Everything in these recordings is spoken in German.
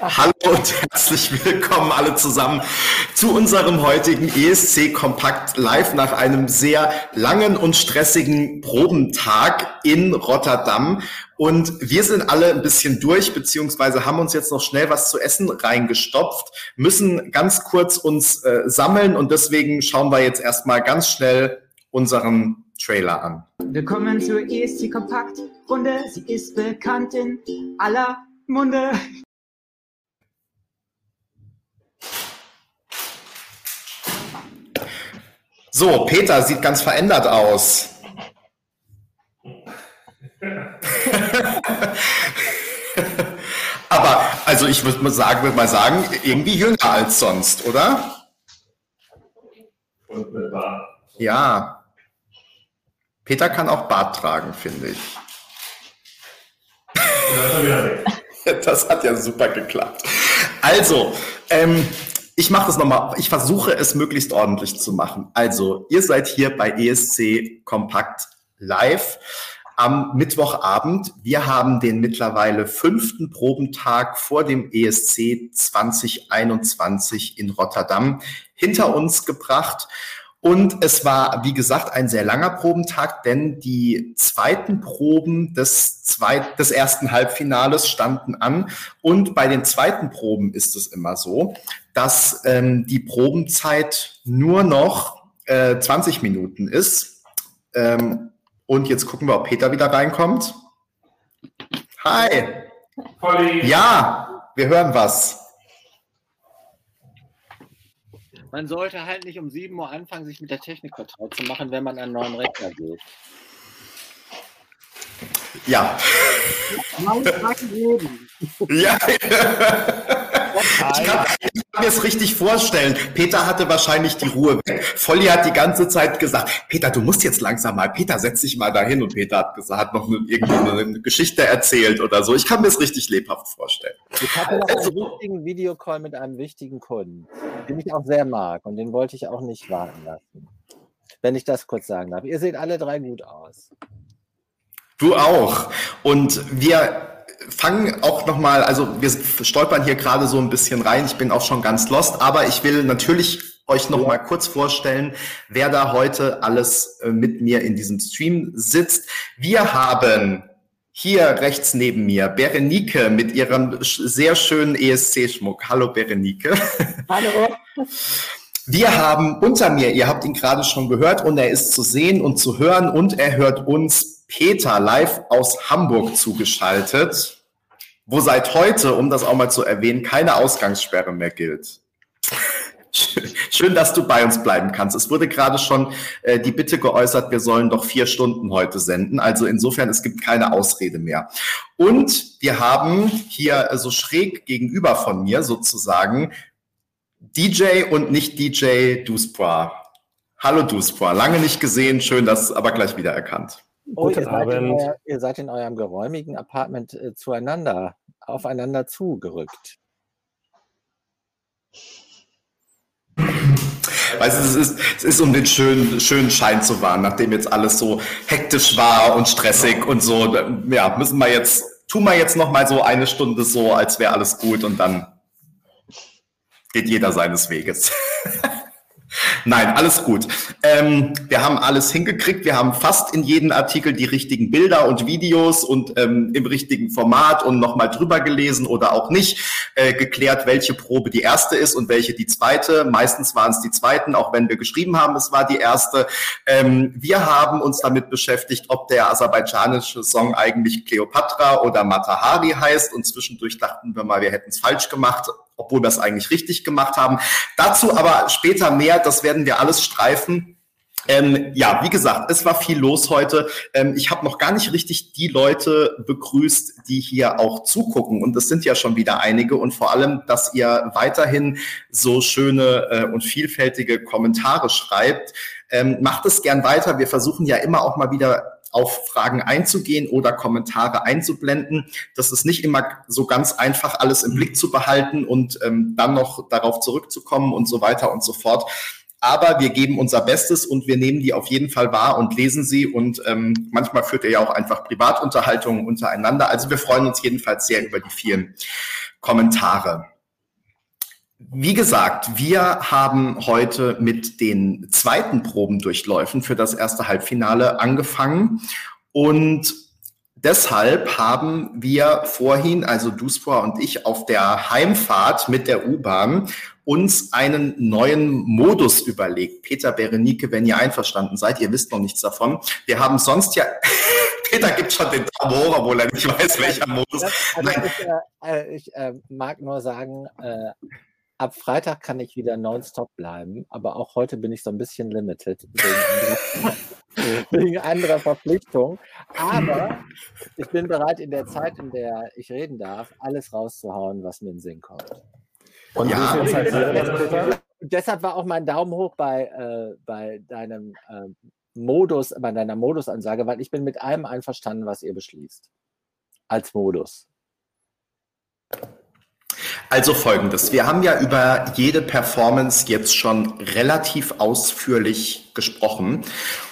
Hallo und herzlich willkommen alle zusammen zu unserem heutigen ESC Kompakt Live nach einem sehr langen und stressigen Probentag in Rotterdam. Und wir sind alle ein bisschen durch, beziehungsweise haben uns jetzt noch schnell was zu essen reingestopft, müssen ganz kurz uns äh, sammeln und deswegen schauen wir jetzt erstmal ganz schnell unseren Trailer an. Willkommen zur ESC Kompakt Runde. Sie ist bekannt in aller Munde. So, Peter sieht ganz verändert aus. Aber, also ich würde mal sagen, würde mal sagen, irgendwie jünger als sonst, oder? Und mit Bart. Ja. Peter kann auch Bart tragen, finde ich. Das hat ja super geklappt. Also, ähm, ich mache das nochmal, ich versuche es möglichst ordentlich zu machen. Also, ihr seid hier bei ESC Kompakt live am Mittwochabend. Wir haben den mittlerweile fünften Probentag vor dem ESC 2021 in Rotterdam hinter uns gebracht. Und es war, wie gesagt, ein sehr langer Probentag, denn die zweiten Proben des, zweit, des ersten Halbfinales standen an. Und bei den zweiten Proben ist es immer so, dass ähm, die Probenzeit nur noch äh, 20 Minuten ist. Ähm, und jetzt gucken wir, ob Peter wieder reinkommt. Hi. Polly. Ja, wir hören was. Man sollte halt nicht um 7 Uhr anfangen, sich mit der Technik vertraut zu machen, wenn man an einen neuen Rechner geht. Ja. ja. Ich kann, kann mir es richtig vorstellen. Peter hatte wahrscheinlich die Ruhe weg. Volli hat die ganze Zeit gesagt, Peter, du musst jetzt langsam mal, Peter, setz dich mal dahin. Und Peter hat gesagt, hat noch eine, irgendwie eine Geschichte erzählt oder so. Ich kann mir es richtig lebhaft vorstellen. Ich hatte noch also, einen wichtigen Videocall mit einem wichtigen Kunden, den ich auch sehr mag und den wollte ich auch nicht warten lassen. Wenn ich das kurz sagen darf. Ihr seht alle drei gut aus. Du auch. Und wir fangen auch nochmal, also wir stolpern hier gerade so ein bisschen rein. Ich bin auch schon ganz lost, aber ich will natürlich euch noch mal kurz vorstellen, wer da heute alles äh, mit mir in diesem Stream sitzt. Wir haben hier rechts neben mir Berenike mit ihrem sehr schönen ESC-Schmuck. Hallo Berenike. Hallo. Wir haben unter mir, ihr habt ihn gerade schon gehört und er ist zu sehen und zu hören und er hört uns Peter live aus Hamburg zugeschaltet wo seit heute, um das auch mal zu erwähnen, keine Ausgangssperre mehr gilt. Schön, dass du bei uns bleiben kannst. Es wurde gerade schon äh, die Bitte geäußert, wir sollen doch vier Stunden heute senden. Also insofern, es gibt keine Ausrede mehr. Und wir haben hier so schräg gegenüber von mir sozusagen DJ und nicht DJ Duspra. Hallo Duspra, lange nicht gesehen, schön, dass aber gleich wieder erkannt. Oh, ihr seid, euer, ihr seid, in eurem geräumigen Apartment äh, zueinander, aufeinander zugerückt. Weißt du, es ist, es ist um den schönen, schönen Schein zu wahren, nachdem jetzt alles so hektisch war und stressig und so. Ja, müssen wir jetzt, tun wir jetzt noch mal so eine Stunde so, als wäre alles gut und dann geht jeder seines Weges. Nein, alles gut. Ähm, wir haben alles hingekriegt. Wir haben fast in jedem Artikel die richtigen Bilder und Videos und ähm, im richtigen Format und nochmal drüber gelesen oder auch nicht, äh, geklärt, welche Probe die erste ist und welche die zweite. Meistens waren es die zweiten, auch wenn wir geschrieben haben, es war die erste. Ähm, wir haben uns damit beschäftigt, ob der aserbaidschanische Song eigentlich Cleopatra oder Matahari heißt und zwischendurch dachten wir mal, wir hätten es falsch gemacht obwohl wir es eigentlich richtig gemacht haben. Dazu aber später mehr, das werden wir alles streifen. Ähm, ja, wie gesagt, es war viel los heute. Ähm, ich habe noch gar nicht richtig die Leute begrüßt, die hier auch zugucken. Und das sind ja schon wieder einige. Und vor allem, dass ihr weiterhin so schöne äh, und vielfältige Kommentare schreibt. Ähm, macht es gern weiter. Wir versuchen ja immer auch mal wieder auf Fragen einzugehen oder Kommentare einzublenden. Das ist nicht immer so ganz einfach, alles im Blick zu behalten und ähm, dann noch darauf zurückzukommen und so weiter und so fort. Aber wir geben unser Bestes und wir nehmen die auf jeden Fall wahr und lesen sie. Und ähm, manchmal führt ihr ja auch einfach Privatunterhaltungen untereinander. Also wir freuen uns jedenfalls sehr über die vielen Kommentare. Wie gesagt, wir haben heute mit den zweiten Probendurchläufen für das erste Halbfinale angefangen und deshalb haben wir vorhin, also Duspor und ich, auf der Heimfahrt mit der U-Bahn uns einen neuen Modus überlegt. Peter, Berenike, wenn ihr einverstanden seid, ihr wisst noch nichts davon. Wir haben sonst ja, Peter gibt schon den Daumen hoch, obwohl er nicht weiß, welcher Modus. Also ich, äh, äh, ich äh, mag nur sagen, äh, ab Freitag kann ich wieder nonstop bleiben, aber auch heute bin ich so ein bisschen limited wegen anderer, wegen anderer Verpflichtung. Aber ich bin bereit, in der Zeit, in der ich reden darf, alles rauszuhauen, was mir in den Sinn kommt. Und ja, halt deshalb war auch mein Daumen hoch bei, äh, bei deinem äh, Modus, bei deiner Modusansage, weil ich bin mit allem einverstanden, was ihr beschließt. Als Modus. Also folgendes. Wir haben ja über jede Performance jetzt schon relativ ausführlich gesprochen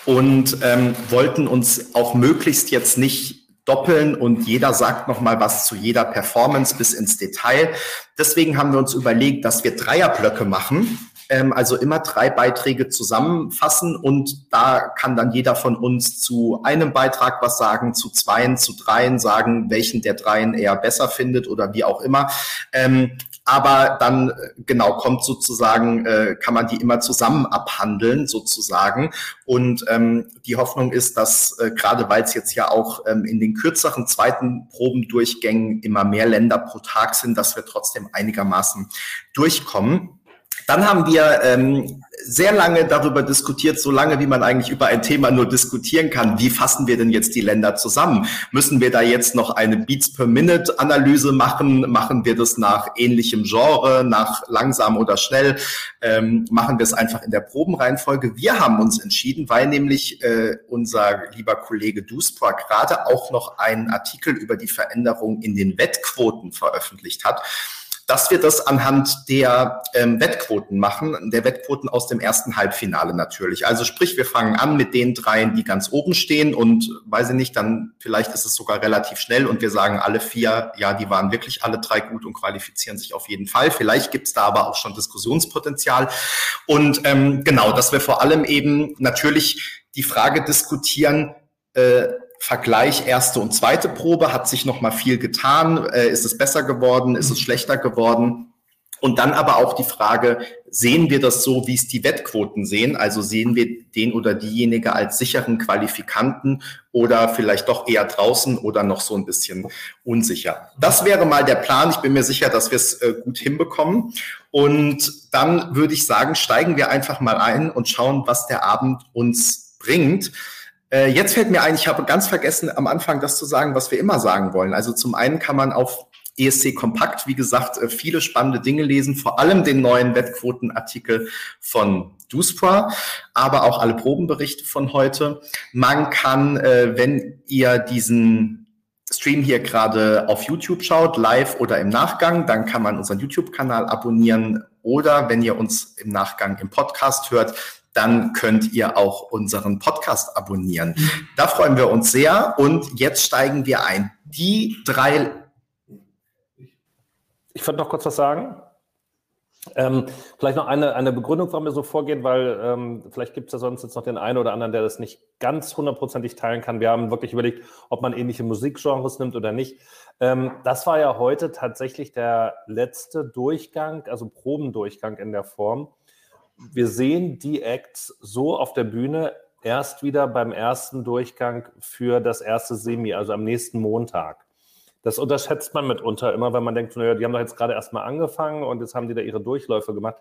und ähm, wollten uns auch möglichst jetzt nicht doppeln und jeder sagt noch mal was zu jeder Performance bis ins Detail. Deswegen haben wir uns überlegt, dass wir Dreierblöcke machen ähm, also immer drei Beiträge zusammenfassen und da kann dann jeder von uns zu einem Beitrag was sagen, zu zweien, zu dreien sagen, welchen der dreien er besser findet oder wie auch immer. Ähm, aber dann genau kommt sozusagen, äh, kann man die immer zusammen abhandeln sozusagen. Und ähm, die Hoffnung ist, dass äh, gerade weil es jetzt ja auch ähm, in den kürzeren zweiten Probendurchgängen immer mehr Länder pro Tag sind, dass wir trotzdem einigermaßen durchkommen. Dann haben wir ähm, sehr lange darüber diskutiert, so lange wie man eigentlich über ein Thema nur diskutieren kann. Wie fassen wir denn jetzt die Länder zusammen? Müssen wir da jetzt noch eine Beats per Minute Analyse machen? Machen wir das nach ähnlichem Genre, nach langsam oder schnell? Ähm, machen wir es einfach in der Probenreihenfolge? Wir haben uns entschieden, weil nämlich äh, unser lieber Kollege Duspra gerade auch noch einen Artikel über die Veränderung in den Wettquoten veröffentlicht hat dass wir das anhand der ähm, Wettquoten machen, der Wettquoten aus dem ersten Halbfinale natürlich. Also sprich, wir fangen an mit den dreien, die ganz oben stehen und weiß ich nicht, dann vielleicht ist es sogar relativ schnell und wir sagen alle vier, ja, die waren wirklich alle drei gut und qualifizieren sich auf jeden Fall. Vielleicht gibt es da aber auch schon Diskussionspotenzial. Und ähm, genau, dass wir vor allem eben natürlich die Frage diskutieren, äh, Vergleich erste und zweite Probe, hat sich noch mal viel getan, äh, ist es besser geworden, ist es schlechter geworden? Und dann aber auch die Frage, sehen wir das so, wie es die Wettquoten sehen? Also sehen wir den oder diejenige als sicheren Qualifikanten oder vielleicht doch eher draußen oder noch so ein bisschen unsicher? Das wäre mal der Plan. Ich bin mir sicher, dass wir es äh, gut hinbekommen. Und dann würde ich sagen, steigen wir einfach mal ein und schauen, was der Abend uns bringt. Äh, jetzt fällt mir ein, ich habe ganz vergessen, am Anfang das zu sagen, was wir immer sagen wollen. Also zum einen kann man auf ESC Kompakt, wie gesagt, äh, viele spannende Dinge lesen, vor allem den neuen Wettquotenartikel von Duspra, aber auch alle Probenberichte von heute. Man kann, äh, wenn ihr diesen Stream hier gerade auf YouTube schaut, live oder im Nachgang, dann kann man unseren YouTube-Kanal abonnieren oder wenn ihr uns im Nachgang im Podcast hört, dann könnt ihr auch unseren Podcast abonnieren. Da freuen wir uns sehr und jetzt steigen wir ein. Die drei. Ich wollte noch kurz was sagen. Ähm, vielleicht noch eine, eine Begründung, warum wir so vorgehen, weil ähm, vielleicht gibt es ja sonst jetzt noch den einen oder anderen, der das nicht ganz hundertprozentig teilen kann. Wir haben wirklich überlegt, ob man ähnliche Musikgenres nimmt oder nicht. Ähm, das war ja heute tatsächlich der letzte Durchgang, also Probendurchgang in der Form wir sehen die Acts so auf der Bühne erst wieder beim ersten Durchgang für das erste Semi, also am nächsten Montag. Das unterschätzt man mitunter immer, wenn man denkt, naja, die haben doch jetzt gerade erst mal angefangen und jetzt haben die da ihre Durchläufe gemacht.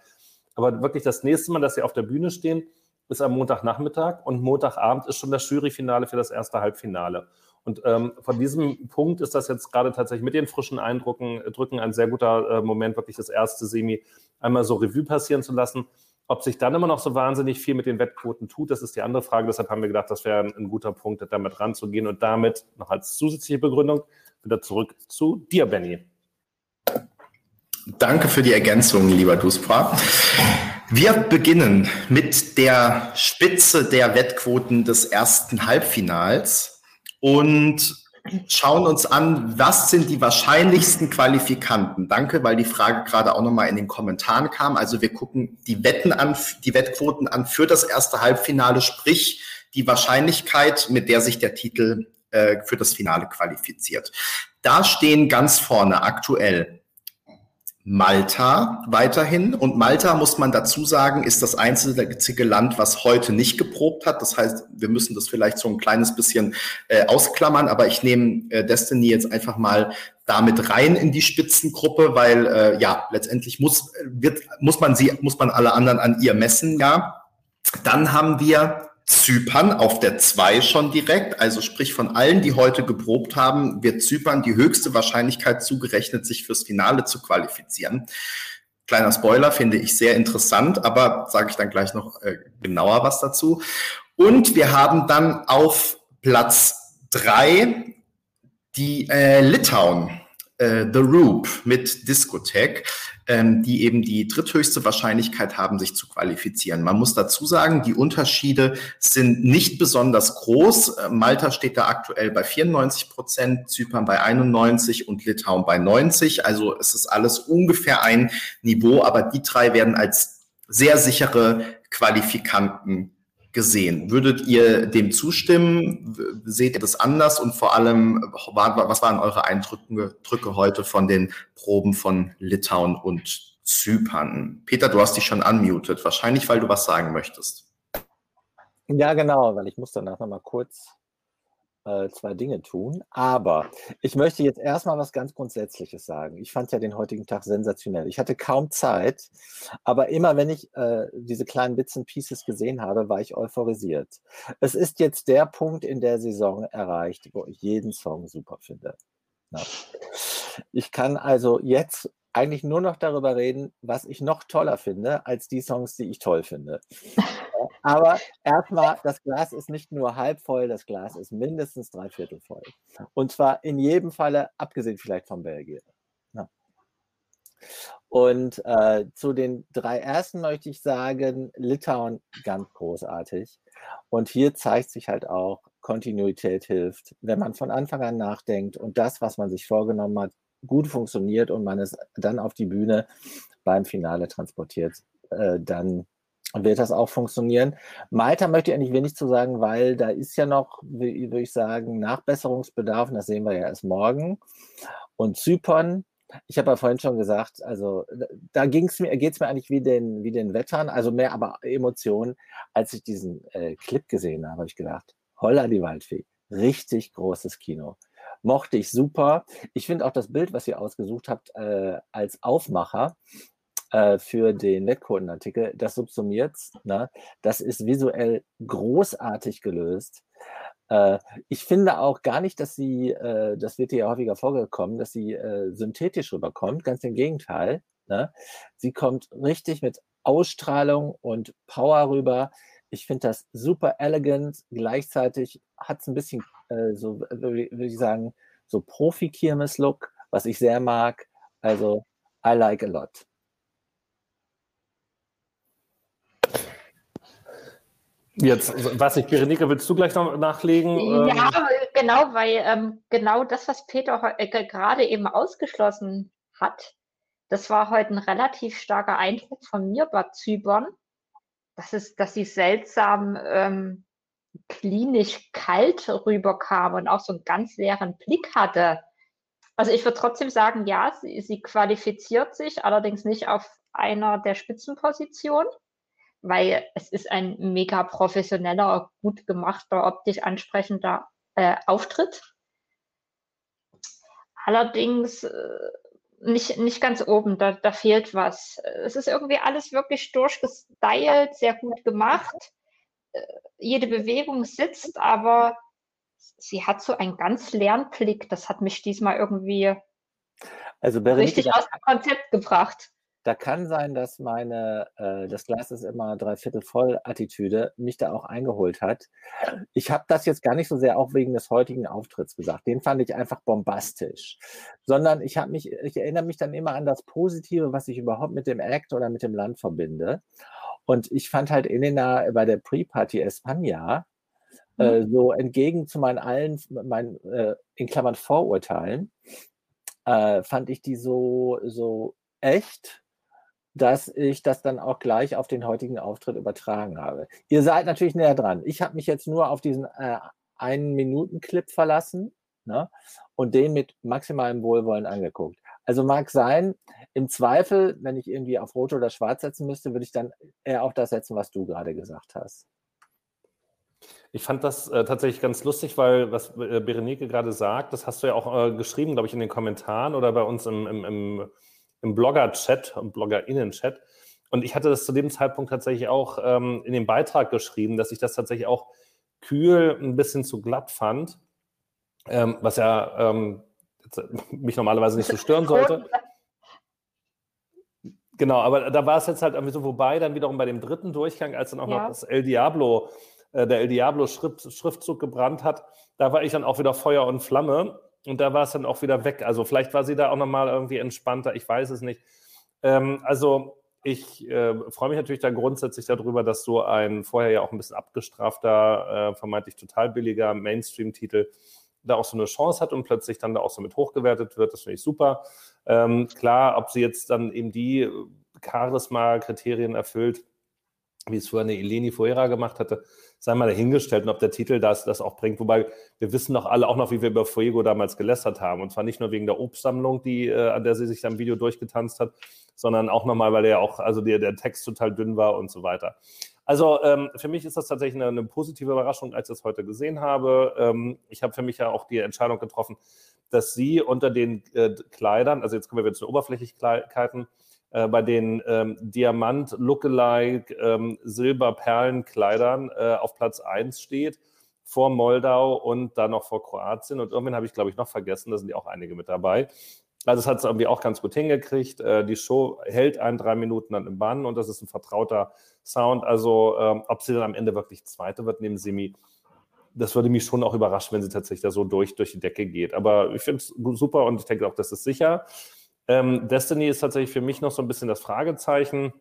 Aber wirklich das nächste Mal, dass sie auf der Bühne stehen, ist am Montagnachmittag und Montagabend ist schon das Juryfinale für das erste Halbfinale. Und ähm, von diesem Punkt ist das jetzt gerade tatsächlich mit den frischen Eindrücken drücken ein sehr guter äh, Moment, wirklich das erste Semi einmal so Revue passieren zu lassen. Ob sich dann immer noch so wahnsinnig viel mit den Wettquoten tut, das ist die andere Frage. Deshalb haben wir gedacht, das wäre ein, guter Punkt, damit ranzugehen und damit noch als zusätzliche Begründung wieder zurück zu dir, Benny. Danke für die Ergänzung, lieber Duspra. Wir beginnen mit der Spitze der Wettquoten des ersten Halbfinals und schauen uns an, was sind die wahrscheinlichsten Qualifikanten. Danke, weil die Frage gerade auch nochmal in den Kommentaren kam. Also wir gucken die Wetten an, die Wettquoten an für das erste Halbfinale, sprich die Wahrscheinlichkeit, mit der sich der Titel äh, für das Finale qualifiziert. Da stehen ganz vorne aktuell Malta weiterhin. Und Malta, muss man dazu sagen, ist das einzige Land, was heute nicht geprobt hat. Das heißt, wir müssen das vielleicht so ein kleines bisschen äh, ausklammern, aber ich nehme äh, Destiny jetzt einfach mal damit rein in die Spitzengruppe, weil äh, ja, letztendlich muss, wird, muss man sie, muss man alle anderen an ihr messen, ja. Dann haben wir Zypern auf der 2 schon direkt, also sprich von allen, die heute geprobt haben, wird Zypern die höchste Wahrscheinlichkeit zugerechnet, sich fürs Finale zu qualifizieren. Kleiner Spoiler, finde ich sehr interessant, aber sage ich dann gleich noch äh, genauer was dazu. Und wir haben dann auf Platz 3 die äh, Litauen äh, The Roop mit Discotech, ähm, die eben die dritthöchste Wahrscheinlichkeit haben, sich zu qualifizieren. Man muss dazu sagen, die Unterschiede sind nicht besonders groß. Äh, Malta steht da aktuell bei 94 Prozent, Zypern bei 91 und Litauen bei 90. Also es ist alles ungefähr ein Niveau, aber die drei werden als sehr sichere Qualifikanten gesehen. Würdet ihr dem zustimmen? Seht ihr das anders? Und vor allem, was waren eure Eindrücke heute von den Proben von Litauen und Zypern? Peter, du hast dich schon unmuted, wahrscheinlich, weil du was sagen möchtest. Ja, genau, weil ich muss danach noch mal kurz äh, zwei Dinge tun. Aber ich möchte jetzt erstmal was ganz Grundsätzliches sagen. Ich fand ja den heutigen Tag sensationell. Ich hatte kaum Zeit, aber immer wenn ich äh, diese kleinen Bits and Pieces gesehen habe, war ich euphorisiert. Es ist jetzt der Punkt in der Saison erreicht, wo ich jeden Song super finde. Ja. Ich kann also jetzt eigentlich nur noch darüber reden, was ich noch toller finde, als die Songs, die ich toll finde. Aber erstmal, das Glas ist nicht nur halb voll, das Glas ist mindestens drei Viertel voll. Und zwar in jedem Falle, abgesehen vielleicht von Belgien. Ja. Und äh, zu den drei ersten möchte ich sagen, Litauen ganz großartig. Und hier zeigt sich halt auch, Kontinuität hilft, wenn man von Anfang an nachdenkt und das, was man sich vorgenommen hat, gut funktioniert und man es dann auf die Bühne beim Finale transportiert, äh, dann wird das auch funktionieren. Malta möchte ich eigentlich wenig zu sagen, weil da ist ja noch, würde ich sagen, Nachbesserungsbedarf und das sehen wir ja erst morgen. Und Zypern, ich habe ja vorhin schon gesagt, also da ging's mir, geht es mir eigentlich wie den, wie den Wettern, also mehr aber Emotionen. Als ich diesen äh, Clip gesehen habe, habe ich gedacht, holla die Waldfee, richtig großes Kino mochte ich super. Ich finde auch das Bild, was ihr ausgesucht habt, äh, als Aufmacher äh, für den Wettquotenartikel, das subsumiert ne? Das ist visuell großartig gelöst. Äh, ich finde auch gar nicht, dass sie, äh, das wird ja häufiger vorgekommen, dass sie äh, synthetisch rüberkommt. Ganz im Gegenteil. Ne? Sie kommt richtig mit Ausstrahlung und Power rüber. Ich finde das super elegant. Gleichzeitig hat es ein bisschen äh, so, würde ich sagen, so Profi-Kirmes-Look, was ich sehr mag. Also, I like a lot. Jetzt, was ich, Berenike, willst du gleich noch nachlegen? Ja, ähm, genau, weil ähm, genau das, was Peter äh, gerade eben ausgeschlossen hat, das war heute ein relativ starker Eindruck von mir bei Zypern. Das ist, dass sie seltsam ähm, klinisch kalt rüberkam und auch so einen ganz leeren Blick hatte. Also ich würde trotzdem sagen, ja, sie, sie qualifiziert sich, allerdings nicht auf einer der Spitzenpositionen weil es ist ein mega professioneller, gut gemachter, optisch ansprechender äh, Auftritt. Allerdings äh, nicht, nicht ganz oben, da, da fehlt was. Es ist irgendwie alles wirklich durchgestylt, sehr gut gemacht. Äh, jede Bewegung sitzt, aber sie hat so einen ganz leeren Blick. Das hat mich diesmal irgendwie also richtig aus dem Konzept gebracht da kann sein, dass meine, äh, das Glas ist immer dreiviertel voll Attitüde mich da auch eingeholt hat. Ich habe das jetzt gar nicht so sehr auch wegen des heutigen Auftritts gesagt. Den fand ich einfach bombastisch. Sondern ich habe mich, ich erinnere mich dann immer an das Positive, was ich überhaupt mit dem Act oder mit dem Land verbinde. Und ich fand halt Elena bei der Pre-Party España äh, mhm. so entgegen zu meinen allen, meinen, äh, in Klammern Vorurteilen, äh, fand ich die so, so echt, dass ich das dann auch gleich auf den heutigen Auftritt übertragen habe. Ihr seid natürlich näher dran. Ich habe mich jetzt nur auf diesen äh, einen Minuten Clip verlassen ne, und den mit maximalem Wohlwollen angeguckt. Also mag sein, im Zweifel, wenn ich irgendwie auf Rot oder Schwarz setzen müsste, würde ich dann eher auch das setzen, was du gerade gesagt hast. Ich fand das äh, tatsächlich ganz lustig, weil was äh, Berenike gerade sagt, das hast du ja auch äh, geschrieben, glaube ich, in den Kommentaren oder bei uns im, im, im, im Blogger-Chat, im BloggerInnen-Chat. Und ich hatte das zu dem Zeitpunkt tatsächlich auch ähm, in dem Beitrag geschrieben, dass ich das tatsächlich auch kühl ein bisschen zu glatt fand, ähm, was ja ähm, äh, mich normalerweise nicht so stören sollte. Genau, aber da war es jetzt halt irgendwie so vorbei, dann wiederum bei dem dritten Durchgang, als dann auch ja. noch das El Diablo äh, der El Diablo Schrift, Schriftzug gebrannt hat, da war ich dann auch wieder Feuer und Flamme und da war es dann auch wieder weg. Also vielleicht war sie da auch nochmal irgendwie entspannter, ich weiß es nicht. Ähm, also ich äh, freue mich natürlich da grundsätzlich darüber, dass so ein vorher ja auch ein bisschen abgestrafter, äh, vermeintlich total billiger Mainstream-Titel da auch so eine Chance hat und plötzlich dann da auch so mit hochgewertet wird. Das finde ich super. Ähm, klar, ob sie jetzt dann eben die Charisma-Kriterien erfüllt, wie es vorher eine Eleni Fuera gemacht hatte, sei mal dahingestellt und ob der Titel das, das auch bringt. Wobei wir wissen doch alle auch noch, wie wir über Fuego damals gelästert haben. Und zwar nicht nur wegen der Obstsammlung, die, äh, an der sie sich am Video durchgetanzt hat, sondern auch nochmal, weil der auch, also der, der Text total dünn war und so weiter. Also ähm, für mich ist das tatsächlich eine, eine, positive Überraschung, als ich das heute gesehen habe. Ähm, ich habe für mich ja auch die Entscheidung getroffen, dass sie unter den äh, Kleidern, also jetzt kommen wir wieder zu den Oberflächlichkeiten, äh, bei den ähm, Diamant-Lookalike ähm, Silberperlenkleidern äh, auf Platz 1 steht, vor Moldau und dann noch vor Kroatien. Und irgendwann habe ich, glaube ich, noch vergessen, da sind ja auch einige mit dabei. Also es hat es irgendwie auch ganz gut hingekriegt. Äh, die Show hält einen drei Minuten dann im Bann und das ist ein vertrauter Sound. Also ähm, ob sie dann am Ende wirklich Zweite wird neben Simi, das würde mich schon auch überraschen, wenn sie tatsächlich da so durch, durch die Decke geht. Aber ich finde es super und ich denke auch, das ist sicher. Ähm, Destiny ist tatsächlich für mich noch so ein bisschen das Fragezeichen.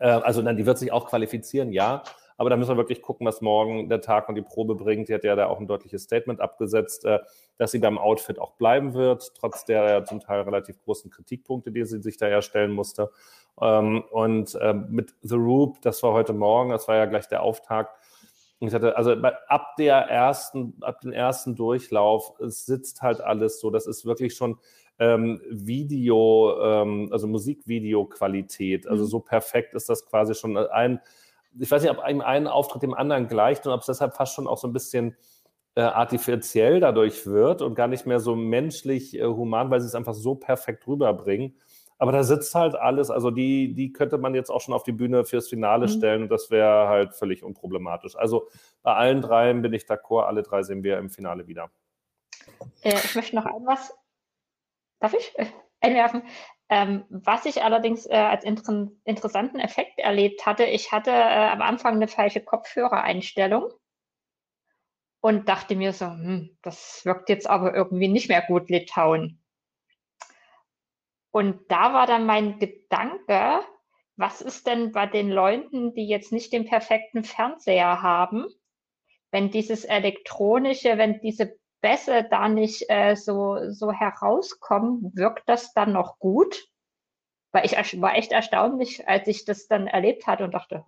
Äh, also, nein, die wird sich auch qualifizieren, ja. Aber da müssen wir wirklich gucken, was morgen der Tag und die Probe bringt. Die hat ja da auch ein deutliches Statement abgesetzt, äh, dass sie beim Outfit auch bleiben wird, trotz der zum Teil relativ großen Kritikpunkte, die sie sich da ja stellen musste. Ähm, und äh, mit The Roop, das war heute Morgen, das war ja gleich der Auftakt. Ich hatte, also ab der ersten, ab dem ersten Durchlauf, es sitzt halt alles so. Das ist wirklich schon ähm, Video, ähm, also Musikvideo-Qualität. Also mhm. so perfekt ist das quasi schon ein, ich weiß nicht, ob einem einen Auftritt dem anderen gleicht und ob es deshalb fast schon auch so ein bisschen äh, artifiziell dadurch wird und gar nicht mehr so menschlich äh, human, weil sie es einfach so perfekt rüberbringen. Aber da sitzt halt alles, also die, die könnte man jetzt auch schon auf die Bühne fürs Finale mhm. stellen und das wäre halt völlig unproblematisch. Also bei allen dreien bin ich d'accord, alle drei sehen wir im Finale wieder. Äh, ich möchte noch ein was Darf ich einwerfen? Ähm, was ich allerdings äh, als inter interessanten Effekt erlebt hatte, ich hatte äh, am Anfang eine falsche Kopfhörereinstellung und dachte mir so, hm, das wirkt jetzt aber irgendwie nicht mehr gut, Litauen. Und da war dann mein Gedanke, was ist denn bei den Leuten, die jetzt nicht den perfekten Fernseher haben, wenn dieses elektronische, wenn diese Bässe da nicht äh, so, so herauskommen, wirkt das dann noch gut? Weil ich war echt erstaunlich, als ich das dann erlebt hatte und dachte,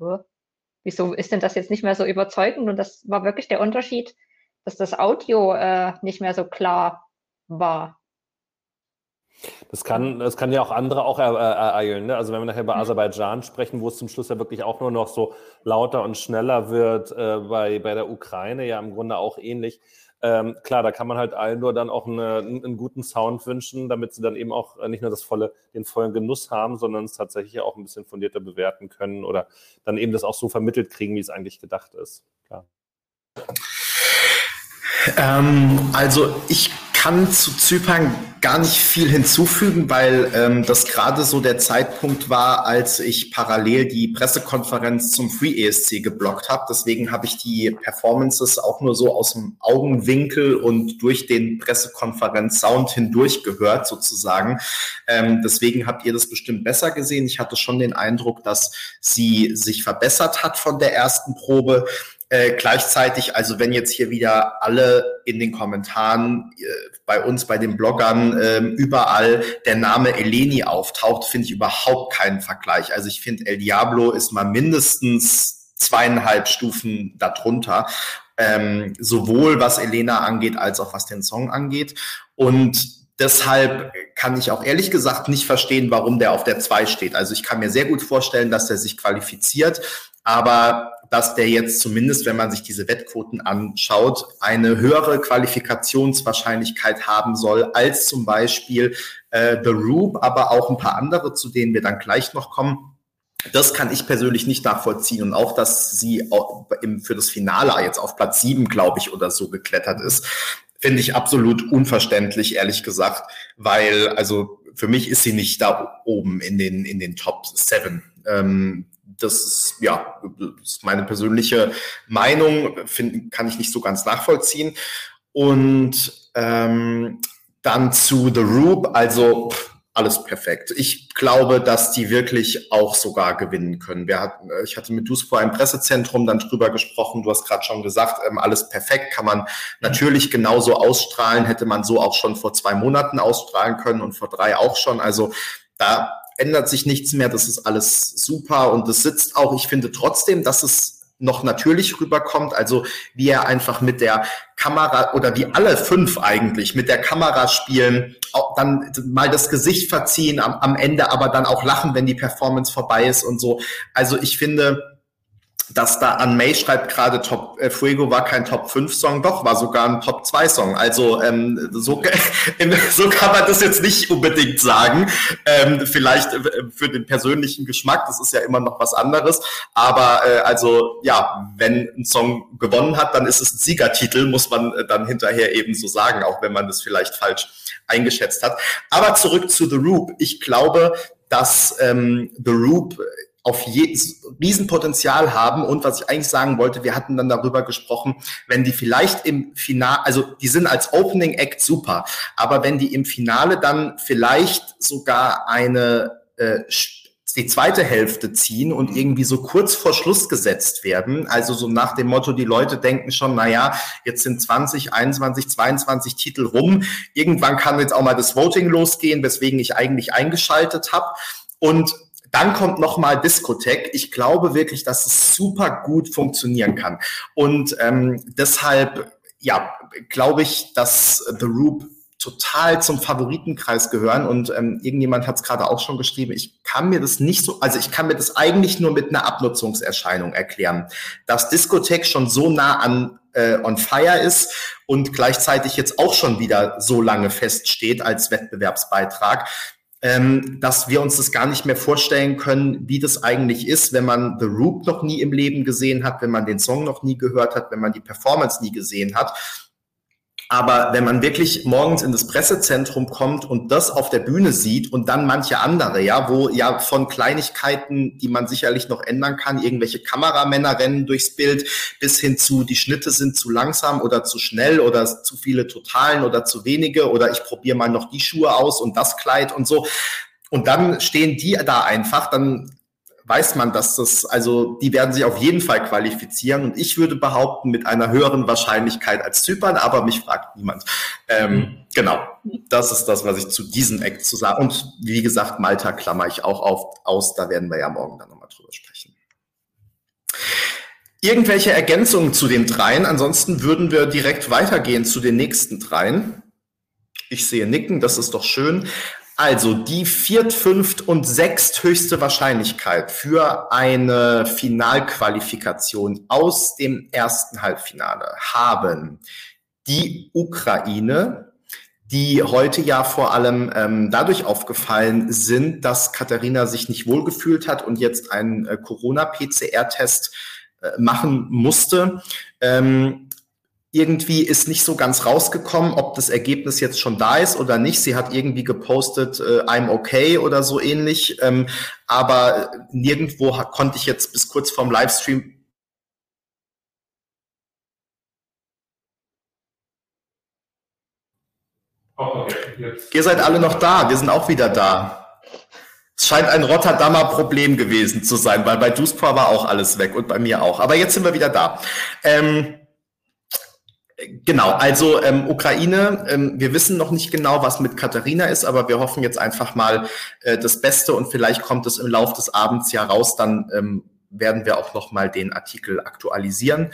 wieso ist denn das jetzt nicht mehr so überzeugend? Und das war wirklich der Unterschied, dass das Audio äh, nicht mehr so klar war. Das kann, das kann ja auch andere auch ereilen. Ne? Also wenn wir nachher über mhm. Aserbaidschan sprechen, wo es zum Schluss ja wirklich auch nur noch so lauter und schneller wird, äh, bei, bei der Ukraine ja im Grunde auch ähnlich. Ähm, klar, da kann man halt allen nur dann auch eine, einen guten Sound wünschen, damit sie dann eben auch äh, nicht nur das volle, den vollen Genuss haben, sondern es tatsächlich auch ein bisschen fundierter bewerten können oder dann eben das auch so vermittelt kriegen, wie es eigentlich gedacht ist. Klar. Ähm, also ich kann zu Zypern gar nicht viel hinzufügen, weil ähm, das gerade so der Zeitpunkt war, als ich parallel die Pressekonferenz zum Free ESC geblockt habe. Deswegen habe ich die Performances auch nur so aus dem Augenwinkel und durch den Pressekonferenz-Sound hindurch gehört, sozusagen. Ähm, deswegen habt ihr das bestimmt besser gesehen. Ich hatte schon den Eindruck, dass sie sich verbessert hat von der ersten Probe. Äh, gleichzeitig, also wenn jetzt hier wieder alle in den Kommentaren äh, bei uns, bei den Bloggern, äh, überall der Name Eleni auftaucht, finde ich überhaupt keinen Vergleich. Also ich finde, El Diablo ist mal mindestens zweieinhalb Stufen darunter. Ähm, sowohl was Elena angeht, als auch was den Song angeht. Und Deshalb kann ich auch ehrlich gesagt nicht verstehen, warum der auf der 2 steht. Also ich kann mir sehr gut vorstellen, dass er sich qualifiziert, aber dass der jetzt zumindest, wenn man sich diese Wettquoten anschaut, eine höhere Qualifikationswahrscheinlichkeit haben soll als zum Beispiel äh, The Roop, aber auch ein paar andere, zu denen wir dann gleich noch kommen. Das kann ich persönlich nicht nachvollziehen. Und auch, dass sie auch im, für das Finale jetzt auf Platz sieben, glaube ich, oder so geklettert ist, finde ich absolut unverständlich, ehrlich gesagt, weil, also für mich ist sie nicht da oben in den, in den Top Seven. Ähm, das ist, ja, ist meine persönliche Meinung, find, kann ich nicht so ganz nachvollziehen. Und ähm, dann zu The Roop, also pff, alles perfekt. Ich glaube, dass die wirklich auch sogar gewinnen können. Wir hatten, äh, ich hatte mit vor einem Pressezentrum dann drüber gesprochen. Du hast gerade schon gesagt, ähm, alles perfekt kann man natürlich genauso ausstrahlen. Hätte man so auch schon vor zwei Monaten ausstrahlen können und vor drei auch schon. Also da ändert sich nichts mehr. Das ist alles super und es sitzt auch. Ich finde trotzdem, dass es noch natürlich rüberkommt, also wie er einfach mit der Kamera oder wie alle fünf eigentlich mit der Kamera spielen, dann mal das Gesicht verziehen am, am Ende, aber dann auch lachen, wenn die Performance vorbei ist und so. Also ich finde, dass da an May schreibt gerade Top äh, Fuego war kein Top 5 Song, doch war sogar ein Top 2 Song. Also ähm, so, so kann man das jetzt nicht unbedingt sagen. Ähm, vielleicht äh, für den persönlichen Geschmack, das ist ja immer noch was anderes. Aber äh, also ja, wenn ein Song gewonnen hat, dann ist es ein Siegertitel, muss man äh, dann hinterher eben so sagen, auch wenn man das vielleicht falsch eingeschätzt hat. Aber zurück zu The Roop. Ich glaube, dass ähm, The Roop auf je, Riesenpotenzial haben. Und was ich eigentlich sagen wollte, wir hatten dann darüber gesprochen, wenn die vielleicht im Finale, also die sind als Opening Act super, aber wenn die im Finale dann vielleicht sogar eine äh, die zweite Hälfte ziehen und irgendwie so kurz vor Schluss gesetzt werden. Also so nach dem Motto, die Leute denken schon, na ja, jetzt sind 20, 21, 22 Titel rum. Irgendwann kann jetzt auch mal das Voting losgehen, weswegen ich eigentlich eingeschaltet habe. Und dann kommt nochmal Discotheque. Ich glaube wirklich, dass es super gut funktionieren kann. Und ähm, deshalb, ja, glaube ich, dass The Roop total zum Favoritenkreis gehören und ähm, irgendjemand hat es gerade auch schon geschrieben, ich kann mir das nicht so, also ich kann mir das eigentlich nur mit einer Abnutzungserscheinung erklären, dass Discotheque schon so nah an äh, on fire ist und gleichzeitig jetzt auch schon wieder so lange feststeht als Wettbewerbsbeitrag, ähm, dass wir uns das gar nicht mehr vorstellen können, wie das eigentlich ist, wenn man The Roop noch nie im Leben gesehen hat, wenn man den Song noch nie gehört hat, wenn man die Performance nie gesehen hat aber wenn man wirklich morgens in das Pressezentrum kommt und das auf der Bühne sieht und dann manche andere, ja, wo ja von Kleinigkeiten, die man sicherlich noch ändern kann, irgendwelche Kameramänner rennen durchs Bild, bis hin zu, die Schnitte sind zu langsam oder zu schnell oder zu viele Totalen oder zu wenige oder ich probiere mal noch die Schuhe aus und das Kleid und so. Und dann stehen die da einfach, dann weiß man, dass das, also die werden sich auf jeden Fall qualifizieren und ich würde behaupten, mit einer höheren Wahrscheinlichkeit als Zypern, aber mich fragt niemand. Ähm, mhm. Genau, das ist das, was ich zu diesem Act zu sagen. Und wie gesagt, Malta klammer ich auch auf, aus, da werden wir ja morgen dann nochmal drüber sprechen. Irgendwelche Ergänzungen zu den dreien? Ansonsten würden wir direkt weitergehen zu den nächsten dreien. Ich sehe Nicken, das ist doch schön. Also die viert, fünft und sechsthöchste Wahrscheinlichkeit für eine Finalqualifikation aus dem ersten Halbfinale haben die Ukraine, die heute ja vor allem ähm, dadurch aufgefallen sind, dass Katharina sich nicht wohlgefühlt hat und jetzt einen äh, Corona-PCR-Test äh, machen musste. Ähm, irgendwie ist nicht so ganz rausgekommen, ob das Ergebnis jetzt schon da ist oder nicht. Sie hat irgendwie gepostet, äh, I'm okay oder so ähnlich. Ähm, aber nirgendwo konnte ich jetzt bis kurz vorm Livestream okay. Ihr seid alle noch da, wir sind auch wieder da. Es scheint ein Rotterdamer Problem gewesen zu sein, weil bei Duspor war auch alles weg und bei mir auch. Aber jetzt sind wir wieder da. Ähm, Genau, also ähm, Ukraine, ähm, wir wissen noch nicht genau, was mit Katharina ist, aber wir hoffen jetzt einfach mal äh, das Beste und vielleicht kommt es im Laufe des Abends ja raus, dann ähm, werden wir auch noch mal den Artikel aktualisieren.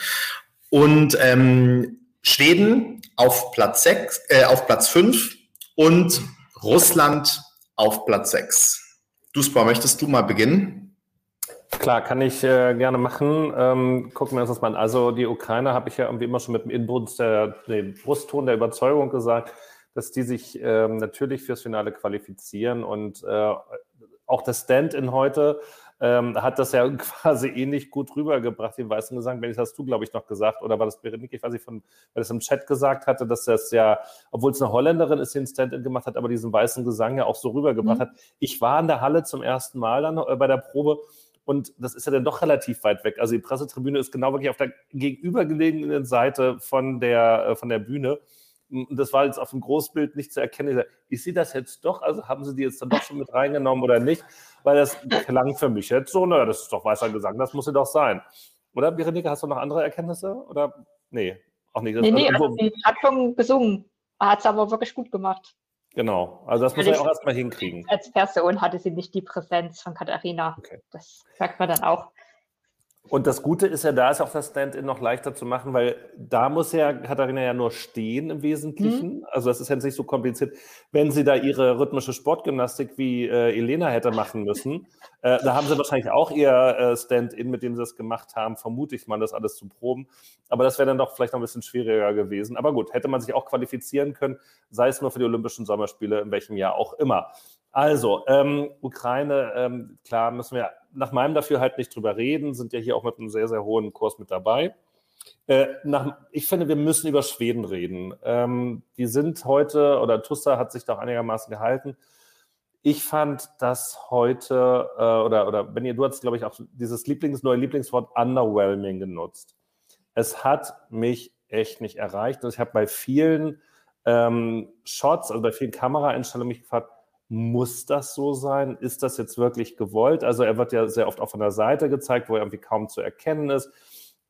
Und ähm, Schweden auf Platz sechs, äh, auf Platz fünf und Russland auf Platz sechs. Duspor, möchtest du mal beginnen? Klar, kann ich äh, gerne machen. Ähm, gucken wir uns das mal an. Also die Ukraine habe ich ja irgendwie immer schon mit dem Inbrunst der, nee, Brustton der Überzeugung gesagt, dass die sich ähm, natürlich fürs Finale qualifizieren und äh, auch das Stand-in heute ähm, hat das ja quasi ähnlich gut rübergebracht, den weißen Gesang. Wenn ich das du, glaube ich, noch gesagt, oder war das Berenike, ich weiß nicht, von, wer das im Chat gesagt hatte, dass das ja, obwohl es eine Holländerin ist, den Stand-in gemacht hat, aber diesen weißen Gesang ja auch so rübergebracht mhm. hat. Ich war in der Halle zum ersten Mal dann äh, bei der Probe und das ist ja dann doch relativ weit weg. Also die Pressetribüne ist genau wirklich auf der gegenübergelegenen Seite von der, äh, von der Bühne. Und das war jetzt auf dem Großbild nicht zu erkennen. Ich sehe das jetzt doch, also haben sie die jetzt dann doch schon mit reingenommen oder nicht? Weil das klang für mich jetzt so, naja, das ist doch weißer Gesang, das muss ja doch sein. Oder, Berenike, hast du noch andere Erkenntnisse? Oder? Nee, auch nicht. Nee, nee, also, also sie hat schon gesungen, hat es aber wirklich gut gemacht. Genau, also das muss man ja auch erstmal hinkriegen. Als Person hatte sie nicht die Präsenz von Katharina. Okay. Das merkt man dann auch. Und das Gute ist ja, da ist auch das Stand-in noch leichter zu machen, weil da muss ja Katharina ja nur stehen im Wesentlichen. Mhm. Also das ist ja nicht so kompliziert. Wenn sie da ihre rhythmische Sportgymnastik wie äh, Elena hätte machen müssen, äh, da haben sie wahrscheinlich auch ihr äh, Stand-in, mit dem sie das gemacht haben, vermute ich mal, das alles zu proben. Aber das wäre dann doch vielleicht noch ein bisschen schwieriger gewesen. Aber gut, hätte man sich auch qualifizieren können, sei es nur für die Olympischen Sommerspiele, in welchem Jahr auch immer. Also, ähm, Ukraine, ähm, klar, müssen wir nach meinem Dafürhalt nicht drüber reden, sind ja hier auch mit einem sehr, sehr hohen Kurs mit dabei. Äh, nach, ich finde, wir müssen über Schweden reden. Ähm, die sind heute, oder Tussa hat sich doch einigermaßen gehalten. Ich fand das heute, äh, oder, oder Benny, du hast, glaube ich, auch dieses Lieblings, neue Lieblingswort underwhelming genutzt. Es hat mich echt nicht erreicht. Und ich habe bei vielen ähm, Shots, also bei vielen Kameraeinstellungen mich gefragt, muss das so sein? Ist das jetzt wirklich gewollt? Also er wird ja sehr oft auch von der Seite gezeigt, wo er irgendwie kaum zu erkennen ist.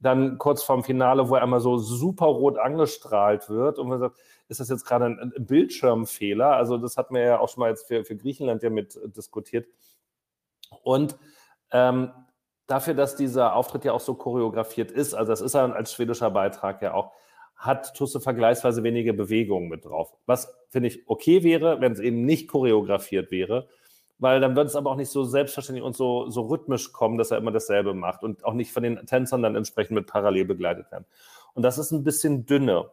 Dann kurz vorm Finale, wo er einmal so super rot angestrahlt wird und man sagt, ist das jetzt gerade ein, Bildschirmfehler? Also das hat mir ja auch schon mal jetzt für, für Griechenland ja mit diskutiert. Und ähm, dafür, dass dieser Auftritt ja auch so choreografiert ist, also das ist ja als schwedischer Beitrag ja auch, hat Tusse vergleichsweise wenige Bewegungen mit drauf. Was finde ich okay wäre, wenn es eben nicht choreografiert wäre, weil dann wird es aber auch nicht so selbstverständlich und so, so rhythmisch kommen, dass er immer dasselbe macht und auch nicht von den Tänzern dann entsprechend mit parallel begleitet werden. Und das ist ein bisschen dünne.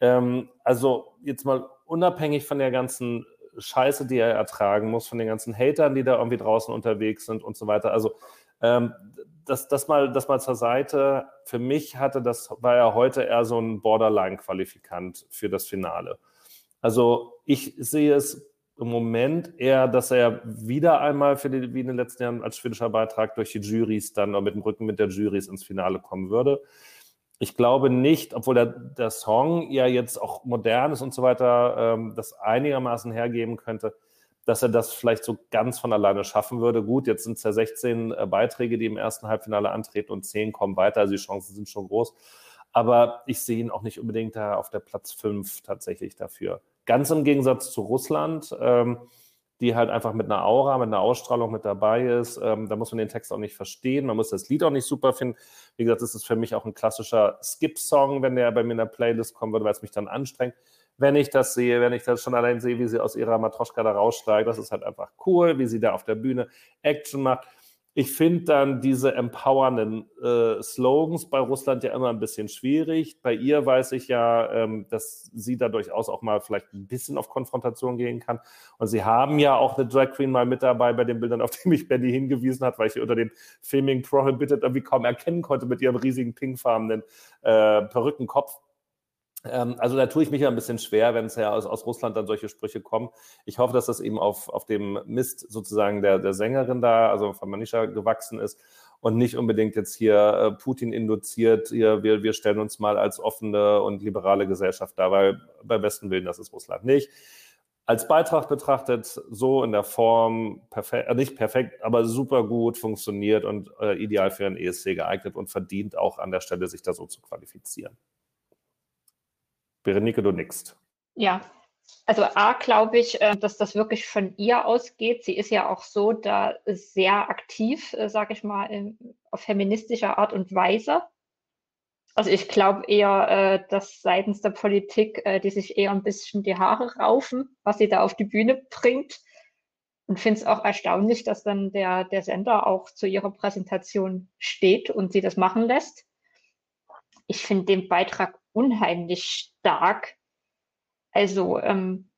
Ähm, also jetzt mal unabhängig von der ganzen Scheiße, die er ertragen muss, von den ganzen Hatern, die da irgendwie draußen unterwegs sind und so weiter. Also ähm, das, das, mal, das mal zur Seite. Für mich hatte das, war ja heute eher so ein Borderline-Qualifikant für das Finale. Also ich sehe es im Moment eher, dass er wieder einmal für die, wie in den letzten Jahren als schwedischer Beitrag durch die Juries dann mit dem Rücken mit der Juries ins Finale kommen würde. Ich glaube nicht, obwohl der, der Song ja jetzt auch modern ist und so weiter, ähm, das einigermaßen hergeben könnte, dass er das vielleicht so ganz von alleine schaffen würde. Gut, jetzt sind es ja 16 äh, Beiträge, die im ersten Halbfinale antreten und 10 kommen weiter, also die Chancen sind schon groß. Aber ich sehe ihn auch nicht unbedingt da auf der Platz 5 tatsächlich dafür. Ganz im Gegensatz zu Russland, ähm, die halt einfach mit einer Aura, mit einer Ausstrahlung mit dabei ist. Ähm, da muss man den Text auch nicht verstehen, man muss das Lied auch nicht super finden. Wie gesagt, das ist für mich auch ein klassischer Skip-Song, wenn der bei mir in der Playlist kommen würde, weil es mich dann anstrengt wenn ich das sehe, wenn ich das schon allein sehe, wie sie aus ihrer Matroschka da raussteigt, das ist halt einfach cool, wie sie da auf der Bühne Action macht. Ich finde dann diese empowernden äh, Slogans bei Russland ja immer ein bisschen schwierig. Bei ihr weiß ich ja, ähm, dass sie da durchaus auch mal vielleicht ein bisschen auf Konfrontation gehen kann. Und sie haben ja auch eine Drag Queen mal mit dabei bei den Bildern, auf die mich Benny hingewiesen hat, weil ich unter dem Filming Prohibited irgendwie kaum erkennen konnte mit ihrem riesigen pinkfarbenen äh, Perückenkopf. Ähm, also da tue ich mich ja ein bisschen schwer, wenn es ja aus, aus, Russland dann solche Sprüche kommen. Ich hoffe, dass das eben auf, auf dem Mist sozusagen der, der Sängerin da, also von Manisha gewachsen ist und nicht unbedingt jetzt hier äh, Putin induziert, hier, wir, wir stellen uns mal als offene und liberale Gesellschaft dar, weil bei besten Willen, das ist Russland nicht. als Beitrag betrachtet, so in der Form, perfekt, äh, nicht perfekt, aber super gut funktioniert und äh, ideal für einen ESC geeignet und verdient auch an der Stelle, sich da so zu qualifizieren. Berenike, du nickst. Ja, also A, glaube ich, äh, dass das wirklich von ihr ausgeht. Sie ist ja auch so da sehr aktiv, äh, sage ich mal, auf feministischer Art und Weise. Also ich glaube eher, äh, dass seitens der Politik, die sich eher ein bisschen die Haare raufen, was sie da auf die Bühne bringt. Und finde es auch erstaunlich, dass dann der, der Sender auch zu ihrer Präsentation steht und sie das machen lässt. Ich finde den Beitrag unheimlich stark. Also ähm,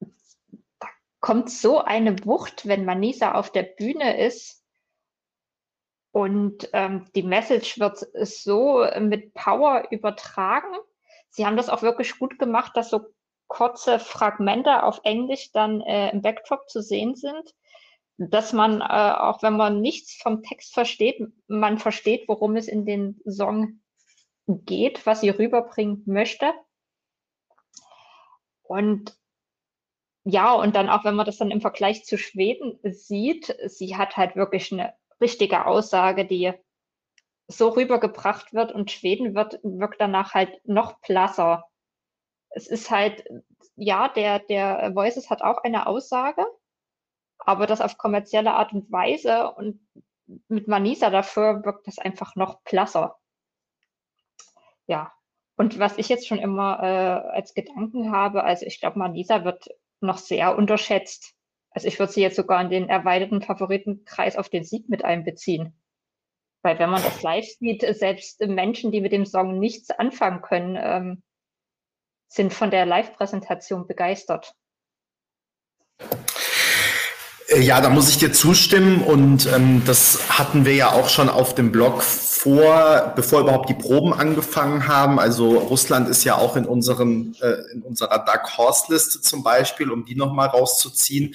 da kommt so eine Wucht, wenn Manisa auf der Bühne ist und ähm, die Message wird so mit Power übertragen. Sie haben das auch wirklich gut gemacht, dass so kurze Fragmente auf Englisch dann äh, im Backdrop zu sehen sind, dass man, äh, auch wenn man nichts vom Text versteht, man versteht, worum es in den Song geht, was sie rüberbringen möchte. Und ja, und dann auch, wenn man das dann im Vergleich zu Schweden sieht, sie hat halt wirklich eine richtige Aussage, die so rübergebracht wird und Schweden wird, wirkt danach halt noch blasser. Es ist halt, ja, der, der Voices hat auch eine Aussage, aber das auf kommerzielle Art und Weise und mit Manisa dafür wirkt das einfach noch blasser. Ja, und was ich jetzt schon immer äh, als Gedanken habe, also ich glaube, Manisa wird noch sehr unterschätzt. Also ich würde sie jetzt sogar in den erweiterten Favoritenkreis auf den Sieg mit einbeziehen. Weil wenn man das live sieht, selbst Menschen, die mit dem Song nichts anfangen können, ähm, sind von der Live-Präsentation begeistert. Äh, ja, da muss ich dir zustimmen und ähm, das hatten wir ja auch schon auf dem Blog vor, bevor überhaupt die Proben angefangen haben. Also Russland ist ja auch in unserem äh, in unserer Dark Horse Liste zum Beispiel, um die nochmal rauszuziehen,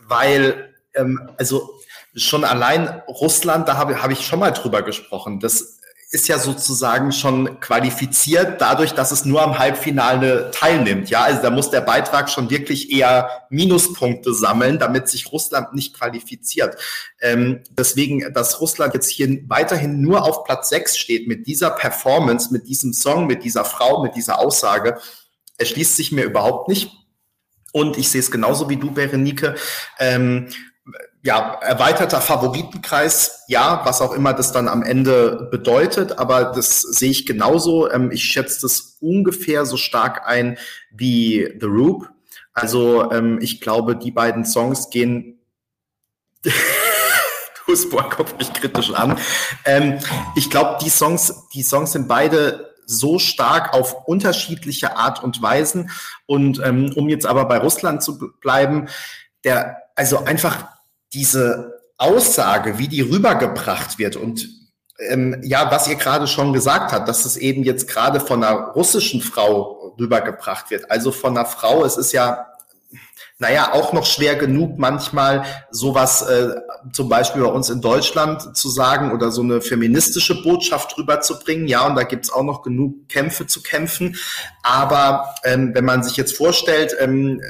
weil ähm, also schon allein Russland, da habe hab ich schon mal drüber gesprochen. Das ist ja sozusagen schon qualifiziert dadurch, dass es nur am Halbfinale teilnimmt. Ja, also da muss der Beitrag schon wirklich eher Minuspunkte sammeln, damit sich Russland nicht qualifiziert. Ähm, deswegen, dass Russland jetzt hier weiterhin nur auf Platz 6 steht mit dieser Performance, mit diesem Song, mit dieser Frau, mit dieser Aussage, erschließt sich mir überhaupt nicht. Und ich sehe es genauso wie du, Berenike. Ähm, ja, erweiterter Favoritenkreis, ja, was auch immer das dann am Ende bedeutet, aber das sehe ich genauso. Ähm, ich schätze das ungefähr so stark ein wie The Roop. Also ähm, ich glaube, die beiden Songs gehen. Husbohr guckt mich kritisch an. Ähm, ich glaube, die Songs, die Songs sind beide so stark auf unterschiedliche Art und Weisen. Und ähm, um jetzt aber bei Russland zu bleiben, der, also einfach diese Aussage, wie die rübergebracht wird und ähm, ja, was ihr gerade schon gesagt habt, dass es eben jetzt gerade von einer russischen Frau rübergebracht wird. Also von einer Frau, es ist ja, naja, auch noch schwer genug manchmal sowas äh, zum Beispiel bei uns in Deutschland zu sagen oder so eine feministische Botschaft rüberzubringen. Ja, und da gibt's auch noch genug Kämpfe zu kämpfen. Aber ähm, wenn man sich jetzt vorstellt, ähm,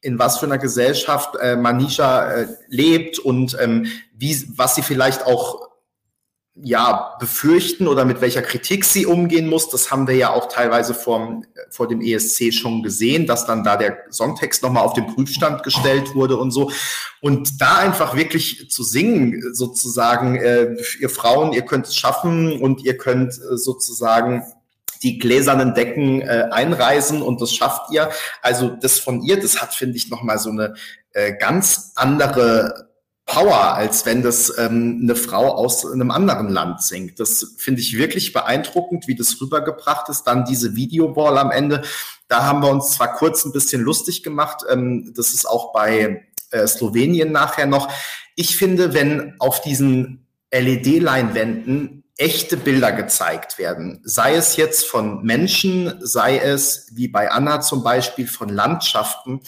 in was für einer Gesellschaft äh, Manisha äh, lebt und ähm, wie, was sie vielleicht auch ja, befürchten oder mit welcher Kritik sie umgehen muss. Das haben wir ja auch teilweise vor, vor dem ESC schon gesehen, dass dann da der Songtext nochmal auf den Prüfstand gestellt wurde und so. Und da einfach wirklich zu singen, sozusagen, äh, ihr Frauen, ihr könnt es schaffen und ihr könnt äh, sozusagen die gläsernen Decken äh, einreisen und das schafft ihr. Also das von ihr, das hat, finde ich, nochmal so eine äh, ganz andere Power, als wenn das ähm, eine Frau aus einem anderen Land singt. Das finde ich wirklich beeindruckend, wie das rübergebracht ist. Dann diese Videowall am Ende. Da haben wir uns zwar kurz ein bisschen lustig gemacht. Ähm, das ist auch bei äh, Slowenien nachher noch. Ich finde, wenn auf diesen LED-Leinwänden echte Bilder gezeigt werden, sei es jetzt von Menschen, sei es wie bei Anna zum Beispiel von Landschaften,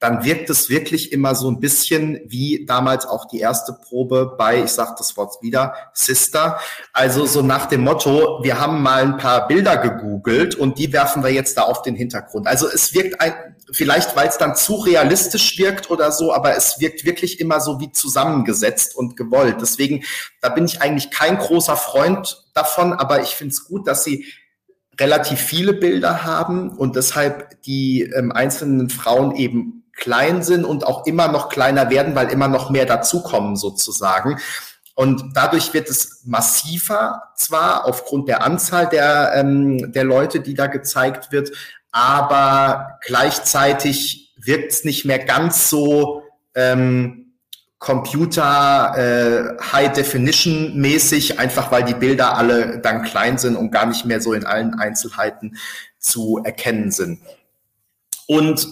dann wirkt es wirklich immer so ein bisschen wie damals auch die erste Probe bei, ich sage das Wort wieder, Sister. Also so nach dem Motto, wir haben mal ein paar Bilder gegoogelt und die werfen wir jetzt da auf den Hintergrund. Also es wirkt ein, vielleicht, weil es dann zu realistisch wirkt oder so, aber es wirkt wirklich immer so wie zusammengesetzt und gewollt. Deswegen, da bin ich eigentlich kein großer Freund davon, aber ich finde es gut, dass sie relativ viele Bilder haben und deshalb die ähm, einzelnen Frauen eben klein sind und auch immer noch kleiner werden, weil immer noch mehr dazukommen sozusagen. Und dadurch wird es massiver zwar aufgrund der Anzahl der, ähm, der Leute, die da gezeigt wird, aber gleichzeitig wirkt es nicht mehr ganz so ähm, Computer äh, High Definition mäßig, einfach weil die Bilder alle dann klein sind und gar nicht mehr so in allen Einzelheiten zu erkennen sind. Und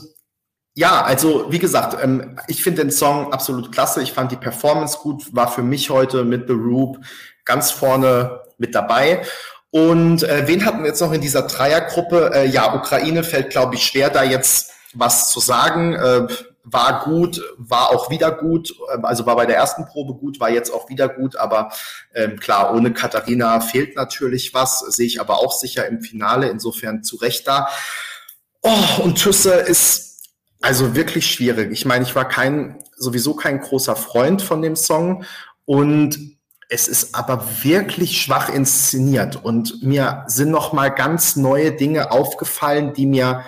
ja, also wie gesagt, ähm, ich finde den Song absolut klasse. Ich fand die Performance gut, war für mich heute mit The Roop ganz vorne mit dabei. Und äh, wen hatten wir jetzt noch in dieser Dreiergruppe? Äh, ja, Ukraine fällt, glaube ich, schwer, da jetzt was zu sagen. Äh, war gut, war auch wieder gut, äh, also war bei der ersten Probe gut, war jetzt auch wieder gut, aber ähm, klar, ohne Katharina fehlt natürlich was, sehe ich aber auch sicher im Finale, insofern zu Recht da. Oh, und Tüsse ist also wirklich schwierig. Ich meine, ich war kein, sowieso kein großer Freund von dem Song und es ist aber wirklich schwach inszeniert und mir sind noch mal ganz neue Dinge aufgefallen, die mir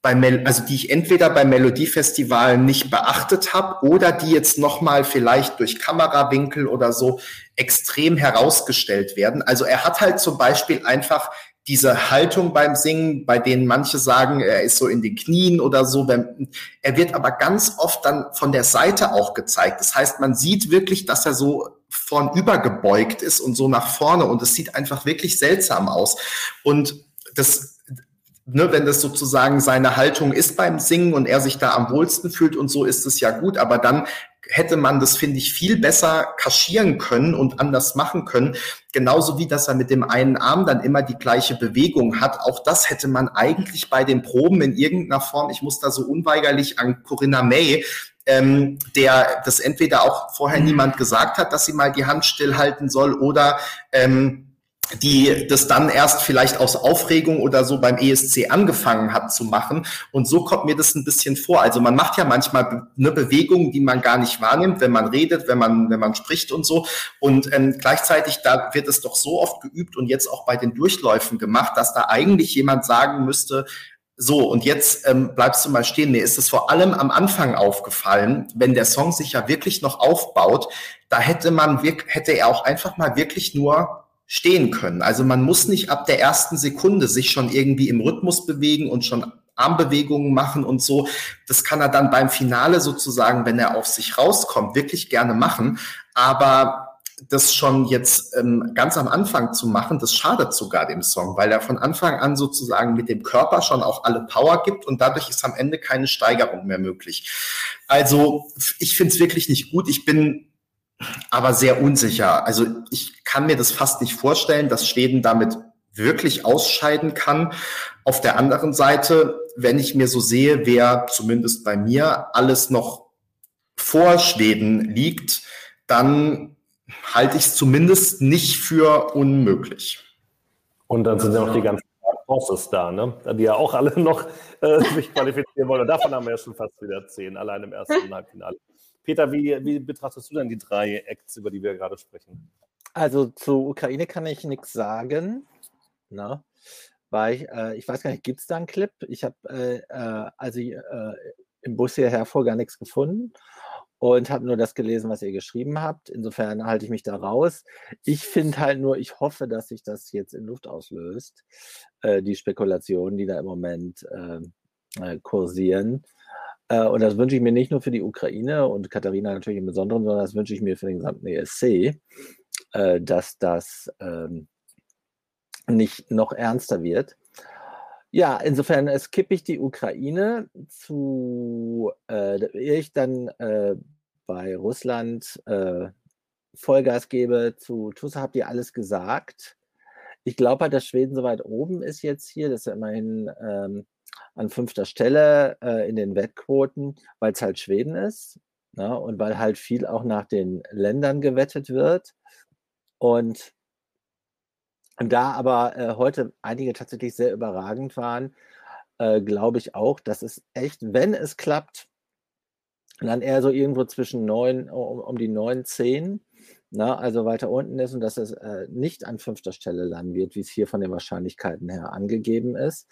bei Mel also die ich entweder beim Melodiefestival nicht beachtet habe oder die jetzt noch mal vielleicht durch Kamerawinkel oder so extrem herausgestellt werden. Also er hat halt zum Beispiel einfach diese Haltung beim Singen, bei denen manche sagen, er ist so in den Knien oder so. Er wird aber ganz oft dann von der Seite auch gezeigt. Das heißt, man sieht wirklich, dass er so vornüber gebeugt ist und so nach vorne und es sieht einfach wirklich seltsam aus. Und das ne, wenn das sozusagen seine Haltung ist beim Singen und er sich da am wohlsten fühlt und so ist es ja gut, aber dann hätte man das, finde ich, viel besser kaschieren können und anders machen können. Genauso wie, dass er mit dem einen Arm dann immer die gleiche Bewegung hat. Auch das hätte man eigentlich bei den Proben in irgendeiner Form, ich muss da so unweigerlich an Corinna May, ähm, der das entweder auch vorher niemand gesagt hat, dass sie mal die Hand stillhalten soll oder ähm, die das dann erst vielleicht aus Aufregung oder so beim ESC angefangen hat zu machen. Und so kommt mir das ein bisschen vor. Also man macht ja manchmal eine Bewegung, die man gar nicht wahrnimmt, wenn man redet, wenn man, wenn man spricht und so. Und ähm, gleichzeitig, da wird es doch so oft geübt und jetzt auch bei den Durchläufen gemacht, dass da eigentlich jemand sagen müsste, so, und jetzt ähm, bleibst du mal stehen. Mir ist es vor allem am Anfang aufgefallen, wenn der Song sich ja wirklich noch aufbaut, da hätte man, hätte er auch einfach mal wirklich nur stehen können. Also man muss nicht ab der ersten Sekunde sich schon irgendwie im Rhythmus bewegen und schon Armbewegungen machen und so. Das kann er dann beim Finale sozusagen, wenn er auf sich rauskommt, wirklich gerne machen. Aber das schon jetzt ähm, ganz am Anfang zu machen, das schadet sogar dem Song, weil er von Anfang an sozusagen mit dem Körper schon auch alle Power gibt und dadurch ist am Ende keine Steigerung mehr möglich. Also ich finde es wirklich nicht gut. Ich bin aber sehr unsicher. Also ich kann mir das fast nicht vorstellen, dass Schweden damit wirklich ausscheiden kann. Auf der anderen Seite, wenn ich mir so sehe, wer zumindest bei mir alles noch vor Schweden liegt, dann halte ich es zumindest nicht für unmöglich. Und dann sind ja noch die ganzen Bosses da, ne? die ja auch alle noch äh, sich qualifizieren wollen. Und davon haben wir ja schon fast wieder zehn, allein im ersten Halbfinale. Peter, wie, wie betrachtest du denn die drei Acts, über die wir gerade sprechen? Also zur Ukraine kann ich nichts sagen. Ne? weil ich, äh, ich weiß gar nicht, gibt es da einen Clip? Ich habe äh, äh, also äh, im Bus hierher vor gar nichts gefunden und habe nur das gelesen, was ihr geschrieben habt. Insofern halte ich mich da raus. Ich finde halt nur, ich hoffe, dass sich das jetzt in Luft auslöst, äh, die Spekulationen, die da im Moment ähm, äh, kursieren. Äh, und das wünsche ich mir nicht nur für die Ukraine und Katharina natürlich im Besonderen, sondern das wünsche ich mir für den gesamten ESC, äh, dass das ähm, nicht noch ernster wird. Ja, insofern skippe ich die Ukraine zu, äh, ich dann äh, bei Russland, äh, Vollgas gebe zu Tussa, habt ihr alles gesagt. Ich glaube halt, dass Schweden so weit oben ist jetzt hier. Das ist ja immerhin ähm, an fünfter Stelle äh, in den Wettquoten, weil es halt Schweden ist ne? und weil halt viel auch nach den Ländern gewettet wird. Und da aber äh, heute einige tatsächlich sehr überragend waren, äh, glaube ich auch, dass es echt, wenn es klappt, dann eher so irgendwo zwischen neun, um, um die neun, zehn, na, also weiter unten ist und dass es äh, nicht an fünfter Stelle landen wird, wie es hier von den Wahrscheinlichkeiten her angegeben ist.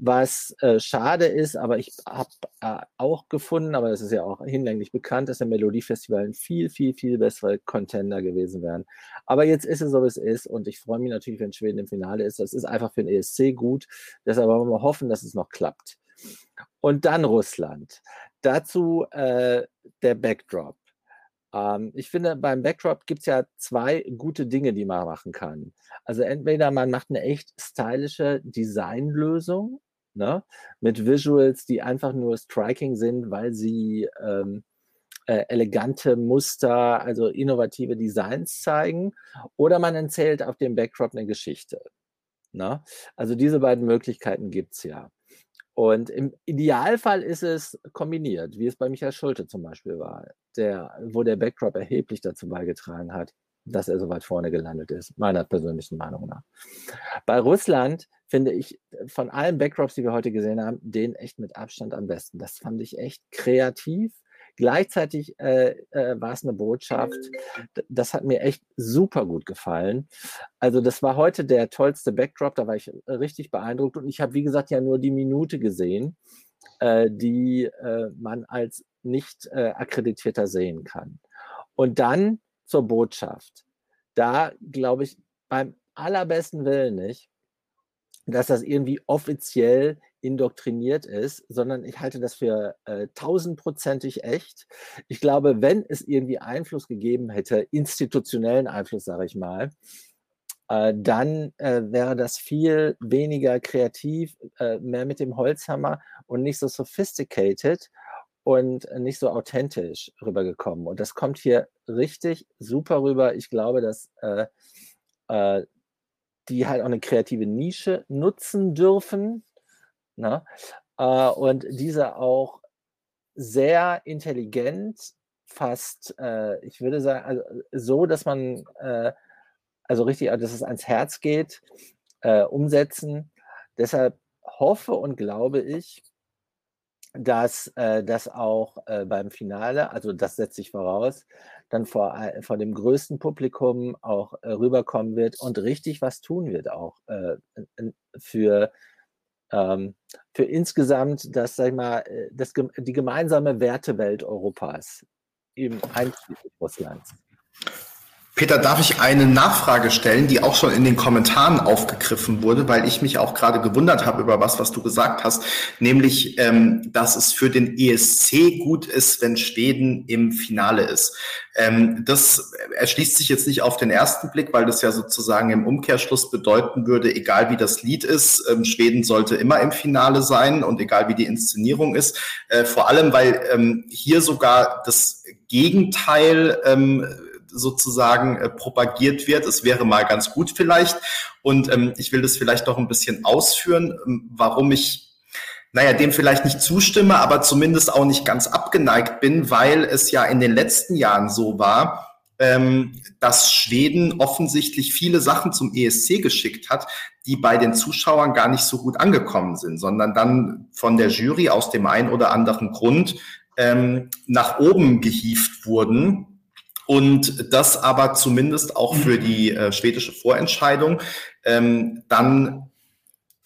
Was äh, schade ist, aber ich habe äh, auch gefunden, aber es ist ja auch hinlänglich bekannt, dass der Melodiefestival ein viel, viel, viel besserer Contender gewesen wären. Aber jetzt ist es so, wie es ist und ich freue mich natürlich, wenn Schweden im Finale ist. Das ist einfach für den ESC gut. Deshalb wollen wir hoffen, dass es noch klappt. Und dann Russland. Dazu äh, der Backdrop. Ähm, ich finde, beim Backdrop gibt es ja zwei gute Dinge, die man machen kann. Also entweder man macht eine echt stylische Designlösung, ne? mit Visuals, die einfach nur striking sind, weil sie ähm, äh, elegante Muster, also innovative Designs zeigen, oder man erzählt auf dem Backdrop eine Geschichte. Ne? Also diese beiden Möglichkeiten gibt es ja. Und im Idealfall ist es kombiniert, wie es bei Michael Schulte zum Beispiel war, der, wo der Backdrop erheblich dazu beigetragen hat, dass er so weit vorne gelandet ist, meiner persönlichen Meinung nach. Bei Russland finde ich von allen Backdrops, die wir heute gesehen haben, den echt mit Abstand am besten. Das fand ich echt kreativ. Gleichzeitig äh, äh, war es eine Botschaft. Das hat mir echt super gut gefallen. Also das war heute der tollste Backdrop. Da war ich äh, richtig beeindruckt. Und ich habe, wie gesagt, ja nur die Minute gesehen, äh, die äh, man als nicht äh, akkreditierter sehen kann. Und dann zur Botschaft. Da glaube ich beim allerbesten Willen nicht, dass das irgendwie offiziell indoktriniert ist, sondern ich halte das für äh, tausendprozentig echt. Ich glaube, wenn es irgendwie Einfluss gegeben hätte, institutionellen Einfluss, sage ich mal, äh, dann äh, wäre das viel weniger kreativ, äh, mehr mit dem Holzhammer und nicht so sophisticated und nicht so authentisch rübergekommen. Und das kommt hier richtig super rüber. Ich glaube, dass äh, äh, die halt auch eine kreative Nische nutzen dürfen, Ne? Äh, und diese auch sehr intelligent, fast, äh, ich würde sagen, also so, dass man, äh, also richtig, dass es ans Herz geht, äh, umsetzen. Deshalb hoffe und glaube ich, dass äh, das auch äh, beim Finale, also das setze ich voraus, dann vor, äh, vor dem größten Publikum auch äh, rüberkommen wird und richtig was tun wird auch äh, für ähm, für insgesamt das, sag ich mal, äh, das, die gemeinsame Wertewelt Europas, eben einschließlich Russlands. Peter, darf ich eine Nachfrage stellen, die auch schon in den Kommentaren aufgegriffen wurde, weil ich mich auch gerade gewundert habe über was, was du gesagt hast, nämlich, ähm, dass es für den ESC gut ist, wenn Schweden im Finale ist. Ähm, das erschließt sich jetzt nicht auf den ersten Blick, weil das ja sozusagen im Umkehrschluss bedeuten würde, egal wie das Lied ist, ähm, Schweden sollte immer im Finale sein und egal wie die Inszenierung ist. Äh, vor allem, weil ähm, hier sogar das Gegenteil ähm, sozusagen äh, propagiert wird. Es wäre mal ganz gut vielleicht. Und ähm, ich will das vielleicht noch ein bisschen ausführen, ähm, warum ich naja, dem vielleicht nicht zustimme, aber zumindest auch nicht ganz abgeneigt bin, weil es ja in den letzten Jahren so war, ähm, dass Schweden offensichtlich viele Sachen zum ESC geschickt hat, die bei den Zuschauern gar nicht so gut angekommen sind, sondern dann von der Jury aus dem einen oder anderen Grund ähm, nach oben gehieft wurden und das aber zumindest auch für die äh, schwedische Vorentscheidung ähm, dann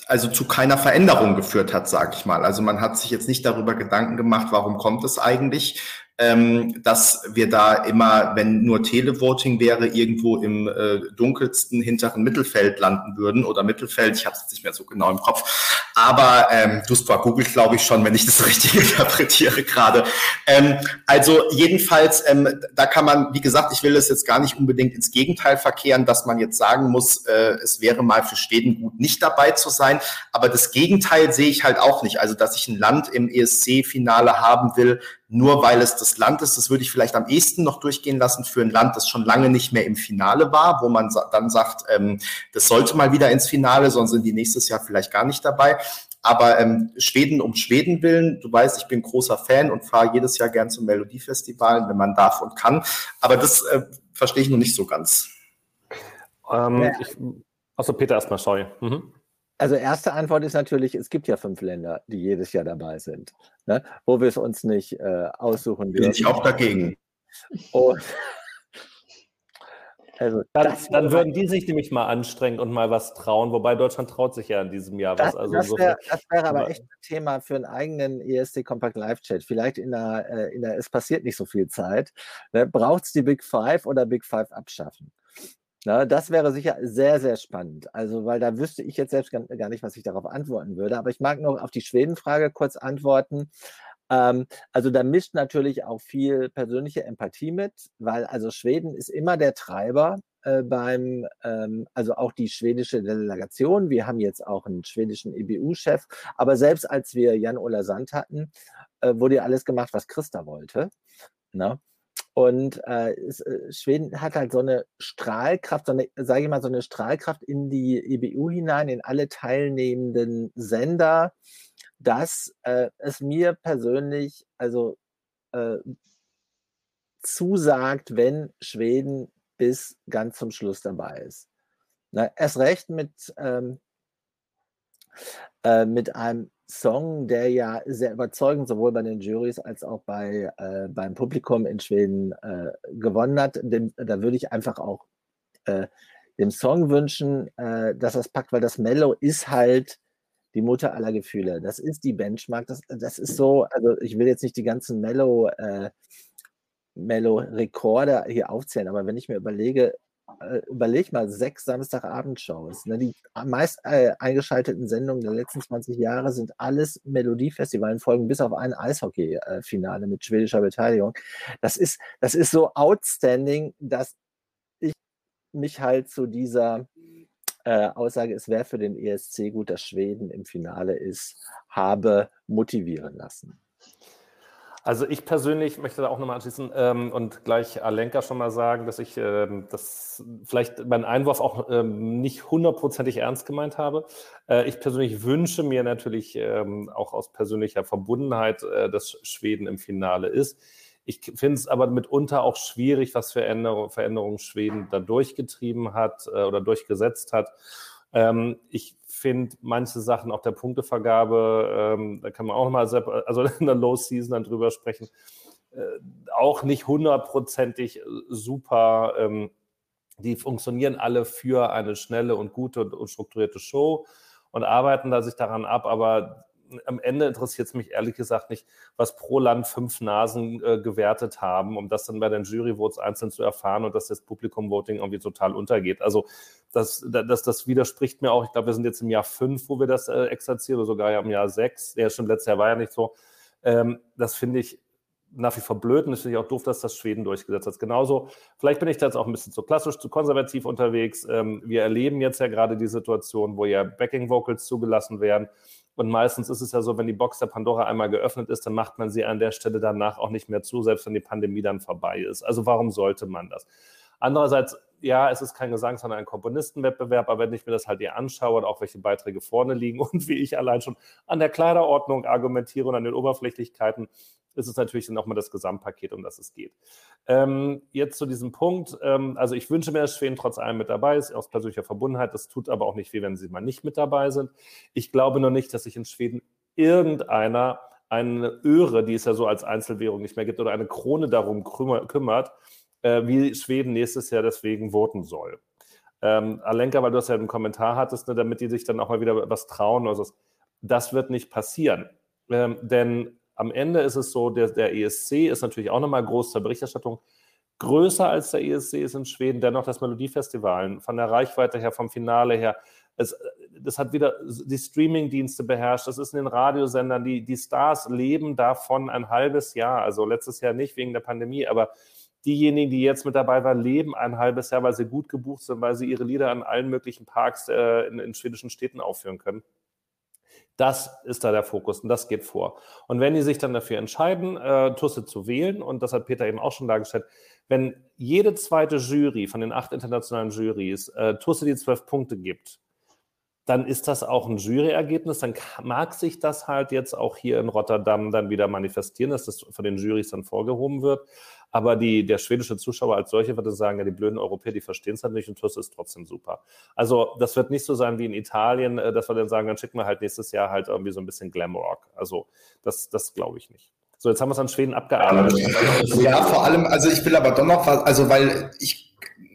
also zu keiner Veränderung geführt hat, sage ich mal. Also man hat sich jetzt nicht darüber Gedanken gemacht, warum kommt es eigentlich, ähm, dass wir da immer, wenn nur Televoting wäre, irgendwo im äh, dunkelsten hinteren Mittelfeld landen würden oder Mittelfeld, ich habe es jetzt nicht mehr so genau im Kopf. Aber ähm, du zwar googelt, glaube ich, schon, wenn ich das richtig interpretiere gerade. Ähm, also jedenfalls, ähm, da kann man, wie gesagt, ich will es jetzt gar nicht unbedingt ins Gegenteil verkehren, dass man jetzt sagen muss, äh, es wäre mal für Schweden gut, nicht dabei zu sein. Aber das Gegenteil sehe ich halt auch nicht. Also, dass ich ein Land im ESC-Finale haben will, nur weil es das Land ist. Das würde ich vielleicht am ehesten noch durchgehen lassen für ein Land, das schon lange nicht mehr im Finale war, wo man dann sagt, ähm, das sollte mal wieder ins Finale, sonst sind die nächstes Jahr vielleicht gar nicht dabei. Aber ähm, Schweden um Schweden willen, du weißt, ich bin großer Fan und fahre jedes Jahr gern zum Melodiefestival, wenn man darf und kann. Aber das äh, verstehe ich noch nicht so ganz. Ähm, ja. ich, achso, Peter erstmal, sorry. Mhm. Also erste Antwort ist natürlich, es gibt ja fünf Länder, die jedes Jahr dabei sind, ne? wo wir es uns nicht äh, aussuchen dürfen. Bin ich auch dagegen. Und also dann, dann würden die sich nämlich mal anstrengen und mal was trauen, wobei Deutschland traut sich ja in diesem Jahr was. Das, also das wäre wär aber echt ein Thema für einen eigenen ESC Compact Live Chat. Vielleicht in der, äh, in der es passiert nicht so viel Zeit. Ne? Braucht es die Big Five oder Big Five abschaffen? Na, das wäre sicher sehr, sehr spannend. Also, weil da wüsste ich jetzt selbst gar nicht, was ich darauf antworten würde. Aber ich mag noch auf die Schweden-Frage kurz antworten. Ähm, also da mischt natürlich auch viel persönliche Empathie mit, weil also Schweden ist immer der Treiber äh, beim, ähm, also auch die schwedische Delegation. Wir haben jetzt auch einen schwedischen EBU-Chef. Aber selbst als wir Jan-Ola Sand hatten, äh, wurde ja alles gemacht, was Christa wollte. Na? Und äh, es, äh, Schweden hat halt so eine Strahlkraft, so eine, sage ich mal, so eine Strahlkraft in die EBU hinein, in alle teilnehmenden Sender, dass äh, es mir persönlich also äh, zusagt, wenn Schweden bis ganz zum Schluss dabei ist. Na, erst recht mit, ähm, äh, mit einem Song, der ja sehr überzeugend sowohl bei den Juries als auch bei, äh, beim Publikum in Schweden äh, gewonnen hat. Dem, da würde ich einfach auch äh, dem Song wünschen, äh, dass das packt, weil das Mellow ist halt die Mutter aller Gefühle. Das ist die Benchmark. Das, das ist so, also ich will jetzt nicht die ganzen Mellow, äh, Mellow-Rekorde hier aufzählen, aber wenn ich mir überlege, überleg mal, sechs Samstagabendshows. Ne? Die meist äh, eingeschalteten Sendungen der letzten 20 Jahre sind alles Melodiefestivalen-Folgen, bis auf ein Eishockey-Finale mit schwedischer Beteiligung. Das ist, das ist so outstanding, dass ich mich halt zu dieser äh, Aussage, es wäre für den ESC gut, dass Schweden im Finale ist, habe motivieren lassen. Also ich persönlich möchte da auch nochmal anschließen ähm, und gleich Alenka schon mal sagen, dass ich ähm, das vielleicht meinen Einwurf auch ähm, nicht hundertprozentig ernst gemeint habe. Äh, ich persönlich wünsche mir natürlich ähm, auch aus persönlicher Verbundenheit, äh, dass Schweden im Finale ist. Ich finde es aber mitunter auch schwierig, was für Veränderungen Schweden da durchgetrieben hat äh, oder durchgesetzt hat. Ähm, ich finde manche Sachen auch der Punktevergabe, ähm, da kann man auch mal, also in der Low Season dann drüber sprechen, äh, auch nicht hundertprozentig äh, super. Ähm, die funktionieren alle für eine schnelle und gute und strukturierte Show und arbeiten da sich daran ab, aber am Ende interessiert es mich ehrlich gesagt nicht, was pro Land fünf Nasen äh, gewertet haben, um das dann bei den Jury-Votes einzeln zu erfahren und dass das Publikum-Voting irgendwie total untergeht. Also das, das, das widerspricht mir auch. Ich glaube, wir sind jetzt im Jahr fünf, wo wir das äh, exerzieren, oder sogar ja im Jahr sechs. Ja, schon letztes Jahr war ja nicht so. Ähm, das finde ich nach wie vor blöd und es finde ich auch doof, dass das Schweden durchgesetzt hat. Genauso, vielleicht bin ich da jetzt auch ein bisschen zu klassisch, zu konservativ unterwegs. Ähm, wir erleben jetzt ja gerade die Situation, wo ja Backing Vocals zugelassen werden. Und meistens ist es ja so, wenn die Box der Pandora einmal geöffnet ist, dann macht man sie an der Stelle danach auch nicht mehr zu, selbst wenn die Pandemie dann vorbei ist. Also warum sollte man das? Andererseits, ja, es ist kein Gesang, sondern ein Komponistenwettbewerb, aber wenn ich mir das halt hier anschaue und auch welche Beiträge vorne liegen und wie ich allein schon an der Kleiderordnung argumentiere und an den Oberflächlichkeiten, ist es natürlich dann nochmal das Gesamtpaket, um das es geht. Ähm, jetzt zu diesem Punkt. Ähm, also ich wünsche mir, dass Schweden trotz allem mit dabei ist, aus persönlicher Verbundenheit. Das tut aber auch nicht weh, wenn sie mal nicht mit dabei sind. Ich glaube noch nicht, dass sich in Schweden irgendeiner eine Öre, die es ja so als Einzelwährung nicht mehr gibt, oder eine Krone darum kümmert, äh, wie Schweden nächstes Jahr deswegen voten soll. Ähm, Alenka, weil du das ja im Kommentar hattest, ne, damit die sich dann auch mal wieder was trauen. Also das wird nicht passieren. Ähm, denn am Ende ist es so, der, der ESC ist natürlich auch nochmal groß zur Berichterstattung. Größer als der ESC ist in Schweden dennoch das Melodiefestival. Von der Reichweite her, vom Finale her. Es, das hat wieder die Streaming-Dienste beherrscht, das ist in den Radiosendern, die, die Stars leben davon ein halbes Jahr, also letztes Jahr nicht wegen der Pandemie, aber diejenigen, die jetzt mit dabei waren, leben ein halbes Jahr, weil sie gut gebucht sind, weil sie ihre Lieder an allen möglichen Parks äh, in, in schwedischen Städten aufführen können. Das ist da der Fokus und das geht vor. Und wenn die sich dann dafür entscheiden, äh, Tusse zu wählen, und das hat Peter eben auch schon dargestellt, wenn jede zweite Jury von den acht internationalen Jurys äh, Tusse die zwölf Punkte gibt, dann ist das auch ein Juryergebnis. Dann mag sich das halt jetzt auch hier in Rotterdam dann wieder manifestieren, dass das von den Jurys dann vorgehoben wird. Aber die, der schwedische Zuschauer als solche würde sagen, ja, die blöden Europäer, die verstehen es halt nicht und TUS ist trotzdem super. Also das wird nicht so sein wie in Italien, äh, dass wir dann sagen, dann schicken wir halt nächstes Jahr halt irgendwie so ein bisschen Glamrock. Also das, das glaube ich nicht. So, jetzt haben wir es an Schweden abgearbeitet. Ja, vor allem, also ich will aber doch noch also weil ich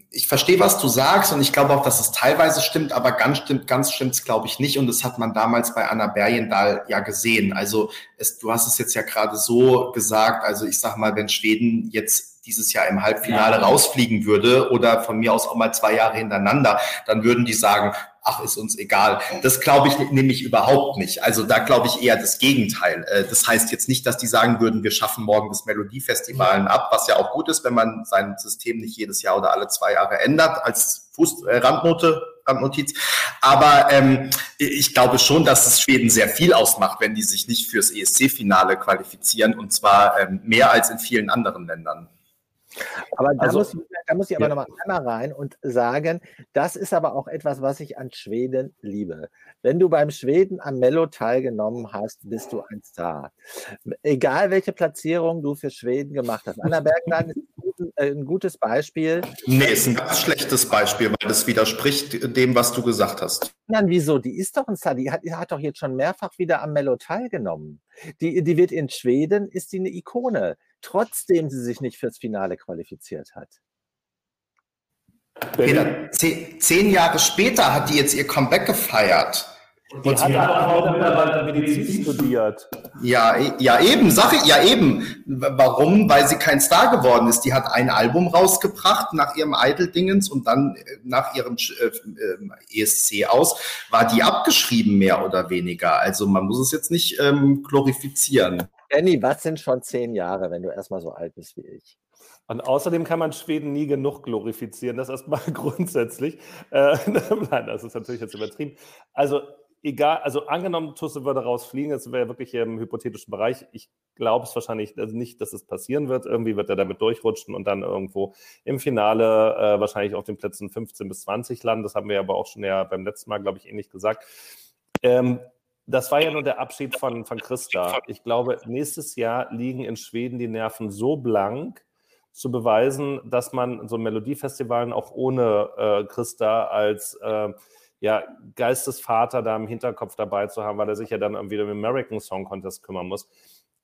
ich verstehe, was du sagst und ich glaube auch, dass es teilweise stimmt, aber ganz stimmt, ganz stimmt es, glaube ich, nicht. Und das hat man damals bei Anna Bergendahl ja gesehen. Also es, du hast es jetzt ja gerade so gesagt. Also ich sag mal, wenn Schweden jetzt dieses Jahr im Halbfinale ja. rausfliegen würde oder von mir aus auch mal zwei Jahre hintereinander, dann würden die sagen, ach, ist uns egal. Das glaube ich nämlich überhaupt nicht. Also da glaube ich eher das Gegenteil. Äh, das heißt jetzt nicht, dass die sagen würden, wir schaffen morgen das Melodiefestival ab, was ja auch gut ist, wenn man sein System nicht jedes Jahr oder alle zwei Jahre ändert als Fuß, äh, Randnote, Randnotiz. Aber ähm, ich glaube schon, dass es Schweden sehr viel ausmacht, wenn die sich nicht fürs ESC-Finale qualifizieren und zwar ähm, mehr als in vielen anderen Ländern. Aber da, also, muss, ich, da muss ich aber ja. nochmal einmal rein und sagen, das ist aber auch etwas, was ich an Schweden liebe. Wenn du beim Schweden am Mello teilgenommen hast, bist du ein Star. Egal welche Platzierung du für Schweden gemacht hast. Anna Bergland ist äh, ein gutes Beispiel. Nee, ist ein ganz schlechtes Beispiel, weil das widerspricht dem, was du gesagt hast. Nein, wieso? Die ist doch ein Star. Die hat, die hat doch jetzt schon mehrfach wieder am Mello teilgenommen. Die, die wird in Schweden, ist die eine Ikone trotzdem sie sich nicht fürs Finale qualifiziert hat. Peter, zehn, zehn Jahre später hat die jetzt ihr Comeback gefeiert. Die und hat aber auch mittlerweile Medizin studiert. Ja, ja eben, Sache, ja eben. Warum? Weil sie kein Star geworden ist. Die hat ein Album rausgebracht nach ihrem Idol-Dingens und dann äh, nach ihrem äh, ESC aus war die abgeschrieben, mehr oder weniger. Also man muss es jetzt nicht ähm, glorifizieren. Danny, was sind schon zehn Jahre, wenn du erstmal so alt bist wie ich? Und außerdem kann man Schweden nie genug glorifizieren, das erstmal grundsätzlich. Äh, nein, das ist natürlich jetzt übertrieben. Also egal, also angenommen, Tusse würde rausfliegen, das wäre wirklich im hypothetischen Bereich. Ich glaube es wahrscheinlich also nicht, dass es passieren wird. Irgendwie wird er damit durchrutschen und dann irgendwo im Finale äh, wahrscheinlich auf den Plätzen 15 bis 20 landen. Das haben wir aber auch schon ja beim letzten Mal, glaube ich, ähnlich gesagt. Ähm, das war ja nur der Abschied von, von Christa. Ich glaube, nächstes Jahr liegen in Schweden die Nerven so blank, zu beweisen, dass man so Melodiefestivalen auch ohne äh, Christa als äh, ja, Geistesvater da im Hinterkopf dabei zu haben, weil er sich ja dann irgendwie um den American Song Contest kümmern muss,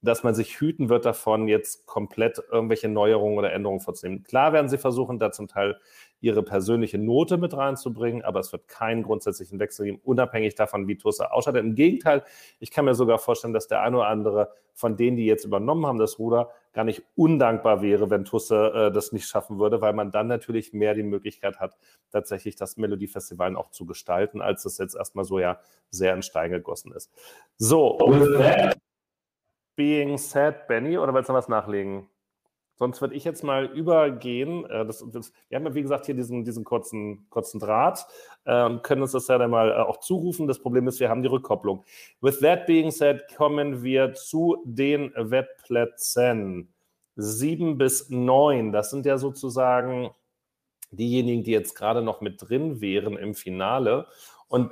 dass man sich hüten wird davon, jetzt komplett irgendwelche Neuerungen oder Änderungen vorzunehmen. Klar werden sie versuchen, da zum Teil ihre persönliche Note mit reinzubringen, aber es wird keinen grundsätzlichen Wechsel geben, unabhängig davon, wie Tussa ausschaltet. Im Gegenteil, ich kann mir sogar vorstellen, dass der eine oder andere von denen, die jetzt übernommen haben, das Ruder, gar nicht undankbar wäre, wenn Tusse äh, das nicht schaffen würde, weil man dann natürlich mehr die Möglichkeit hat, tatsächlich das Melodiefestival auch zu gestalten, als es jetzt erstmal so ja sehr in Stein gegossen ist. So, that being said, Benny, oder willst du noch was nachlegen? Sonst würde ich jetzt mal übergehen. Äh, das, das, wir haben ja, wie gesagt, hier diesen, diesen kurzen, kurzen Draht äh, und können uns das ja dann mal äh, auch zurufen. Das Problem ist, wir haben die Rückkopplung. With that being said, kommen wir zu den Wettplätzen. Sieben bis neun, das sind ja sozusagen diejenigen, die jetzt gerade noch mit drin wären im Finale. Und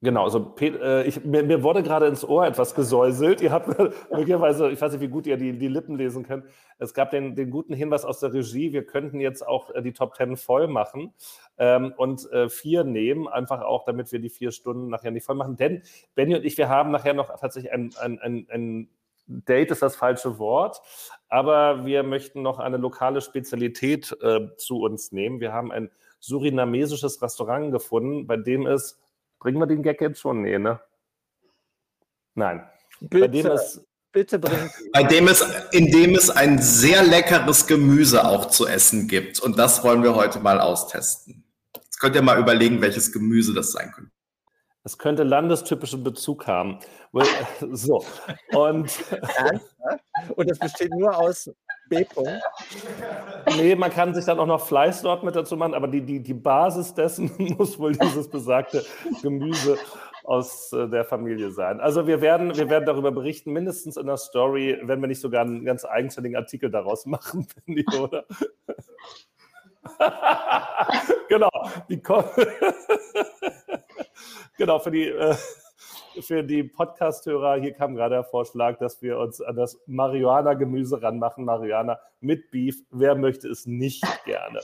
Genau, also äh, ich, mir, mir, wurde gerade ins Ohr etwas gesäuselt. Ihr habt möglicherweise, ich weiß nicht, wie gut ihr die, die Lippen lesen könnt. Es gab den, den guten Hinweis aus der Regie, wir könnten jetzt auch äh, die Top Ten voll machen ähm, und äh, vier nehmen, einfach auch, damit wir die vier Stunden nachher nicht voll machen. Denn Benny und ich, wir haben nachher noch tatsächlich ein, ein, ein, ein Date ist das falsche Wort, aber wir möchten noch eine lokale Spezialität äh, zu uns nehmen. Wir haben ein surinamesisches Restaurant gefunden, bei dem es Bringen wir den Gag jetzt schon? Nee, ne? Nein. Bitte, bei dem es, bitte bringt. Bei dem es, in dem es ein sehr leckeres Gemüse auch zu essen gibt. Und das wollen wir heute mal austesten. Jetzt könnt ihr mal überlegen, welches Gemüse das sein könnte. Es könnte landestypischen Bezug haben. So. Und, und das besteht nur aus B. Nee, man kann sich dann auch noch Fleisch dort mit dazu machen, aber die, die, die Basis dessen muss wohl dieses besagte Gemüse aus äh, der Familie sein. Also wir werden, wir werden darüber berichten, mindestens in der Story, wenn wir nicht sogar einen ganz eigenständigen Artikel daraus machen, Penny, oder? genau. Genau, für die, äh, für die Podcast-Hörer, hier kam gerade der Vorschlag, dass wir uns an das Marihuana-Gemüse ranmachen. Marihuana mit Beef. Wer möchte es nicht gerne?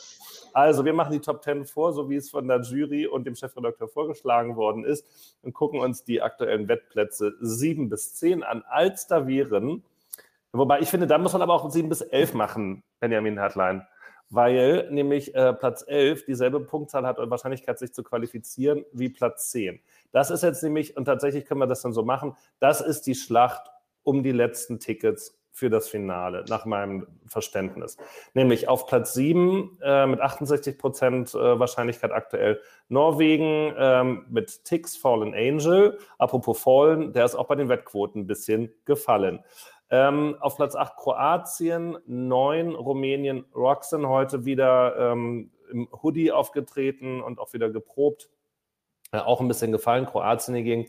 Also, wir machen die Top 10 vor, so wie es von der Jury und dem Chefredakteur vorgeschlagen worden ist, und gucken uns die aktuellen Wettplätze 7 bis 10 an, als da wären. Wobei ich finde, da muss man aber auch 7 bis 11 machen, Benjamin Hartlein weil nämlich äh, Platz 11 dieselbe Punktzahl hat und Wahrscheinlichkeit, sich zu qualifizieren, wie Platz 10. Das ist jetzt nämlich, und tatsächlich können wir das dann so machen, das ist die Schlacht um die letzten Tickets für das Finale, nach meinem Verständnis. Nämlich auf Platz 7 äh, mit 68 Prozent äh, Wahrscheinlichkeit aktuell Norwegen ähm, mit Tix Fallen Angel. Apropos Fallen, der ist auch bei den Wettquoten ein bisschen gefallen. Ähm, auf Platz 8 Kroatien, 9 Rumänien, Roxen heute wieder ähm, im Hoodie aufgetreten und auch wieder geprobt. Äh, auch ein bisschen gefallen. Kroatien hingegen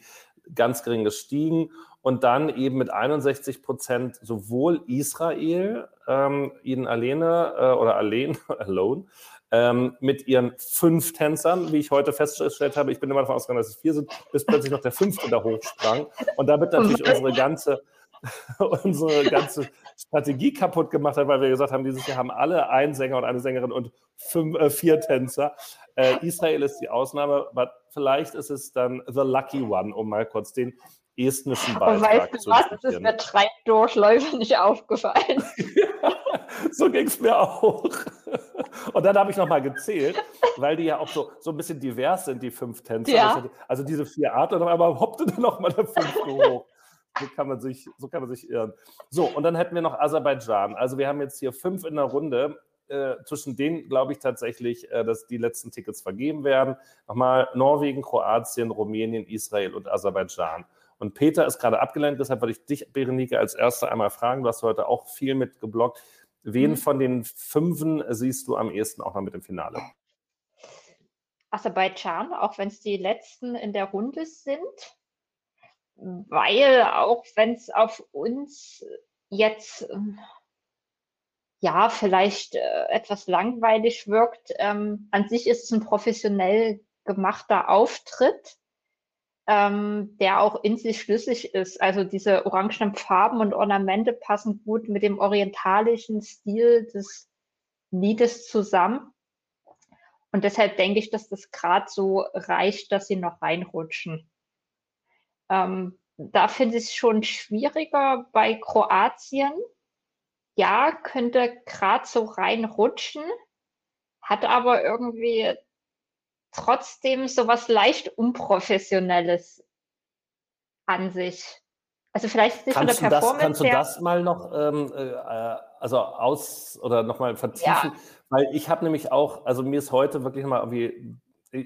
ganz gering gestiegen. Und dann eben mit 61 Prozent sowohl Israel, ähm, ihnen alleine äh, oder allein, alone, ähm, mit ihren fünf Tänzern, wie ich heute festgestellt habe. Ich bin immer davon ausgegangen, dass es vier sind, bis plötzlich noch der fünfte da hochsprang. Und damit natürlich unsere ganze unsere ganze Strategie kaputt gemacht hat, weil wir gesagt haben, dieses Jahr haben alle einen Sänger und eine Sängerin und fünf, äh, vier Tänzer. Äh, Israel ist die Ausnahme, aber vielleicht ist es dann The Lucky One, um mal kurz den estnischen Beitrag weißt du was, es ist mir drei Durchläufe nicht aufgefallen. so ging es mir auch. Und dann habe ich nochmal gezählt, weil die ja auch so, so ein bisschen divers sind, die fünf Tänzer. Ja. Also diese vier Arten, aber hoppte dann nochmal der fünfte hoch. So kann, man sich, so kann man sich irren. So, und dann hätten wir noch Aserbaidschan. Also wir haben jetzt hier fünf in der Runde. Äh, zwischen denen glaube ich tatsächlich, äh, dass die letzten Tickets vergeben werden. Nochmal Norwegen, Kroatien, Rumänien, Israel und Aserbaidschan. Und Peter ist gerade abgelenkt, deshalb würde ich dich, Berenike, als Erste einmal fragen. Du hast heute auch viel mitgeblockt. Wen mhm. von den Fünfen siehst du am ehesten auch noch mit dem Finale? Aserbaidschan, auch wenn es die letzten in der Runde sind weil auch wenn es auf uns jetzt ähm, ja vielleicht äh, etwas langweilig wirkt, ähm, an sich ist es ein professionell gemachter Auftritt, ähm, der auch in sich schlüssig ist. Also diese orangenen Farben und Ornamente passen gut mit dem orientalischen Stil des Liedes zusammen. Und deshalb denke ich, dass das gerade so reicht, dass sie noch reinrutschen. Ähm, da finde ich es schon schwieriger bei Kroatien. Ja, könnte gerade so reinrutschen, hat aber irgendwie trotzdem so was leicht Unprofessionelles an sich. Also vielleicht nicht kannst von der Performance das, Kannst du das mal noch ähm, äh, also aus oder nochmal vertiefen? Ja. Weil ich habe nämlich auch, also mir ist heute wirklich mal irgendwie,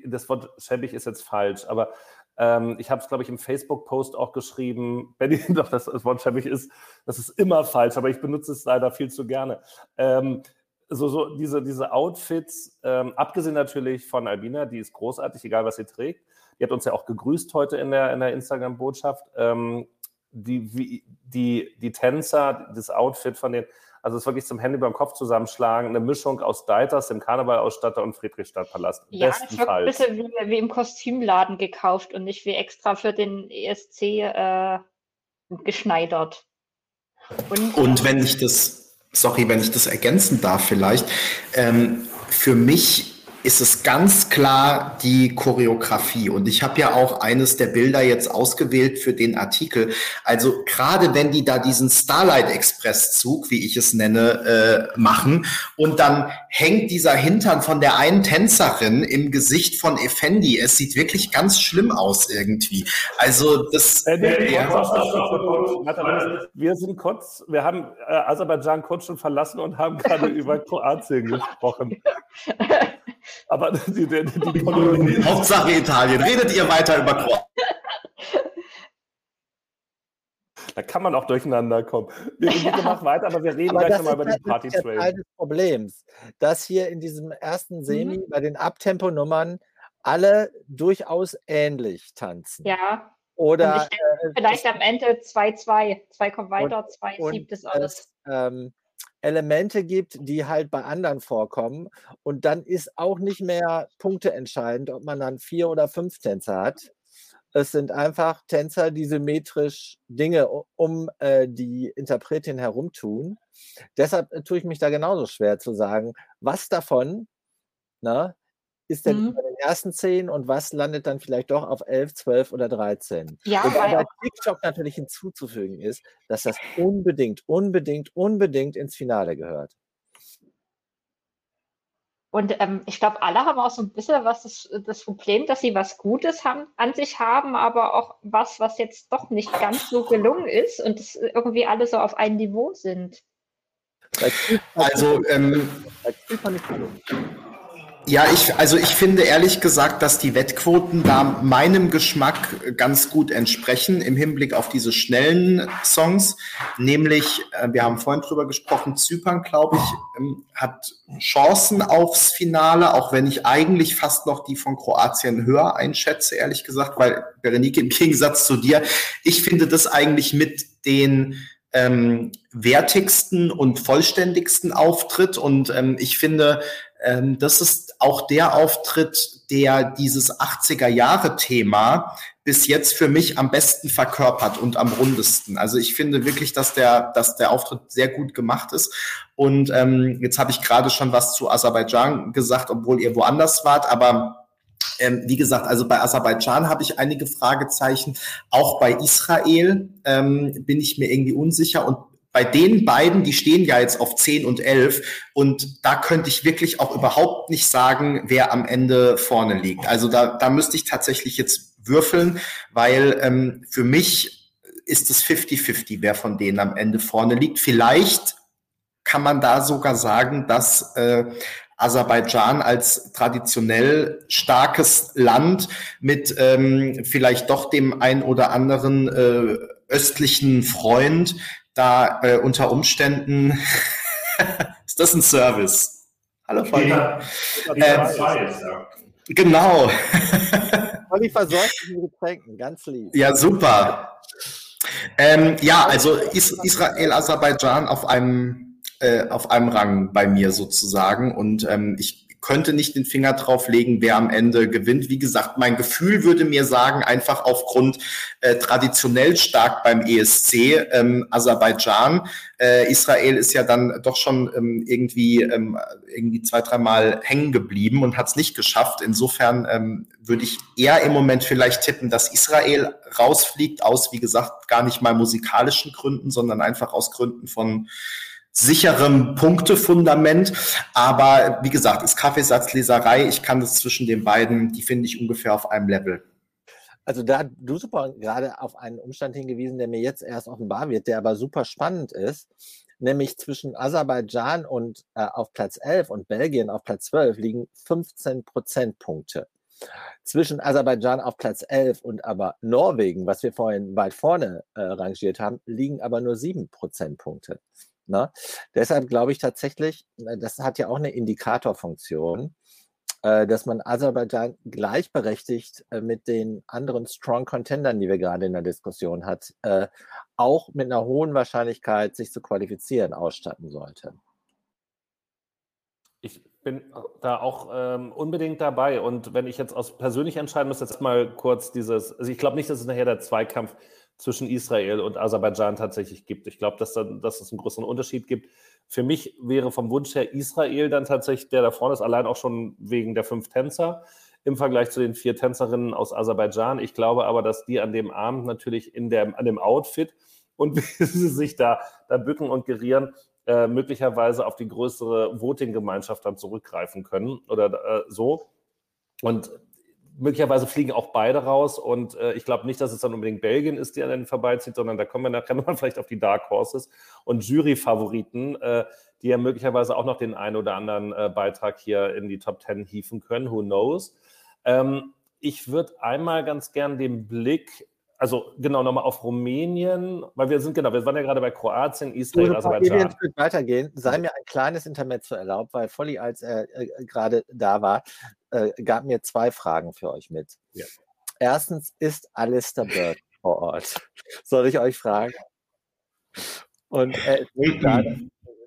das Wort schäbig ist jetzt falsch, aber ähm, ich habe es, glaube ich, im Facebook-Post auch geschrieben, wenn doch das, Wort schäbig ist, das ist immer falsch, aber ich benutze es leider viel zu gerne. Ähm, so, so diese, diese Outfits, ähm, abgesehen natürlich von Albina, die ist großartig, egal was sie trägt. Die hat uns ja auch gegrüßt heute in der, in der Instagram-Botschaft. Ähm, die, die, die Tänzer, das Outfit von denen, also es ist wirklich zum Handy beim Kopf zusammenschlagen, eine Mischung aus Deiters, dem Karnevalausstatter und Friedrichstadtpalast. Ja, es wirkt ein bisschen wie, wie, im Kostümladen gekauft und nicht wie extra für den ESC äh, geschneidert. Und, und wenn ich das, sorry, wenn ich das ergänzen darf vielleicht, ähm, für mich ist es ganz klar die Choreografie. Und ich habe ja auch eines der Bilder jetzt ausgewählt für den Artikel. Also gerade wenn die da diesen Starlight Express Zug, wie ich es nenne, äh, machen und dann hängt dieser Hintern von der einen Tänzerin im Gesicht von Effendi. Es sieht wirklich ganz schlimm aus irgendwie. Also das. Äh, nee, ja. Wir sind kurz, wir haben äh, Aserbaidschan kurz schon verlassen und haben gerade über Kroatien gesprochen. Aber die, die, die, Hauptsache Italien. Redet ihr weiter über Kroatien? Da kann man auch durcheinander kommen. Wir, wir machen weiter, aber wir reden aber gleich nochmal über die Party Train. Das ist Teil des Problems, dass hier in diesem ersten Semi mhm. bei den Abtempo-Nummern alle durchaus ähnlich tanzen. Ja. Oder denke, äh, vielleicht am Ende 2-2. 2 kommt weiter, 2 siebt es alles. Ähm, Elemente gibt, die halt bei anderen vorkommen. Und dann ist auch nicht mehr Punkte entscheidend, ob man dann vier oder fünf Tänzer hat. Es sind einfach Tänzer, die symmetrisch Dinge um äh, die Interpretin herumtun. Deshalb äh, tue ich mich da genauso schwer zu sagen, was davon na, ist denn mhm. bei den ersten zehn und was landet dann vielleicht doch auf elf, zwölf oder dreizehn? Ja, Wobei bei TikTok natürlich hinzuzufügen ist, dass das unbedingt, unbedingt, unbedingt ins Finale gehört. Und ähm, ich glaube, alle haben auch so ein bisschen was das, das, Problem, dass sie was Gutes haben, an sich haben, aber auch was, was jetzt doch nicht ganz so gelungen ist und dass irgendwie alle so auf einem Niveau sind. Also, ähm, ja, ich, also ich finde ehrlich gesagt, dass die Wettquoten da meinem Geschmack ganz gut entsprechen im Hinblick auf diese schnellen Songs. Nämlich, äh, wir haben vorhin drüber gesprochen, Zypern, glaube ich, ähm, hat Chancen aufs Finale, auch wenn ich eigentlich fast noch die von Kroatien höher einschätze, ehrlich gesagt, weil Berenike im Gegensatz zu dir, ich finde das eigentlich mit den ähm, wertigsten und vollständigsten Auftritt und ähm, ich finde, das ist auch der Auftritt, der dieses 80er-Jahre-Thema bis jetzt für mich am besten verkörpert und am rundesten. Also ich finde wirklich, dass der, dass der Auftritt sehr gut gemacht ist. Und ähm, jetzt habe ich gerade schon was zu Aserbaidschan gesagt, obwohl ihr woanders wart, aber ähm, wie gesagt, also bei Aserbaidschan habe ich einige Fragezeichen. Auch bei Israel ähm, bin ich mir irgendwie unsicher. Und bei den beiden, die stehen ja jetzt auf 10 und 11 und da könnte ich wirklich auch überhaupt nicht sagen, wer am Ende vorne liegt. Also da, da müsste ich tatsächlich jetzt würfeln, weil ähm, für mich ist es 50-50, wer von denen am Ende vorne liegt. Vielleicht kann man da sogar sagen, dass äh, Aserbaidschan als traditionell starkes Land mit ähm, vielleicht doch dem ein oder anderen äh, östlichen Freund da äh, unter Umständen ist das ein Service. Hallo Freunde. Ja, ähm, genau. Olli versorgt mit Getränken, ganz lieb. Ja, super. Ähm, ja, also Is Israel, Aserbaidschan auf einem, äh, auf einem Rang bei mir sozusagen. Und ähm, ich könnte nicht den Finger drauf legen, wer am Ende gewinnt. Wie gesagt, mein Gefühl würde mir sagen, einfach aufgrund äh, traditionell stark beim ESC ähm, Aserbaidschan. Äh, Israel ist ja dann doch schon ähm, irgendwie, ähm, irgendwie zwei, dreimal hängen geblieben und hat es nicht geschafft. Insofern ähm, würde ich eher im Moment vielleicht tippen, dass Israel rausfliegt, aus, wie gesagt, gar nicht mal musikalischen Gründen, sondern einfach aus Gründen von sicherem Punktefundament. Aber wie gesagt, ist Kaffeesatzleserei. Ich kann das zwischen den beiden, die finde ich ungefähr auf einem Level. Also da hat du super gerade auf einen Umstand hingewiesen, der mir jetzt erst offenbar wird, der aber super spannend ist. Nämlich zwischen Aserbaidschan und äh, auf Platz 11 und Belgien auf Platz 12 liegen 15 Prozentpunkte. Zwischen Aserbaidschan auf Platz 11 und aber Norwegen, was wir vorhin weit vorne äh, rangiert haben, liegen aber nur 7 Prozentpunkte. Ne? Deshalb glaube ich tatsächlich, äh, das hat ja auch eine Indikatorfunktion, äh, dass man Aserbaidschan gleichberechtigt äh, mit den anderen Strong Contendern, die wir gerade in der Diskussion hat, auch mit einer hohen Wahrscheinlichkeit, sich zu qualifizieren, ausstatten sollte. Ich bin da auch ähm, unbedingt dabei. Und wenn ich jetzt aus persönlich entscheiden muss, jetzt mal kurz dieses, also ich glaube nicht, dass es nachher der Zweikampf zwischen Israel und Aserbaidschan tatsächlich gibt. Ich glaube, dass, dass es einen größeren Unterschied gibt. Für mich wäre vom Wunsch her Israel dann tatsächlich der da vorne ist, allein auch schon wegen der fünf Tänzer im Vergleich zu den vier Tänzerinnen aus Aserbaidschan. Ich glaube aber, dass die an dem Abend natürlich in der, an dem Outfit und wie sie sich da, da bücken und gerieren, äh, möglicherweise auf die größere Voting-Gemeinschaft dann zurückgreifen können oder äh, so. Und möglicherweise fliegen auch beide raus und äh, ich glaube nicht, dass es dann unbedingt Belgien ist, die an den vorbeizieht, sondern da kommen wir nachher nochmal vielleicht auf die Dark Horses und Jury-Favoriten, äh, die ja möglicherweise auch noch den einen oder anderen äh, Beitrag hier in die Top Ten hieven können. Who knows? Ähm, ich würde einmal ganz gern den Blick also genau nochmal auf Rumänien, weil wir sind genau, wir waren ja gerade bei Kroatien, Israel, Aserbaidschan. Wir ein Stück weitergehen, sei mir ein kleines Intermezzo erlaubt, weil Volli, als er äh, gerade da war, äh, gab mir zwei Fragen für euch mit. Ja. Erstens, ist Alistair Bird vor Ort? Soll ich euch fragen? Und er ist nicht da,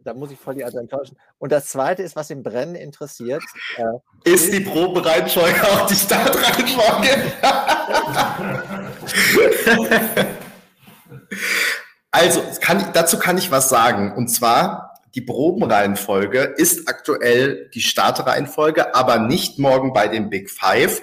da muss ich voll die also enttäuschen. Und das zweite ist, was im Brennen interessiert. Äh, ist, ist die Probereihenfolge auch die Startreihenfolge? also, kann, dazu kann ich was sagen. Und zwar, die Probenreihenfolge ist aktuell die Startreihenfolge, aber nicht morgen bei den Big Five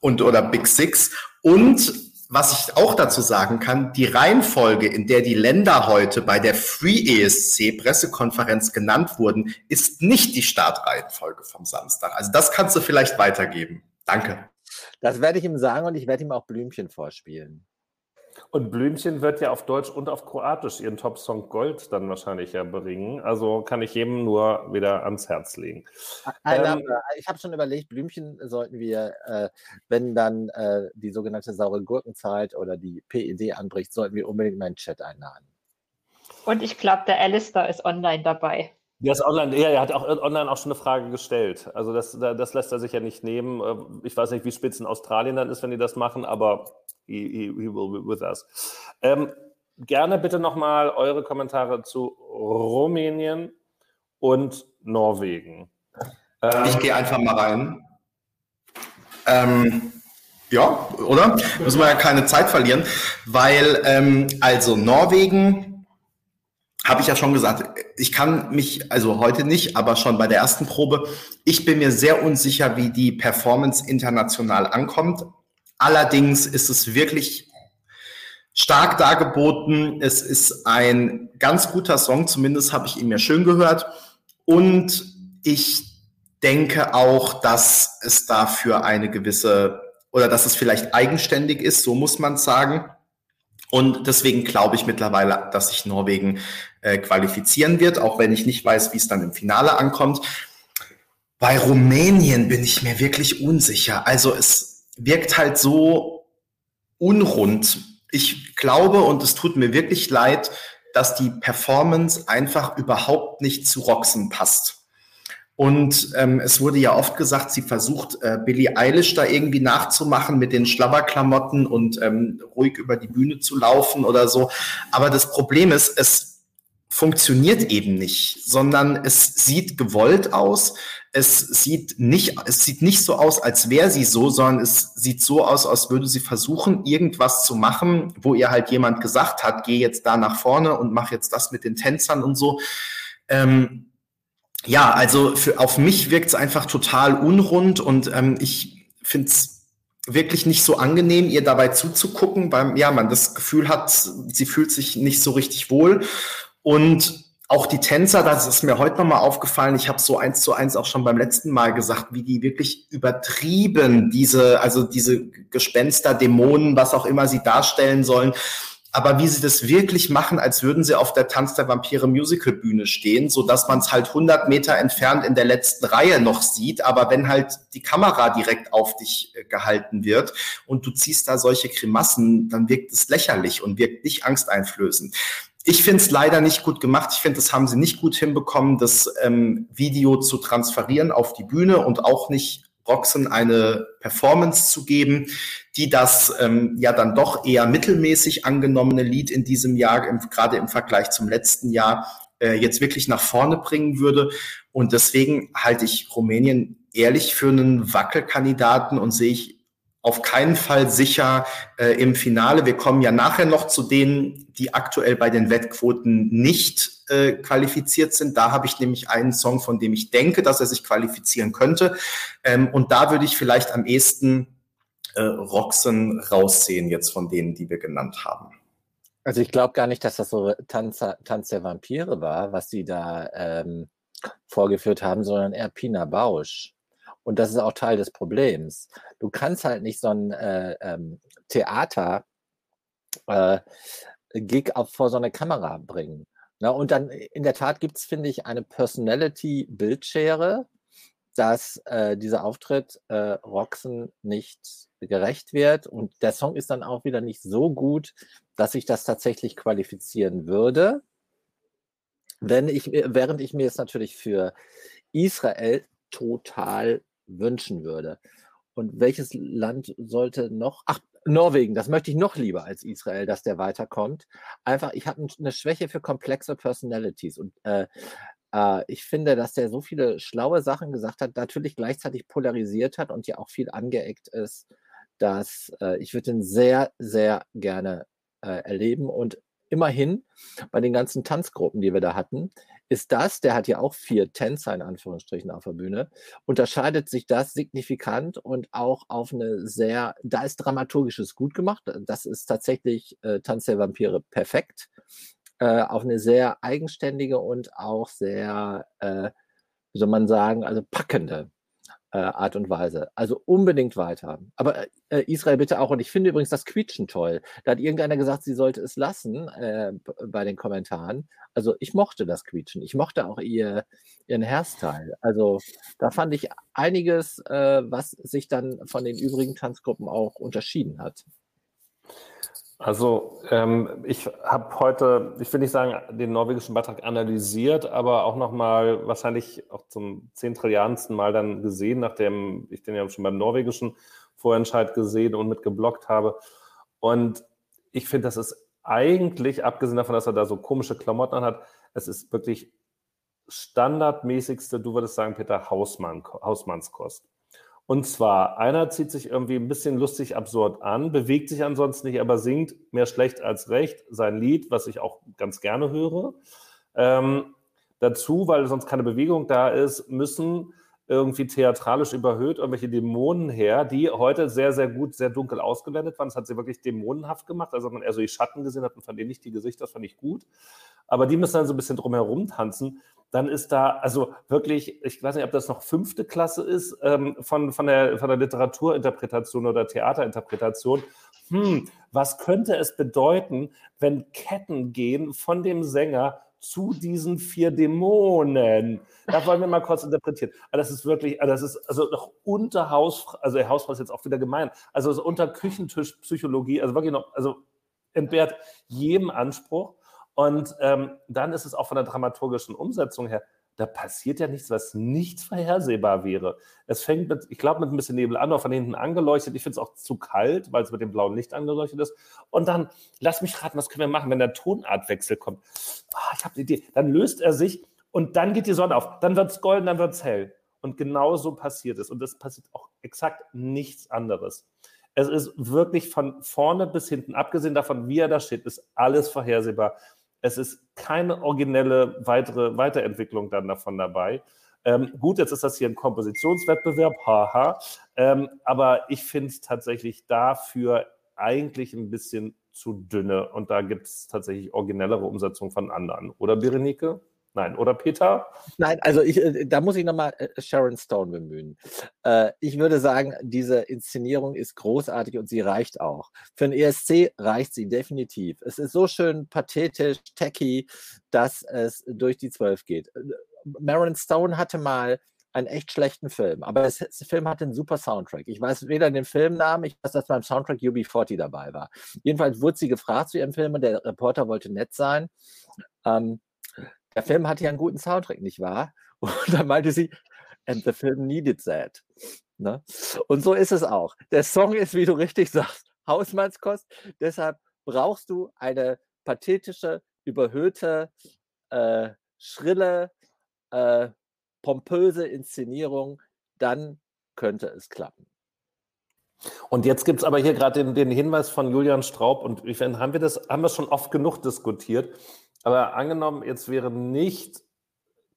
und oder Big Six. Und was ich auch dazu sagen kann, die Reihenfolge, in der die Länder heute bei der Free ESC Pressekonferenz genannt wurden, ist nicht die Startreihenfolge vom Samstag. Also das kannst du vielleicht weitergeben. Danke. Das werde ich ihm sagen und ich werde ihm auch Blümchen vorspielen. Und Blümchen wird ja auf Deutsch und auf Kroatisch ihren Top-Song Gold dann wahrscheinlich ja bringen. Also kann ich jedem nur wieder ans Herz legen. Ähm, ich habe schon überlegt, Blümchen sollten wir, äh, wenn dann äh, die sogenannte saure Gurkenzeit oder die PED anbricht, sollten wir unbedingt meinen Chat einladen. Und ich glaube, der Alistair ist online dabei. Der ist online, ja, er hat auch online auch schon eine Frage gestellt. Also das, das lässt er sich ja nicht nehmen. Äh, ich weiß nicht, wie spitz in Australien dann ist, wenn die das machen, aber he, he, will be with us. Ähm, gerne bitte nochmal eure Kommentare zu Rumänien und Norwegen. Ähm, ich gehe einfach mal rein. Ähm, ja, oder? Müssen wir ja keine Zeit verlieren, weil ähm, also Norwegen habe ich ja schon gesagt, ich kann mich, also heute nicht, aber schon bei der ersten Probe, ich bin mir sehr unsicher, wie die Performance international ankommt. Allerdings ist es wirklich stark dargeboten. Es ist ein ganz guter Song, zumindest habe ich ihn mir schön gehört. Und ich denke auch, dass es dafür eine gewisse, oder dass es vielleicht eigenständig ist, so muss man sagen. Und deswegen glaube ich mittlerweile, dass sich Norwegen äh, qualifizieren wird, auch wenn ich nicht weiß, wie es dann im Finale ankommt. Bei Rumänien bin ich mir wirklich unsicher. Also es wirkt halt so unrund. Ich glaube, und es tut mir wirklich leid, dass die Performance einfach überhaupt nicht zu Roxen passt. Und ähm, es wurde ja oft gesagt, sie versucht, äh, Billie Eilish da irgendwie nachzumachen mit den Schlabberklamotten und ähm, ruhig über die Bühne zu laufen oder so. Aber das Problem ist, es funktioniert eben nicht, sondern es sieht gewollt aus. Es sieht nicht, es sieht nicht so aus, als wäre sie so, sondern es sieht so aus, als würde sie versuchen, irgendwas zu machen, wo ihr halt jemand gesagt hat, geh jetzt da nach vorne und mach jetzt das mit den Tänzern und so. Ähm, ja, also für, auf mich wirkt es einfach total unrund und ähm, ich finde es wirklich nicht so angenehm, ihr dabei zuzugucken, weil ja, man das Gefühl hat, sie fühlt sich nicht so richtig wohl. Und auch die Tänzer, das ist mir heute nochmal aufgefallen, ich habe so eins zu eins auch schon beim letzten Mal gesagt, wie die wirklich übertrieben diese, also diese Gespenster, Dämonen, was auch immer sie darstellen sollen, aber wie sie das wirklich machen, als würden sie auf der Tanz der Vampire Musical Bühne stehen, so dass man es halt 100 Meter entfernt in der letzten Reihe noch sieht. Aber wenn halt die Kamera direkt auf dich äh, gehalten wird und du ziehst da solche Grimassen, dann wirkt es lächerlich und wirkt nicht angsteinflößend. Ich finde es leider nicht gut gemacht. Ich finde, das haben sie nicht gut hinbekommen, das ähm, Video zu transferieren auf die Bühne und auch nicht Roxen eine Performance zu geben, die das ähm, ja dann doch eher mittelmäßig angenommene Lied in diesem Jahr, gerade im Vergleich zum letzten Jahr, äh, jetzt wirklich nach vorne bringen würde. Und deswegen halte ich Rumänien ehrlich für einen Wackelkandidaten und sehe ich auf keinen Fall sicher äh, im Finale. Wir kommen ja nachher noch zu denen, die aktuell bei den Wettquoten nicht äh, qualifiziert sind. Da habe ich nämlich einen Song, von dem ich denke, dass er sich qualifizieren könnte. Ähm, und da würde ich vielleicht am ehesten äh, Roxen raussehen, jetzt von denen, die wir genannt haben. Also ich glaube gar nicht, dass das so Tanz, Tanz der Vampire war, was sie da ähm, vorgeführt haben, sondern eher Pina Bausch. Und das ist auch Teil des Problems. Du kannst halt nicht so ein äh, ähm, Theater äh, Gig auf, vor so eine Kamera bringen. Na, und dann in der Tat gibt es, finde ich, eine Personality-Bildschere, dass äh, dieser Auftritt äh, Roxen nicht gerecht wird. Und der Song ist dann auch wieder nicht so gut, dass ich das tatsächlich qualifizieren würde. Wenn ich, während ich mir es natürlich für Israel total wünschen würde. Und welches Land sollte noch? Ach, Norwegen, das möchte ich noch lieber als Israel, dass der weiterkommt. Einfach, ich habe eine Schwäche für komplexe Personalities und äh, äh, ich finde, dass der so viele schlaue Sachen gesagt hat, natürlich gleichzeitig polarisiert hat und ja auch viel angeeckt ist, dass äh, ich würde ihn sehr, sehr gerne äh, erleben und immerhin bei den ganzen Tanzgruppen, die wir da hatten, ist das, der hat ja auch vier Tänzer in Anführungsstrichen auf der Bühne, unterscheidet sich das signifikant und auch auf eine sehr, da ist dramaturgisches gut gemacht. Das ist tatsächlich äh, Tanz der Vampire perfekt. Äh, auf eine sehr eigenständige und auch sehr, äh, wie soll man sagen, also packende äh, Art und Weise. Also unbedingt weiter. Aber äh, Israel bitte auch. Und ich finde übrigens das Quietschen toll. Da hat irgendeiner gesagt, sie sollte es lassen äh, bei den Kommentaren. Also ich mochte das Quietschen. Ich mochte auch ihr, ihren Hairstyle. Also da fand ich einiges, äh, was sich dann von den übrigen Tanzgruppen auch unterschieden hat. Also ähm, ich habe heute, ich will nicht sagen, den norwegischen Beitrag analysiert, aber auch nochmal wahrscheinlich auch zum zehntrilliansten Mal dann gesehen, nachdem ich den ja schon beim norwegischen Vorentscheid gesehen und mitgeblockt habe. Und ich finde, das ist eigentlich, abgesehen davon, dass er da so komische Klamotten hat, es ist wirklich standardmäßigste, du würdest sagen, Peter Hausmann, Hausmannskost. Und zwar, einer zieht sich irgendwie ein bisschen lustig absurd an, bewegt sich ansonsten nicht, aber singt mehr schlecht als recht sein Lied, was ich auch ganz gerne höre. Ähm, dazu, weil sonst keine Bewegung da ist, müssen irgendwie theatralisch überhöht irgendwelche Dämonen her, die heute sehr, sehr gut, sehr dunkel ausgeblendet waren. Das hat sie wirklich dämonenhaft gemacht. Also man eher so die Schatten gesehen hat und von denen nicht die Gesichter, das fand ich gut. Aber die müssen dann so ein bisschen drumherum tanzen dann ist da also wirklich, ich weiß nicht, ob das noch fünfte Klasse ist ähm, von, von, der, von der Literaturinterpretation oder Theaterinterpretation. Hm, was könnte es bedeuten, wenn Ketten gehen von dem Sänger zu diesen vier Dämonen. Da wollen wir mal kurz interpretieren. Aber das ist wirklich, das ist also noch unter Haus, also Hausfrau ist jetzt auch wieder gemein, also unter Küchentischpsychologie, also wirklich noch, also entbehrt jedem Anspruch. Und ähm, dann ist es auch von der dramaturgischen Umsetzung her, da passiert ja nichts, was nicht vorhersehbar wäre. Es fängt mit, ich glaube, mit ein bisschen Nebel an, oder von hinten angeleuchtet. Ich finde es auch zu kalt, weil es mit dem blauen Licht angeleuchtet ist. Und dann, lass mich raten, was können wir machen, wenn der Tonartwechsel kommt? Oh, ich habe eine Idee. Dann löst er sich und dann geht die Sonne auf. Dann wird es golden, dann wird es hell. Und genau so passiert es. Und es passiert auch exakt nichts anderes. Es ist wirklich von vorne bis hinten, abgesehen davon, wie er da steht, ist alles vorhersehbar. Es ist keine originelle weitere Weiterentwicklung dann davon dabei. Ähm, gut, jetzt ist das hier ein Kompositionswettbewerb, haha. Ähm, aber ich finde es tatsächlich dafür eigentlich ein bisschen zu dünne. Und da gibt es tatsächlich originellere Umsetzungen von anderen. Oder Berenike? Nein, oder Peter? Nein, also ich, äh, da muss ich nochmal äh, Sharon Stone bemühen. Äh, ich würde sagen, diese Inszenierung ist großartig und sie reicht auch. Für ein ESC reicht sie definitiv. Es ist so schön pathetisch, tacky, dass es durch die Zwölf geht. Maron Stone hatte mal einen echt schlechten Film, aber der Film hatte einen super Soundtrack. Ich weiß weder den Filmnamen, ich weiß, dass beim Soundtrack UB40 dabei war. Jedenfalls wurde sie gefragt zu ihrem Film und der Reporter wollte nett sein. Ähm, der Film hatte ja einen guten Soundtrack, nicht wahr? Und dann meinte sie, and the film needed that. Ne? Und so ist es auch. Der Song ist, wie du richtig sagst, Hausmannskost. Deshalb brauchst du eine pathetische, überhöhte, äh, schrille, äh, pompöse Inszenierung. Dann könnte es klappen. Und jetzt gibt es aber hier gerade den, den, Hinweis von Julian Straub und ich haben wir das, haben wir schon oft genug diskutiert. Aber angenommen, jetzt wäre nicht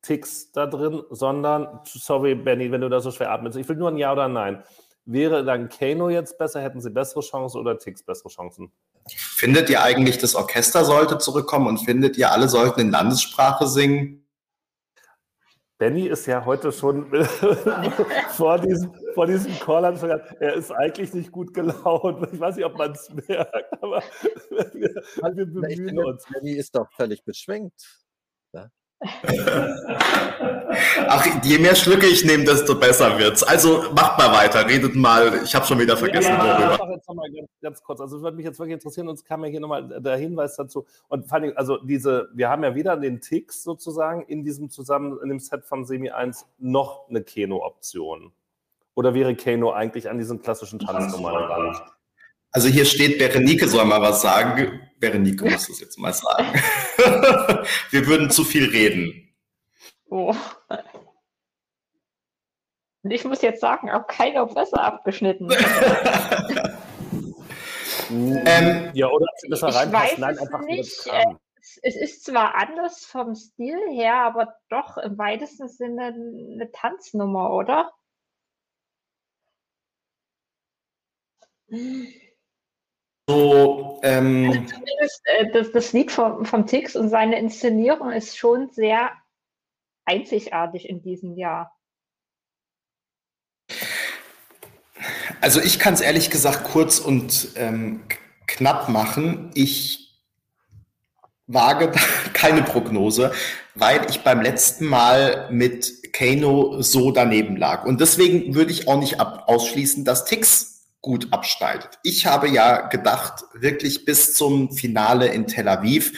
Tix da drin, sondern, sorry, Benny, wenn du da so schwer atmest, ich will nur ein Ja oder Nein. Wäre dann Kano jetzt besser? Hätten sie bessere Chancen oder Tix bessere Chancen? Findet ihr eigentlich, das Orchester sollte zurückkommen und findet ihr, alle sollten in Landessprache singen? Benny ist ja heute schon vor diesem, vor diesem Call, hat gesagt, er ist eigentlich nicht gut gelaunt. Ich weiß nicht, ob man es merkt, aber wir, wir bemühen uns. Benny ist doch völlig beschwingt. Ach, je mehr Schlücke ich nehme, desto besser wird's. Also macht mal weiter, redet mal. Ich habe schon wieder vergessen, ja, worüber. Jetzt noch mal ganz, ganz, kurz. Also, es würde mich jetzt wirklich interessieren, uns kam ja hier nochmal der Hinweis dazu. Und vor allem, also diese, wir haben ja wieder den Ticks sozusagen in diesem zusammen, in dem Set von Semi 1 noch eine Keno-Option. Oder wäre Kano eigentlich an diesen klassischen Tanznummern ran? Also hier steht, Berenike soll mal was sagen. Berenike muss es jetzt mal sagen. Wir würden zu viel reden. Oh. Und ich muss jetzt sagen, auch keiner besser abgeschnitten. ähm, ja, oder besser ich reinpasst. weiß Nein, es einfach nicht. Äh, es ist zwar anders vom Stil her, aber doch im weitesten Sinne eine Tanznummer, oder? So, ähm, Zumindest äh, das, das Lied vom, vom Tix und seine Inszenierung ist schon sehr einzigartig in diesem Jahr. also ich kann es ehrlich gesagt kurz und ähm, knapp machen. Ich wage keine Prognose, weil ich beim letzten Mal mit Kano so daneben lag. Und deswegen würde ich auch nicht ausschließen, dass Tix gut abschneidet. Ich habe ja gedacht, wirklich bis zum Finale in Tel Aviv,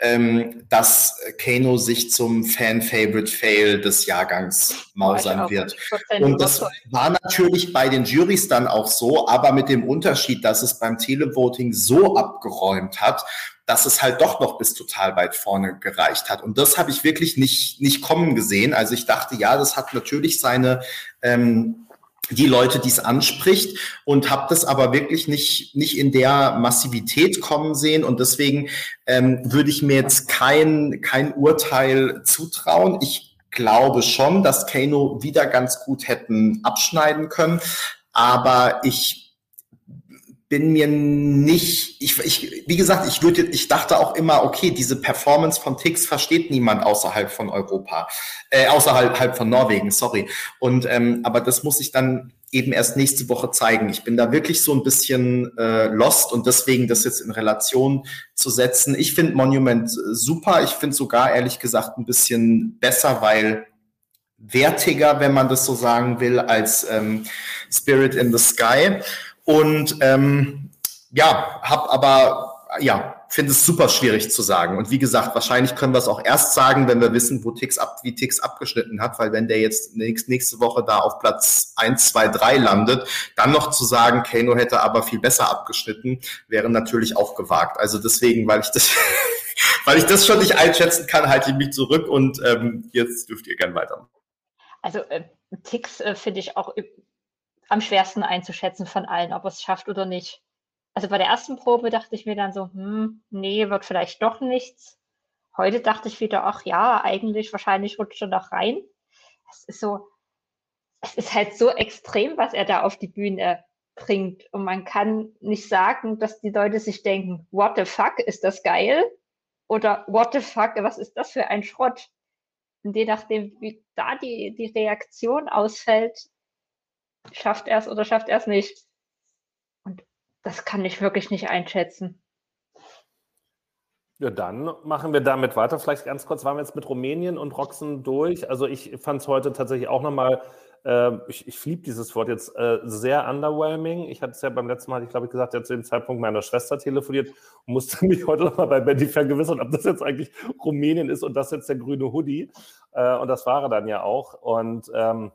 ähm, dass Kano sich zum Fan-Favorite-Fail des Jahrgangs mausern wird. 100% Und das war natürlich bei den Juries dann auch so, aber mit dem Unterschied, dass es beim Televoting so abgeräumt hat, dass es halt doch noch bis total weit vorne gereicht hat. Und das habe ich wirklich nicht, nicht kommen gesehen. Also ich dachte, ja, das hat natürlich seine ähm, die Leute, die es anspricht und habe das aber wirklich nicht, nicht in der Massivität kommen sehen und deswegen ähm, würde ich mir jetzt kein, kein Urteil zutrauen. Ich glaube schon, dass Kano wieder ganz gut hätten abschneiden können, aber ich bin mir nicht, ich, ich, wie gesagt, ich würde, ich dachte auch immer, okay, diese Performance von Tix versteht niemand außerhalb von Europa, äh, außerhalb halb von Norwegen, sorry. Und ähm, aber das muss ich dann eben erst nächste Woche zeigen. Ich bin da wirklich so ein bisschen äh, lost und deswegen das jetzt in Relation zu setzen. Ich finde Monument äh, super. Ich finde sogar ehrlich gesagt ein bisschen besser, weil wertiger, wenn man das so sagen will, als ähm, Spirit in the Sky. Und ähm, ja, hab aber ja finde es super schwierig zu sagen. Und wie gesagt, wahrscheinlich können wir es auch erst sagen, wenn wir wissen, wo Tix ab, wie Tix abgeschnitten hat, weil wenn der jetzt nächst, nächste Woche da auf Platz 1, 2, 3 landet, dann noch zu sagen, Kano hätte aber viel besser abgeschnitten, wäre natürlich auch gewagt. Also deswegen, weil ich das, weil ich das schon nicht einschätzen kann, halte ich mich zurück und ähm, jetzt dürft ihr gern weitermachen. Also äh, Ticks äh, finde ich auch am schwersten einzuschätzen von allen, ob er es schafft oder nicht. Also bei der ersten Probe dachte ich mir dann so, hm, nee, wird vielleicht doch nichts. Heute dachte ich wieder, ach ja, eigentlich, wahrscheinlich rutscht er noch rein. Es ist so, es ist halt so extrem, was er da auf die Bühne bringt. Und man kann nicht sagen, dass die Leute sich denken, what the fuck, ist das geil? Oder what the fuck, was ist das für ein Schrott? Und je nachdem, wie da die, die Reaktion ausfällt, schafft er es oder schafft er es nicht. Und das kann ich wirklich nicht einschätzen. Ja, dann machen wir damit weiter. Vielleicht ganz kurz, waren wir jetzt mit Rumänien und Roxen durch. Also ich fand es heute tatsächlich auch nochmal, äh, ich, ich liebe dieses Wort jetzt, äh, sehr underwhelming. Ich hatte es ja beim letzten Mal, ich glaube ich gesagt, ja zu dem Zeitpunkt meiner Schwester telefoniert und musste mich heute nochmal bei Betty vergewissern, ob das jetzt eigentlich Rumänien ist und das jetzt der grüne Hoodie. Äh, und das war er dann ja auch. Und ähm,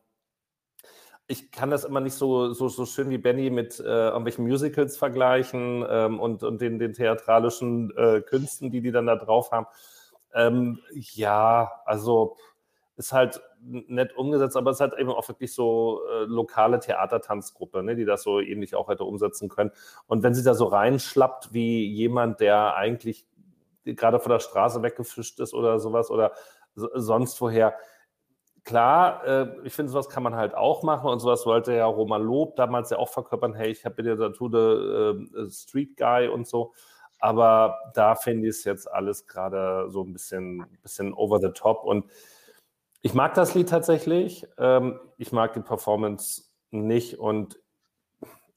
ich kann das immer nicht so, so, so schön wie Benny mit äh, irgendwelchen Musicals vergleichen ähm, und, und den, den theatralischen äh, Künsten, die die dann da drauf haben. Ähm, ja, also ist halt nett umgesetzt, aber es ist halt eben auch wirklich so äh, lokale Theatertanzgruppe, ne, die das so ähnlich auch hätte umsetzen können. Und wenn sie da so reinschlappt wie jemand, der eigentlich gerade von der Straße weggefischt ist oder sowas oder so, sonst woher, klar, äh, ich finde, sowas kann man halt auch machen und sowas wollte ja Roman Lob damals ja auch verkörpern, hey, ich habe dir dazu äh, Street Guy und so. Aber da finde ich es jetzt alles gerade so ein bisschen, bisschen over the top. Und ich mag das Lied tatsächlich. Ähm, ich mag die Performance nicht und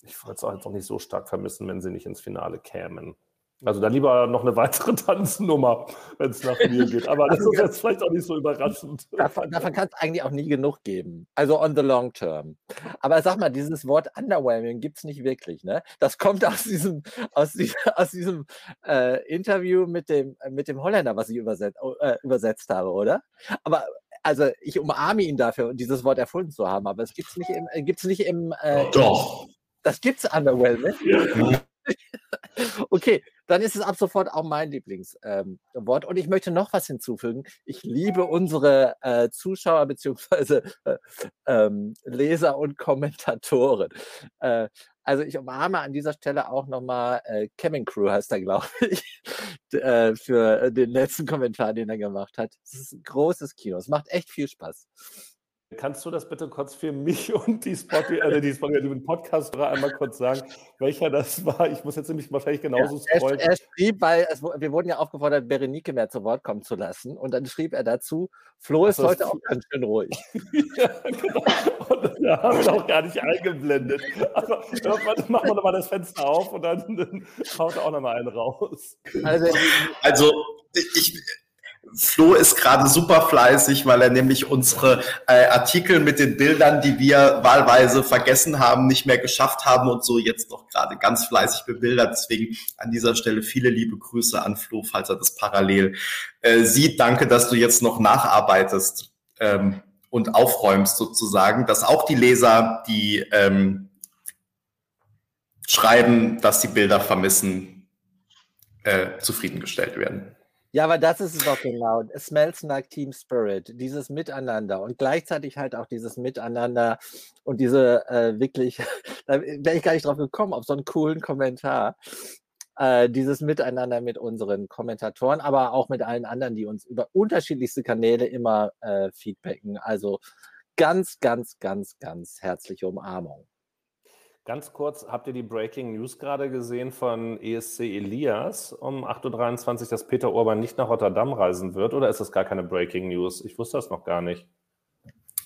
ich würde es auch einfach nicht so stark vermissen, wenn sie nicht ins Finale kämen. Also dann lieber noch eine weitere Tanznummer, wenn es nach mir geht. Aber das ist jetzt vielleicht auch nicht so überraschend. Davon, davon kann es eigentlich auch nie genug geben. Also on the long term. Aber sag mal, dieses Wort underwhelming gibt es nicht wirklich. Ne? Das kommt aus diesem, aus diesem, aus diesem äh, Interview mit dem, mit dem Holländer, was ich übersetzt, äh, übersetzt habe, oder? Aber also ich umarme ihn dafür, dieses Wort erfunden zu haben, aber es gibt es nicht im, äh, gibt's nicht im äh, Doch. Das gibt's underwhelming. Ja. okay, dann ist es ab sofort auch mein Lieblingswort. Ähm, und ich möchte noch was hinzufügen. Ich liebe unsere äh, Zuschauer bzw. Äh, ähm, Leser und Kommentatoren. Äh, also ich umarme an dieser Stelle auch nochmal äh, Kevin Crew heißt er, glaube ich, äh, für den letzten Kommentar, den er gemacht hat. Es ist ein großes Kino. Es macht echt viel Spaß. Kannst du das bitte kurz für mich und die, Spotify, äh, die, Spotify, die Podcast einmal kurz sagen, welcher das war? Ich muss jetzt nämlich wahrscheinlich genauso ja, scrollen. Er, er, schrieb, weil es, wir wurden ja aufgefordert, Berenike mehr zu Wort kommen zu lassen. Und dann schrieb er dazu, Flo ist heute auch ganz schön ruhig. ja, genau. Und da haben wir auch gar nicht eingeblendet. Aber machen wir nochmal das Fenster auf und dann, dann haut er auch nochmal einen raus. Also, also ich Flo ist gerade super fleißig, weil er nämlich unsere äh, Artikel mit den Bildern, die wir wahlweise vergessen haben, nicht mehr geschafft haben und so jetzt noch gerade ganz fleißig bebildert. Deswegen an dieser Stelle viele liebe Grüße an Flo, falls er das parallel äh, sieht. Danke, dass du jetzt noch nacharbeitest ähm, und aufräumst sozusagen, dass auch die Leser, die ähm, schreiben, dass die Bilder vermissen, äh, zufriedengestellt werden. Ja, aber das ist es doch genau. It smells like Team Spirit, dieses Miteinander und gleichzeitig halt auch dieses Miteinander und diese äh, wirklich, da wäre ich gar nicht drauf gekommen, auf so einen coolen Kommentar. Äh, dieses Miteinander mit unseren Kommentatoren, aber auch mit allen anderen, die uns über unterschiedlichste Kanäle immer äh, feedbacken. Also ganz, ganz, ganz, ganz herzliche Umarmung. Ganz kurz, habt ihr die Breaking News gerade gesehen von ESC Elias um 8.23 Uhr, dass Peter Urban nicht nach Rotterdam reisen wird? Oder ist das gar keine Breaking News? Ich wusste das noch gar nicht.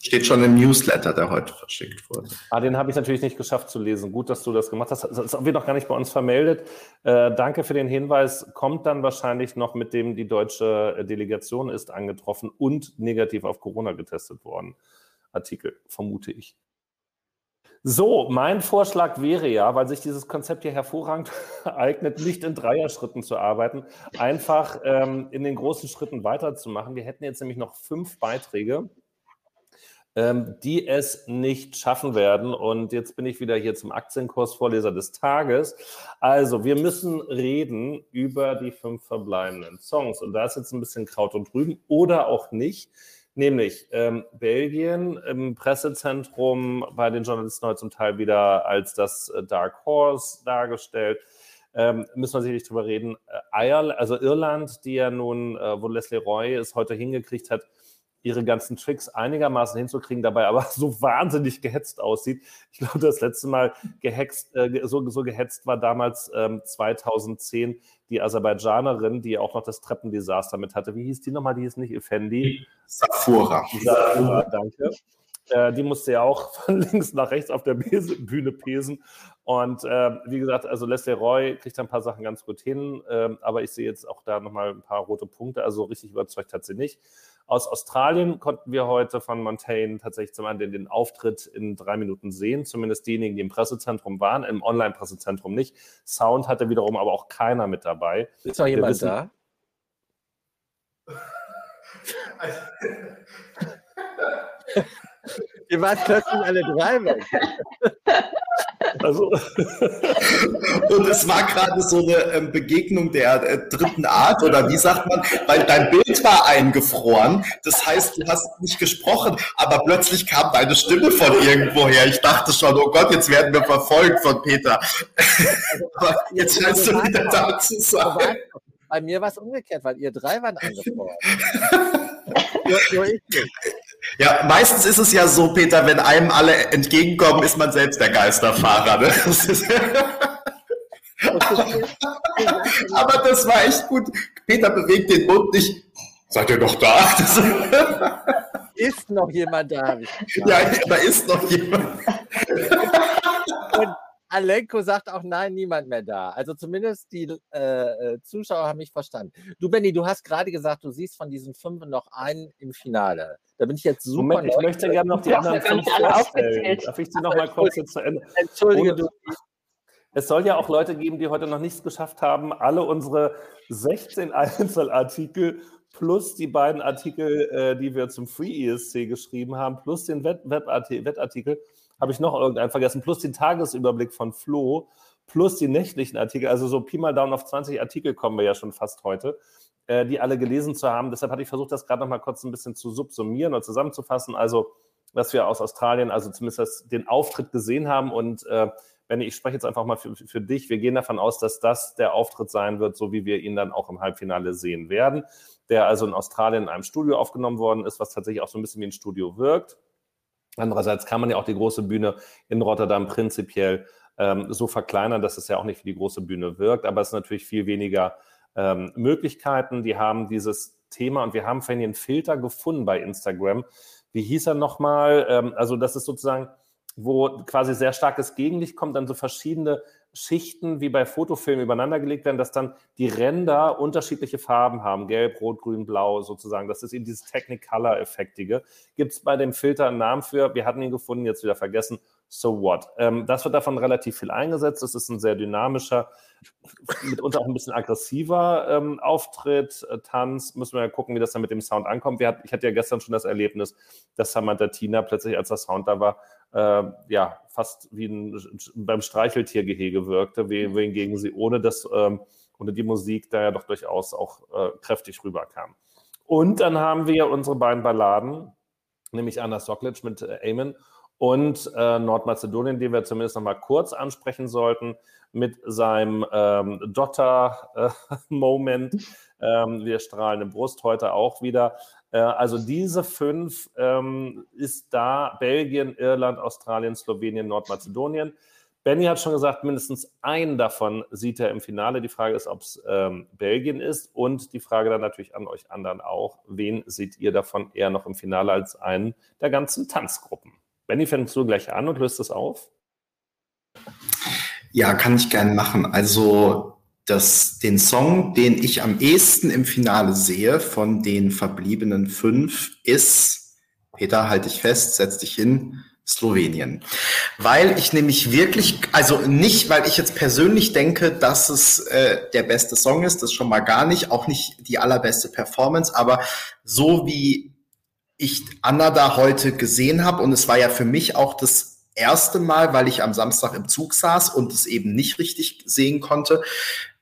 Steht schon im Newsletter, der heute verschickt wurde. Ah, den habe ich natürlich nicht geschafft zu lesen. Gut, dass du das gemacht hast. Das wird noch gar nicht bei uns vermeldet. Äh, danke für den Hinweis. Kommt dann wahrscheinlich noch mit dem, die deutsche Delegation ist angetroffen und negativ auf Corona getestet worden. Artikel, vermute ich. So, mein Vorschlag wäre ja, weil sich dieses Konzept hier hervorragend eignet, nicht in Dreierschritten zu arbeiten, einfach ähm, in den großen Schritten weiterzumachen. Wir hätten jetzt nämlich noch fünf Beiträge, ähm, die es nicht schaffen werden. Und jetzt bin ich wieder hier zum Aktienkursvorleser des Tages. Also, wir müssen reden über die fünf verbleibenden Songs. Und da ist jetzt ein bisschen Kraut und Rüben oder auch nicht. Nämlich ähm, Belgien im Pressezentrum bei den Journalisten heute zum Teil wieder als das äh, Dark Horse dargestellt. Ähm, müssen wir sicherlich drüber reden. Äh, Irland, also Irland, die ja nun, äh, wo Leslie Roy es heute hingekriegt hat, ihre ganzen Tricks einigermaßen hinzukriegen, dabei aber so wahnsinnig gehetzt aussieht. Ich glaube, das letzte Mal gehext, äh, so, so gehetzt war damals ähm, 2010 die Aserbaidschanerin, die auch noch das Treppendesaster mit hatte. Wie hieß die nochmal? Die hieß nicht Effendi. Safura. Safura, danke. Äh, die musste ja auch von links nach rechts auf der Bühne pesen. Und äh, wie gesagt, also Leslie Roy kriegt ein paar Sachen ganz gut hin, äh, aber ich sehe jetzt auch da nochmal ein paar rote Punkte. Also richtig überzeugt hat sie nicht. Aus Australien konnten wir heute von Montaigne tatsächlich zum einen den, den Auftritt in drei Minuten sehen, zumindest diejenigen, die im Pressezentrum waren, im Online-Pressezentrum nicht. Sound hatte wiederum aber auch keiner mit dabei. Ist noch jemand wissen, da? Ihr wart plötzlich alle drei weg. Also. Und es war gerade so eine ähm, Begegnung der äh, dritten Art, oder wie sagt man, weil dein Bild war eingefroren. Das heißt, du hast nicht gesprochen, aber plötzlich kam deine Stimme von irgendwoher. Ich dachte schon, oh Gott, jetzt werden wir verfolgt von Peter. aber jetzt scheinst du wieder da zu sein. Bei mir war es umgekehrt, weil ihr drei waren eingefroren. nur, nur ich nicht. Ja, meistens ist es ja so, Peter, wenn einem alle entgegenkommen, ist man selbst der Geisterfahrer. Ne? Aber das war echt gut. Peter bewegt den Mund nicht. Seid ihr noch da? ist noch jemand da? Ja, da ist noch jemand. Und Alenko sagt auch nein, niemand mehr da. Also zumindest die äh, äh, Zuschauer haben mich verstanden. Du, Benny, du hast gerade gesagt, du siehst von diesen fünf noch einen im Finale. Da bin ich jetzt super. Moment, ich möchte gerne noch die anderen fünf vorstellen. Darf ich sie noch mal kurz jetzt zu Ende? Entschuldige, du. Es soll ja auch Leute geben, die heute noch nichts geschafft haben, alle unsere 16 Einzelartikel plus die beiden Artikel, äh, die wir zum Free ESC geschrieben haben, plus den Wettartikel, habe ich noch irgendeinen vergessen, plus den Tagesüberblick von Flo, plus die nächtlichen Artikel, also so Pi mal Down auf 20 Artikel kommen wir ja schon fast heute, äh, die alle gelesen zu haben. Deshalb hatte ich versucht, das gerade noch mal kurz ein bisschen zu subsumieren oder zusammenzufassen. Also, was wir aus Australien, also zumindest den Auftritt gesehen haben und äh, Benny, ich spreche jetzt einfach mal für, für, dich. Wir gehen davon aus, dass das der Auftritt sein wird, so wie wir ihn dann auch im Halbfinale sehen werden, der also in Australien in einem Studio aufgenommen worden ist, was tatsächlich auch so ein bisschen wie ein Studio wirkt. Andererseits kann man ja auch die große Bühne in Rotterdam prinzipiell ähm, so verkleinern, dass es ja auch nicht wie die große Bühne wirkt, aber es ist natürlich viel weniger ähm, Möglichkeiten. Die haben dieses Thema und wir haben vorhin den Filter gefunden bei Instagram. Wie hieß er nochmal? Ähm, also das ist sozusagen wo quasi sehr starkes Gegenlicht kommt, dann so verschiedene Schichten wie bei Fotofilmen übereinander gelegt werden, dass dann die Ränder unterschiedliche Farben haben, gelb, rot, grün, blau sozusagen. Das ist eben dieses Technicolor-Effektige. Gibt es bei dem Filter einen Namen für? Wir hatten ihn gefunden, jetzt wieder vergessen. So what? Ähm, das wird davon relativ viel eingesetzt. Das ist ein sehr dynamischer, mitunter auch ein bisschen aggressiver ähm, Auftritt, äh, Tanz. Müssen wir ja gucken, wie das dann mit dem Sound ankommt. Hat, ich hatte ja gestern schon das Erlebnis, dass Samantha Tina plötzlich, als der Sound da war, äh, ja, fast wie ein, beim Streicheltiergehege wirkte, wohingegen sie ohne das, ähm, ohne die Musik da ja doch durchaus auch äh, kräftig rüberkam. Und dann haben wir unsere beiden Balladen, nämlich Anna Soklic mit äh, Amen und äh, Nordmazedonien, die wir zumindest noch mal kurz ansprechen sollten, mit seinem ähm, Dotter-Moment. Äh, ähm, wir strahlen im Brust heute auch wieder. Äh, also diese fünf ähm, ist da Belgien, Irland, Australien, Slowenien, Nordmazedonien. Benny hat schon gesagt, mindestens einen davon sieht er im Finale. Die Frage ist, ob es ähm, Belgien ist. Und die Frage dann natürlich an euch anderen auch, wen seht ihr davon eher noch im Finale als einen der ganzen Tanzgruppen? Benny, fängst du gleich an und löst es auf? Ja, kann ich gerne machen. Also das, den Song, den ich am ehesten im Finale sehe von den verbliebenen fünf, ist, Peter, halte ich fest, setz dich hin, Slowenien. Weil ich nämlich wirklich, also nicht, weil ich jetzt persönlich denke, dass es äh, der beste Song ist, das schon mal gar nicht, auch nicht die allerbeste Performance, aber so wie ich Anna da heute gesehen habe und es war ja für mich auch das erste Mal, weil ich am Samstag im Zug saß und es eben nicht richtig sehen konnte,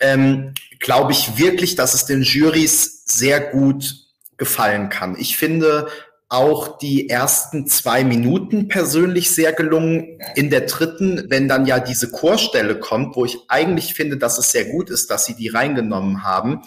ähm, glaube ich wirklich, dass es den Jurys sehr gut gefallen kann. Ich finde auch die ersten zwei Minuten persönlich sehr gelungen. In der dritten, wenn dann ja diese Chorstelle kommt, wo ich eigentlich finde, dass es sehr gut ist, dass sie die reingenommen haben,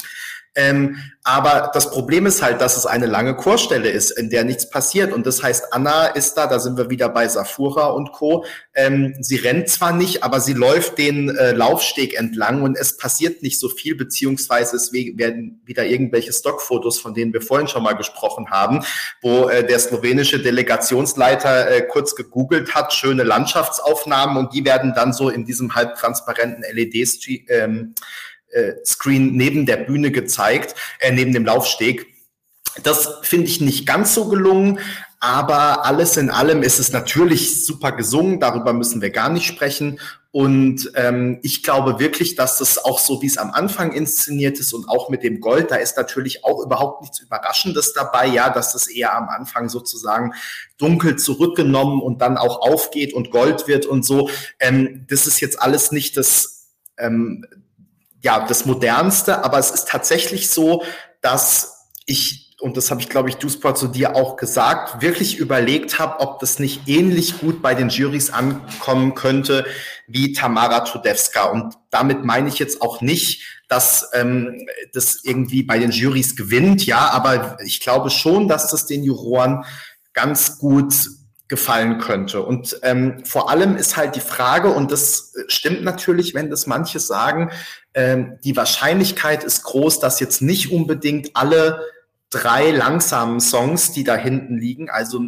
ähm, aber das Problem ist halt, dass es eine lange Chorstelle ist, in der nichts passiert. Und das heißt, Anna ist da, da sind wir wieder bei Safura und Co. Ähm, sie rennt zwar nicht, aber sie läuft den äh, Laufsteg entlang und es passiert nicht so viel, beziehungsweise es werden wieder irgendwelche Stockfotos, von denen wir vorhin schon mal gesprochen haben, wo äh, der slowenische Delegationsleiter äh, kurz gegoogelt hat, schöne Landschaftsaufnahmen und die werden dann so in diesem halbtransparenten LED-Stream ähm, äh, Screen neben der Bühne gezeigt, äh, neben dem Laufsteg. Das finde ich nicht ganz so gelungen, aber alles in allem ist es natürlich super gesungen, darüber müssen wir gar nicht sprechen. Und ähm, ich glaube wirklich, dass das auch so, wie es am Anfang inszeniert ist und auch mit dem Gold, da ist natürlich auch überhaupt nichts Überraschendes dabei, ja, dass das eher am Anfang sozusagen dunkel zurückgenommen und dann auch aufgeht und Gold wird und so. Ähm, das ist jetzt alles nicht das, ähm, ja, das modernste, aber es ist tatsächlich so, dass ich und das habe ich, glaube ich, Dusport zu dir auch gesagt, wirklich überlegt habe, ob das nicht ähnlich gut bei den Jurys ankommen könnte wie Tamara Tudewska. Und damit meine ich jetzt auch nicht, dass ähm, das irgendwie bei den Jurys gewinnt, ja, aber ich glaube schon, dass das den Juroren ganz gut gefallen könnte. Und ähm, vor allem ist halt die Frage, und das stimmt natürlich, wenn das manche sagen, ähm, die Wahrscheinlichkeit ist groß, dass jetzt nicht unbedingt alle drei langsamen Songs, die da hinten liegen, also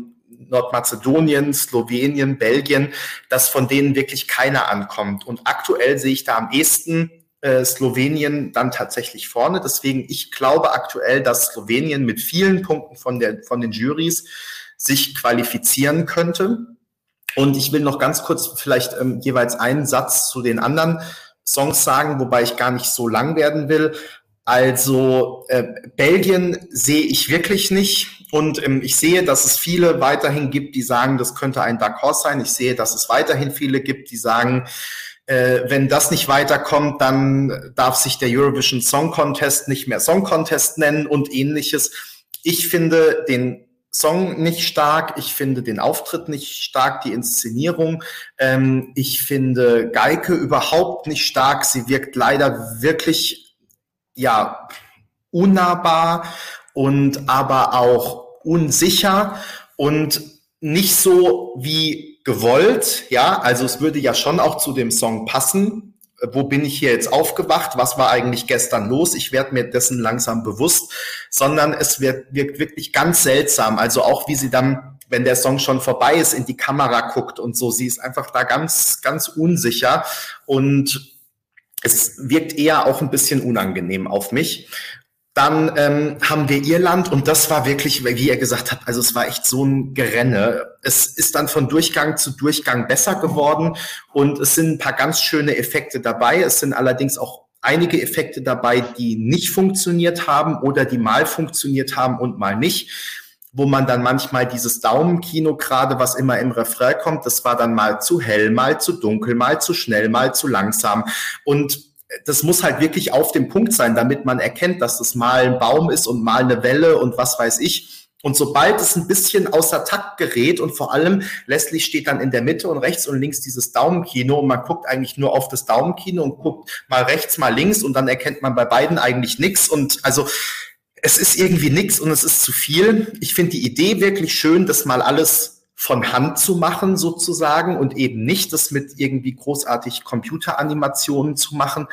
Nordmazedonien, Slowenien, Belgien, dass von denen wirklich keiner ankommt. Und aktuell sehe ich da am ehesten äh, Slowenien dann tatsächlich vorne. Deswegen, ich glaube aktuell, dass Slowenien mit vielen Punkten von, der, von den Juries sich qualifizieren könnte. Und ich will noch ganz kurz vielleicht ähm, jeweils einen Satz zu den anderen Songs sagen, wobei ich gar nicht so lang werden will. Also äh, Belgien sehe ich wirklich nicht. Und ähm, ich sehe, dass es viele weiterhin gibt, die sagen, das könnte ein Dark Horse sein. Ich sehe, dass es weiterhin viele gibt, die sagen, äh, wenn das nicht weiterkommt, dann darf sich der Eurovision Song Contest nicht mehr Song Contest nennen und ähnliches. Ich finde den Song nicht stark, ich finde den Auftritt nicht stark, die Inszenierung. Ähm, ich finde Geike überhaupt nicht stark. Sie wirkt leider wirklich, ja, unnahbar und aber auch unsicher und nicht so wie gewollt. Ja, also es würde ja schon auch zu dem Song passen, wo bin ich hier jetzt aufgewacht, was war eigentlich gestern los, ich werde mir dessen langsam bewusst, sondern es wird, wirkt wirklich ganz seltsam. Also auch wie sie dann, wenn der Song schon vorbei ist, in die Kamera guckt und so, sie ist einfach da ganz, ganz unsicher und es wirkt eher auch ein bisschen unangenehm auf mich. Dann ähm, haben wir Irland und das war wirklich, wie ihr gesagt habt, also es war echt so ein Gerenne. Es ist dann von Durchgang zu Durchgang besser geworden und es sind ein paar ganz schöne Effekte dabei. Es sind allerdings auch einige Effekte dabei, die nicht funktioniert haben oder die mal funktioniert haben und mal nicht wo man dann manchmal dieses Daumenkino gerade, was immer im Refrain kommt, das war dann mal zu hell, mal zu dunkel, mal zu schnell, mal zu langsam. Und das muss halt wirklich auf dem Punkt sein, damit man erkennt, dass das mal ein Baum ist und mal eine Welle und was weiß ich. Und sobald es ein bisschen außer Takt gerät und vor allem Leslie steht dann in der Mitte und rechts und links dieses Daumenkino und man guckt eigentlich nur auf das Daumenkino und guckt mal rechts, mal links und dann erkennt man bei beiden eigentlich nichts und also es ist irgendwie nichts und es ist zu viel. Ich finde die Idee wirklich schön, das mal alles von Hand zu machen sozusagen und eben nicht das mit irgendwie großartig Computeranimationen zu machen.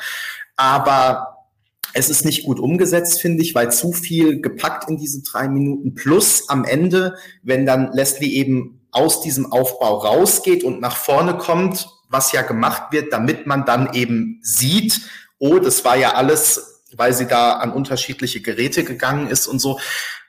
Aber es ist nicht gut umgesetzt, finde ich, weil zu viel gepackt in diese drei Minuten. Plus am Ende, wenn dann Leslie eben aus diesem Aufbau rausgeht und nach vorne kommt, was ja gemacht wird, damit man dann eben sieht, oh, das war ja alles, weil sie da an unterschiedliche Geräte gegangen ist und so.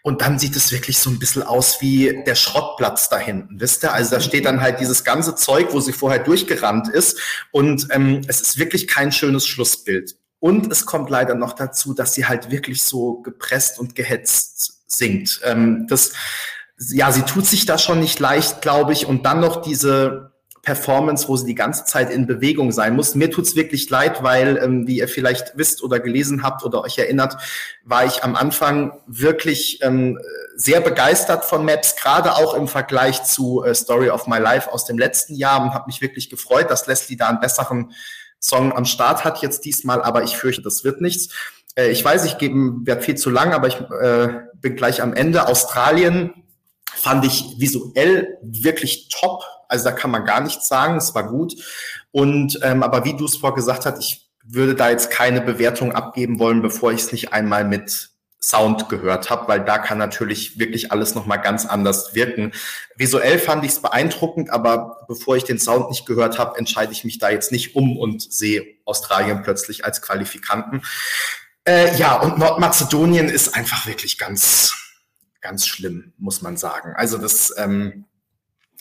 Und dann sieht es wirklich so ein bisschen aus wie der Schrottplatz da hinten, wisst ihr? Also da steht dann halt dieses ganze Zeug, wo sie vorher durchgerannt ist. Und ähm, es ist wirklich kein schönes Schlussbild. Und es kommt leider noch dazu, dass sie halt wirklich so gepresst und gehetzt singt. Ähm, das, ja, sie tut sich da schon nicht leicht, glaube ich. Und dann noch diese Performance, wo sie die ganze Zeit in Bewegung sein muss. Mir tut's wirklich leid, weil, ähm, wie ihr vielleicht wisst oder gelesen habt oder euch erinnert, war ich am Anfang wirklich ähm, sehr begeistert von Maps, gerade auch im Vergleich zu äh, Story of My Life aus dem letzten Jahr und habe mich wirklich gefreut, dass Leslie da einen besseren Song am Start hat jetzt diesmal, aber ich fürchte, das wird nichts. Äh, ich weiß, ich werde viel zu lang, aber ich äh, bin gleich am Ende. Australien fand ich visuell wirklich top also da kann man gar nichts sagen, es war gut. Und ähm, aber wie du es vorher gesagt hast, ich würde da jetzt keine Bewertung abgeben wollen, bevor ich es nicht einmal mit Sound gehört habe, weil da kann natürlich wirklich alles nochmal ganz anders wirken. Visuell fand ich es beeindruckend, aber bevor ich den Sound nicht gehört habe, entscheide ich mich da jetzt nicht um und sehe Australien plötzlich als Qualifikanten. Äh, ja, und Nordmazedonien ist einfach wirklich ganz, ganz schlimm, muss man sagen. Also das ähm,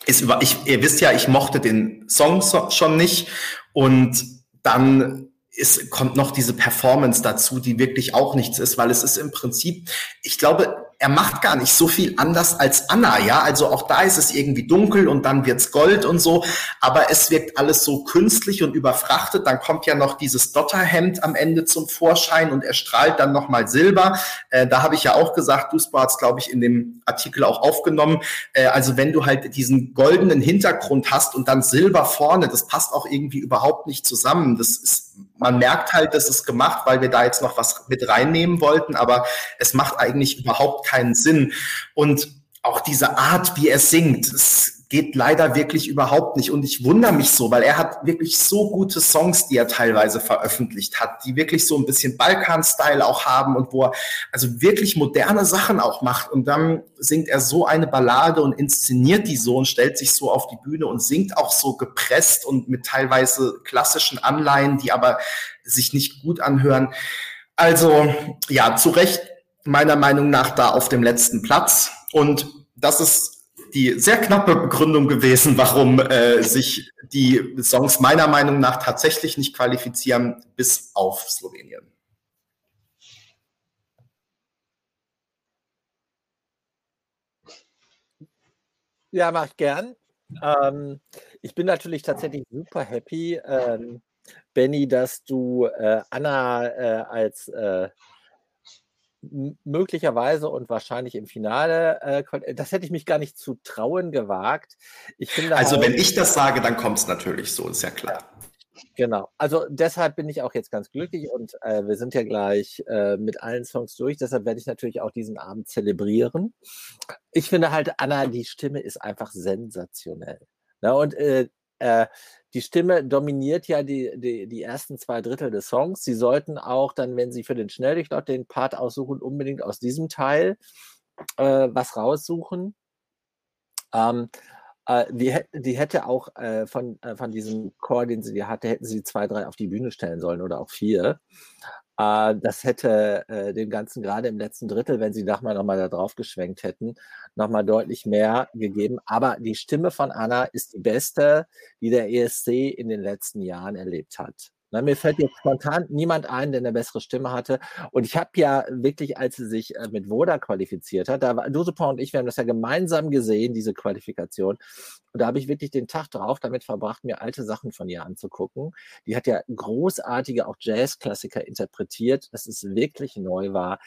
ist über, ich, ihr wisst ja, ich mochte den Song so, schon nicht. Und dann ist, kommt noch diese Performance dazu, die wirklich auch nichts ist, weil es ist im Prinzip, ich glaube, er macht gar nicht so viel anders als Anna, ja. Also auch da ist es irgendwie dunkel und dann wird's Gold und so, aber es wirkt alles so künstlich und überfrachtet. Dann kommt ja noch dieses Dotterhemd am Ende zum Vorschein und er strahlt dann nochmal Silber. Äh, da habe ich ja auch gesagt, Duisburg hat es, glaube ich, in dem Artikel auch aufgenommen. Äh, also wenn du halt diesen goldenen Hintergrund hast und dann Silber vorne, das passt auch irgendwie überhaupt nicht zusammen. Das ist, man merkt halt, das ist gemacht, weil wir da jetzt noch was mit reinnehmen wollten, aber es macht eigentlich überhaupt keinen Sinn. Und auch diese Art, wie er singt, es geht leider wirklich überhaupt nicht. Und ich wundere mich so, weil er hat wirklich so gute Songs, die er teilweise veröffentlicht hat, die wirklich so ein bisschen Balkan-Style auch haben und wo er also wirklich moderne Sachen auch macht. Und dann singt er so eine Ballade und inszeniert die so und stellt sich so auf die Bühne und singt auch so gepresst und mit teilweise klassischen Anleihen, die aber sich nicht gut anhören. Also ja, zu Recht meiner Meinung nach da auf dem letzten Platz. Und das ist die sehr knappe Begründung gewesen, warum äh, sich die Songs meiner Meinung nach tatsächlich nicht qualifizieren, bis auf Slowenien. Ja, mach ich gern. Ähm, ich bin natürlich tatsächlich super happy, ähm, Benny, dass du äh, Anna äh, als äh, möglicherweise und wahrscheinlich im Finale, äh, das hätte ich mich gar nicht zu trauen gewagt. Ich finde also halt, wenn ich das sage, dann kommt es natürlich so, ist ja klar. Genau, also deshalb bin ich auch jetzt ganz glücklich und äh, wir sind ja gleich äh, mit allen Songs durch, deshalb werde ich natürlich auch diesen Abend zelebrieren. Ich finde halt, Anna, die Stimme ist einfach sensationell. Na, und äh, äh, die Stimme dominiert ja die, die, die ersten zwei Drittel des Songs. Sie sollten auch dann, wenn Sie für den Schnelldurchlauf den Part aussuchen, unbedingt aus diesem Teil äh, was raussuchen. Ähm, äh, die, die, hätte auch äh, von, äh, von diesem Chor, den sie hatte, hätten sie zwei, drei auf die Bühne stellen sollen oder auch vier. Äh, das hätte äh, dem Ganzen gerade im letzten Drittel, wenn sie nochmal noch mal da drauf geschwenkt hätten, nochmal deutlich mehr gegeben. Aber die Stimme von Anna ist die beste, die der ESC in den letzten Jahren erlebt hat. Na, mir fällt jetzt spontan niemand ein, der eine bessere Stimme hatte. Und ich habe ja wirklich, als sie sich äh, mit Voda qualifiziert hat, da war Dusupa und ich, wir haben das ja gemeinsam gesehen, diese Qualifikation. Und da habe ich wirklich den Tag drauf damit verbracht, mir alte Sachen von ihr anzugucken. Die hat ja großartige auch Jazzklassiker interpretiert, dass es wirklich neu war.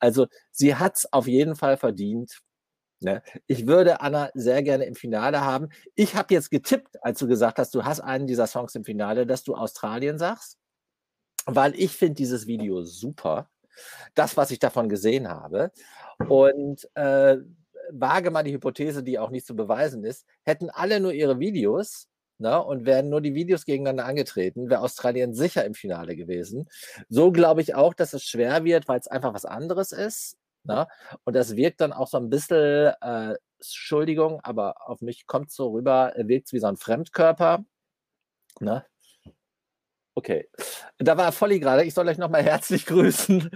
Also sie hat es auf jeden Fall verdient, Ne? Ich würde Anna sehr gerne im Finale haben. Ich habe jetzt getippt, als du gesagt hast, du hast einen dieser Songs im Finale, dass du Australien sagst, weil ich finde dieses Video super. Das, was ich davon gesehen habe. Und äh, wage mal die Hypothese, die auch nicht zu beweisen ist, hätten alle nur ihre Videos ne, und wären nur die Videos gegeneinander angetreten, wäre Australien sicher im Finale gewesen. So glaube ich auch, dass es schwer wird, weil es einfach was anderes ist. Ne? Und das wirkt dann auch so ein bisschen, äh, Entschuldigung, aber auf mich kommt so rüber, wirkt es wie so ein Fremdkörper. Ne? Okay, da war Volli gerade. Ich soll euch nochmal herzlich grüßen.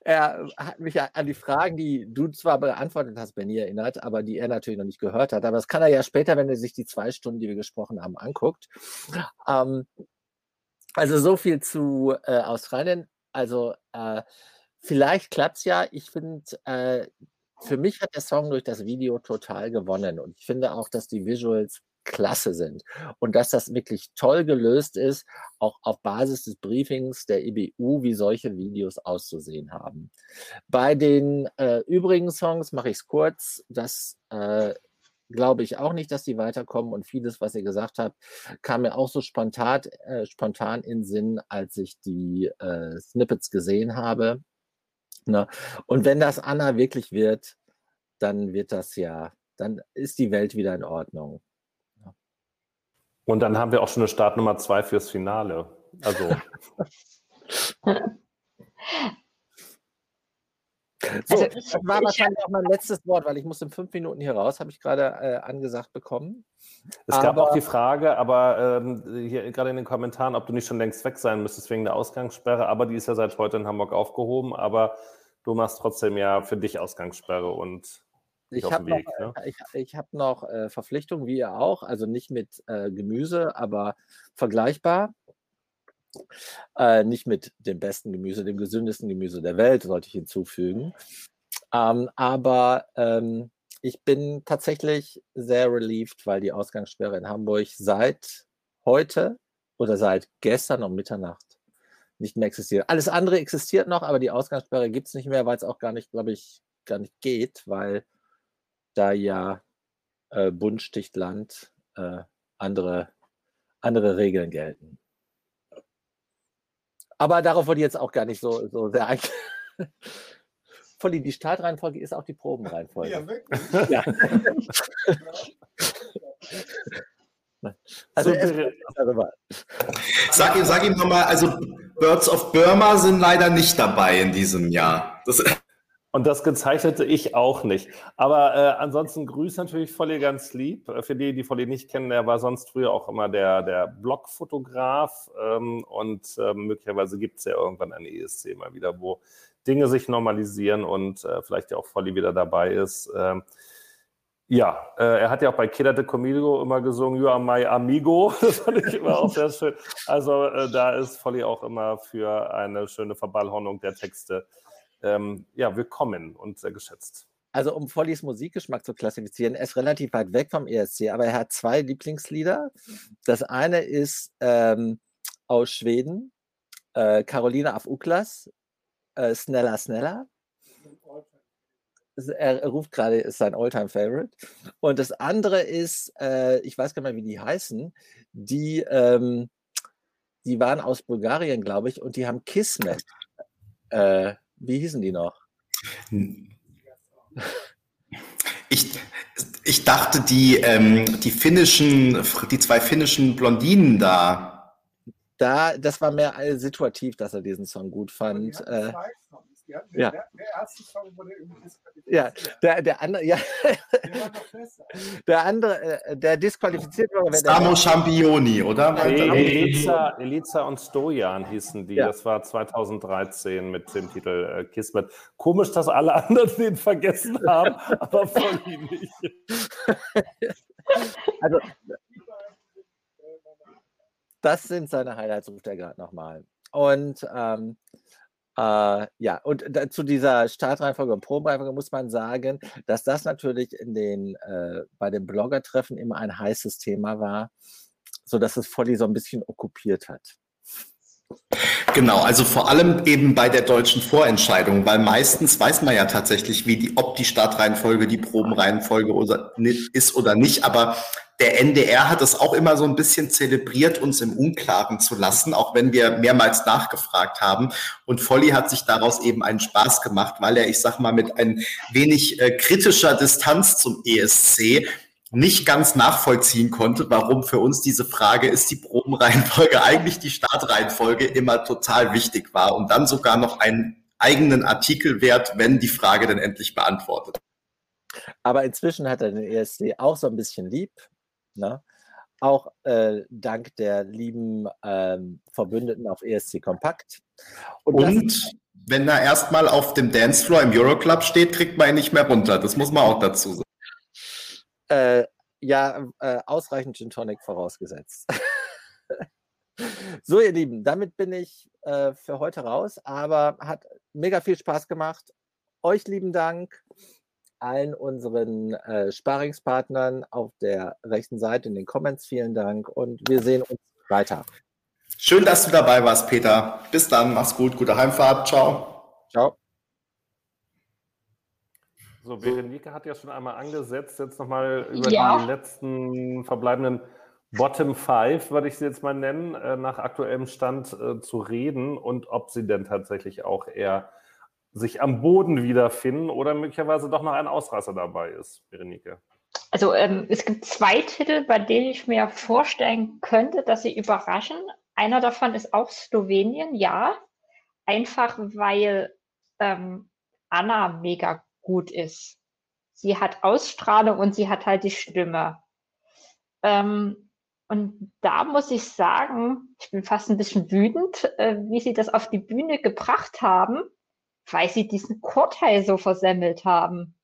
Er hat mich an die Fragen, die du zwar beantwortet hast, Benny, erinnert, aber die er natürlich noch nicht gehört hat. Aber das kann er ja später, wenn er sich die zwei Stunden, die wir gesprochen haben, anguckt. Ähm, also so viel zu äh, Australien. Also äh, vielleicht klappt es ja. Ich finde, äh, für mich hat der Song durch das Video total gewonnen. Und ich finde auch, dass die Visuals klasse sind und dass das wirklich toll gelöst ist, auch auf Basis des Briefings der IBU, wie solche Videos auszusehen haben. Bei den äh, übrigen Songs mache ich es kurz. Das äh, glaube ich auch nicht, dass die weiterkommen und vieles, was ihr gesagt habt, kam mir auch so spontan, äh, spontan in Sinn, als ich die äh, Snippets gesehen habe. Ne? Und wenn das Anna wirklich wird, dann wird das ja, dann ist die Welt wieder in Ordnung. Und dann haben wir auch schon eine Startnummer zwei fürs Finale. Also. So, also, das war wahrscheinlich auch mein letztes Wort, weil ich muss in fünf Minuten hier raus, habe ich gerade äh, angesagt bekommen. Es aber, gab auch die Frage, aber ähm, hier gerade in den Kommentaren, ob du nicht schon längst weg sein müsstest wegen der Ausgangssperre, aber die ist ja seit heute in Hamburg aufgehoben, aber du machst trotzdem ja für dich Ausgangssperre und ich habe noch, ne? Äh, ich, ich hab noch äh, Verpflichtungen, wie ihr auch, also nicht mit äh, Gemüse, aber vergleichbar. Äh, nicht mit dem besten Gemüse, dem gesündesten Gemüse der Welt, sollte ich hinzufügen. Ähm, aber ähm, ich bin tatsächlich sehr relieved, weil die Ausgangssperre in Hamburg seit heute oder seit gestern um Mitternacht nicht mehr existiert. Alles andere existiert noch, aber die Ausgangssperre gibt es nicht mehr, weil es auch gar nicht, glaube ich, gar nicht geht, weil da ja äh, Bund sticht Land äh, andere, andere Regeln gelten. Aber darauf wurde jetzt auch gar nicht so, so sehr ein. Volli, die Startreihenfolge ist auch die Probenreihenfolge. Ja, wirklich? Ja. Also. Sag ihm, sag ihm nochmal, also Birds of Burma sind leider nicht dabei in diesem Jahr. Das, Und das gezeichnete ich auch nicht. Aber äh, ansonsten grüßt natürlich Volli ganz lieb. Äh, Für die, die Volli nicht kennen, der war sonst früher auch immer der, der Blogfotograf. Ähm, und äh, möglicherweise gibt es ja irgendwann eine ESC mal wieder, wo Dinge sich normalisieren und äh, vielleicht ja auch Volli wieder dabei ist. Ähm, ja, äh, er hat ja auch bei Killer de Comigo immer gesungen, You are my amigo. Das fand ich immer auch sehr schön. Also äh, da ist Volli auch immer für eine schöne Verballhornung der Texte ähm, ja, willkommen und sehr geschätzt. Also um Follys Musikgeschmack zu klassifizieren, er ist relativ weit weg vom ESC, aber er hat zwei Lieblingslieder. Das eine ist ähm, aus Schweden, äh, Carolina af Uklas, äh, Sneller, Sneller. Er er ruft gerade, ist sein Alltime favorite Und das andere ist, äh, ich weiß gar nicht mehr, wie die heißen, die, ähm, die waren aus Bulgarien, glaube ich, und die haben Kismet. Äh, wie hießen die noch? ich, ich dachte, die, ähm, die finnischen, die zwei finnischen Blondinen da. Da, das war mehr äh, situativ, dass er diesen Song gut fand. Äh, ja. Der, der erste Song wurde irgendwie ja, disqualifiziert. der, der andere, ja, Der war noch besser. der andere, äh, der disqualifiziert wurde, wenn Samo Championi, oder? Nee, Eliza, Eliza und Stojan hießen die. Ja. Das war 2013 mit dem Titel äh, Kismet. Komisch, dass alle anderen den vergessen haben, aber von ihm nicht. also, das sind seine Highlights, ruft er gerade nochmal. Und ähm, äh, ja, und da, zu dieser Startreihenfolge und Probenreihenfolge muss man sagen, dass das natürlich in den, äh, bei den Bloggertreffen immer ein heißes Thema war, sodass es Volli so ein bisschen okkupiert hat. Genau, also vor allem eben bei der deutschen Vorentscheidung, weil meistens weiß man ja tatsächlich, wie die, ob die Startreihenfolge die Probenreihenfolge oder, ist oder nicht, aber der NDR hat es auch immer so ein bisschen zelebriert, uns im Unklaren zu lassen, auch wenn wir mehrmals nachgefragt haben. Und Volli hat sich daraus eben einen Spaß gemacht, weil er, ich sag mal, mit ein wenig äh, kritischer Distanz zum ESC nicht ganz nachvollziehen konnte, warum für uns diese Frage, ist die Probenreihenfolge eigentlich die Startreihenfolge, immer total wichtig war und dann sogar noch einen eigenen Artikel wert, wenn die Frage dann endlich beantwortet. Aber inzwischen hat er den ESC auch so ein bisschen lieb. Ne? Auch äh, dank der lieben ähm, Verbündeten auf ESC Kompakt. Und, Und wenn er erstmal auf dem Dancefloor im Euroclub steht, kriegt man ihn nicht mehr runter. Das muss man auch dazu sagen. Äh, ja, äh, ausreichend Gin Tonic vorausgesetzt. so, ihr Lieben, damit bin ich äh, für heute raus, aber hat mega viel Spaß gemacht. Euch lieben Dank, allen unseren äh, Sparingspartnern auf der rechten Seite in den Comments vielen Dank und wir sehen uns weiter. Schön, dass du dabei warst, Peter. Bis dann, mach's gut, gute Heimfahrt, ciao. Ciao. So, Berenike hat ja schon einmal angesetzt, jetzt nochmal über Ja. die letzten verbleibenden Bottom Five, würde ich sie jetzt mal nennen, äh, nach aktuellem Stand äh, zu reden und ob sie denn tatsächlich auch eher sich am Boden wiederfinden oder möglicherweise doch noch ein Ausreißer dabei ist, Berenike. Also ähm, es gibt zwei Titel, bei denen ich mir vorstellen könnte, dass sie überraschen. Einer davon ist auch Slowenien, ja. Einfach weil ähm, Anna mega gut ist. Sie hat Ausstrahlung und sie hat halt die Stimme. Ähm, und da muss ich sagen, ich bin fast ein bisschen wütend, äh, wie sie das auf die Bühne gebracht haben, weil sie diesen Chorteil so versemmelt haben.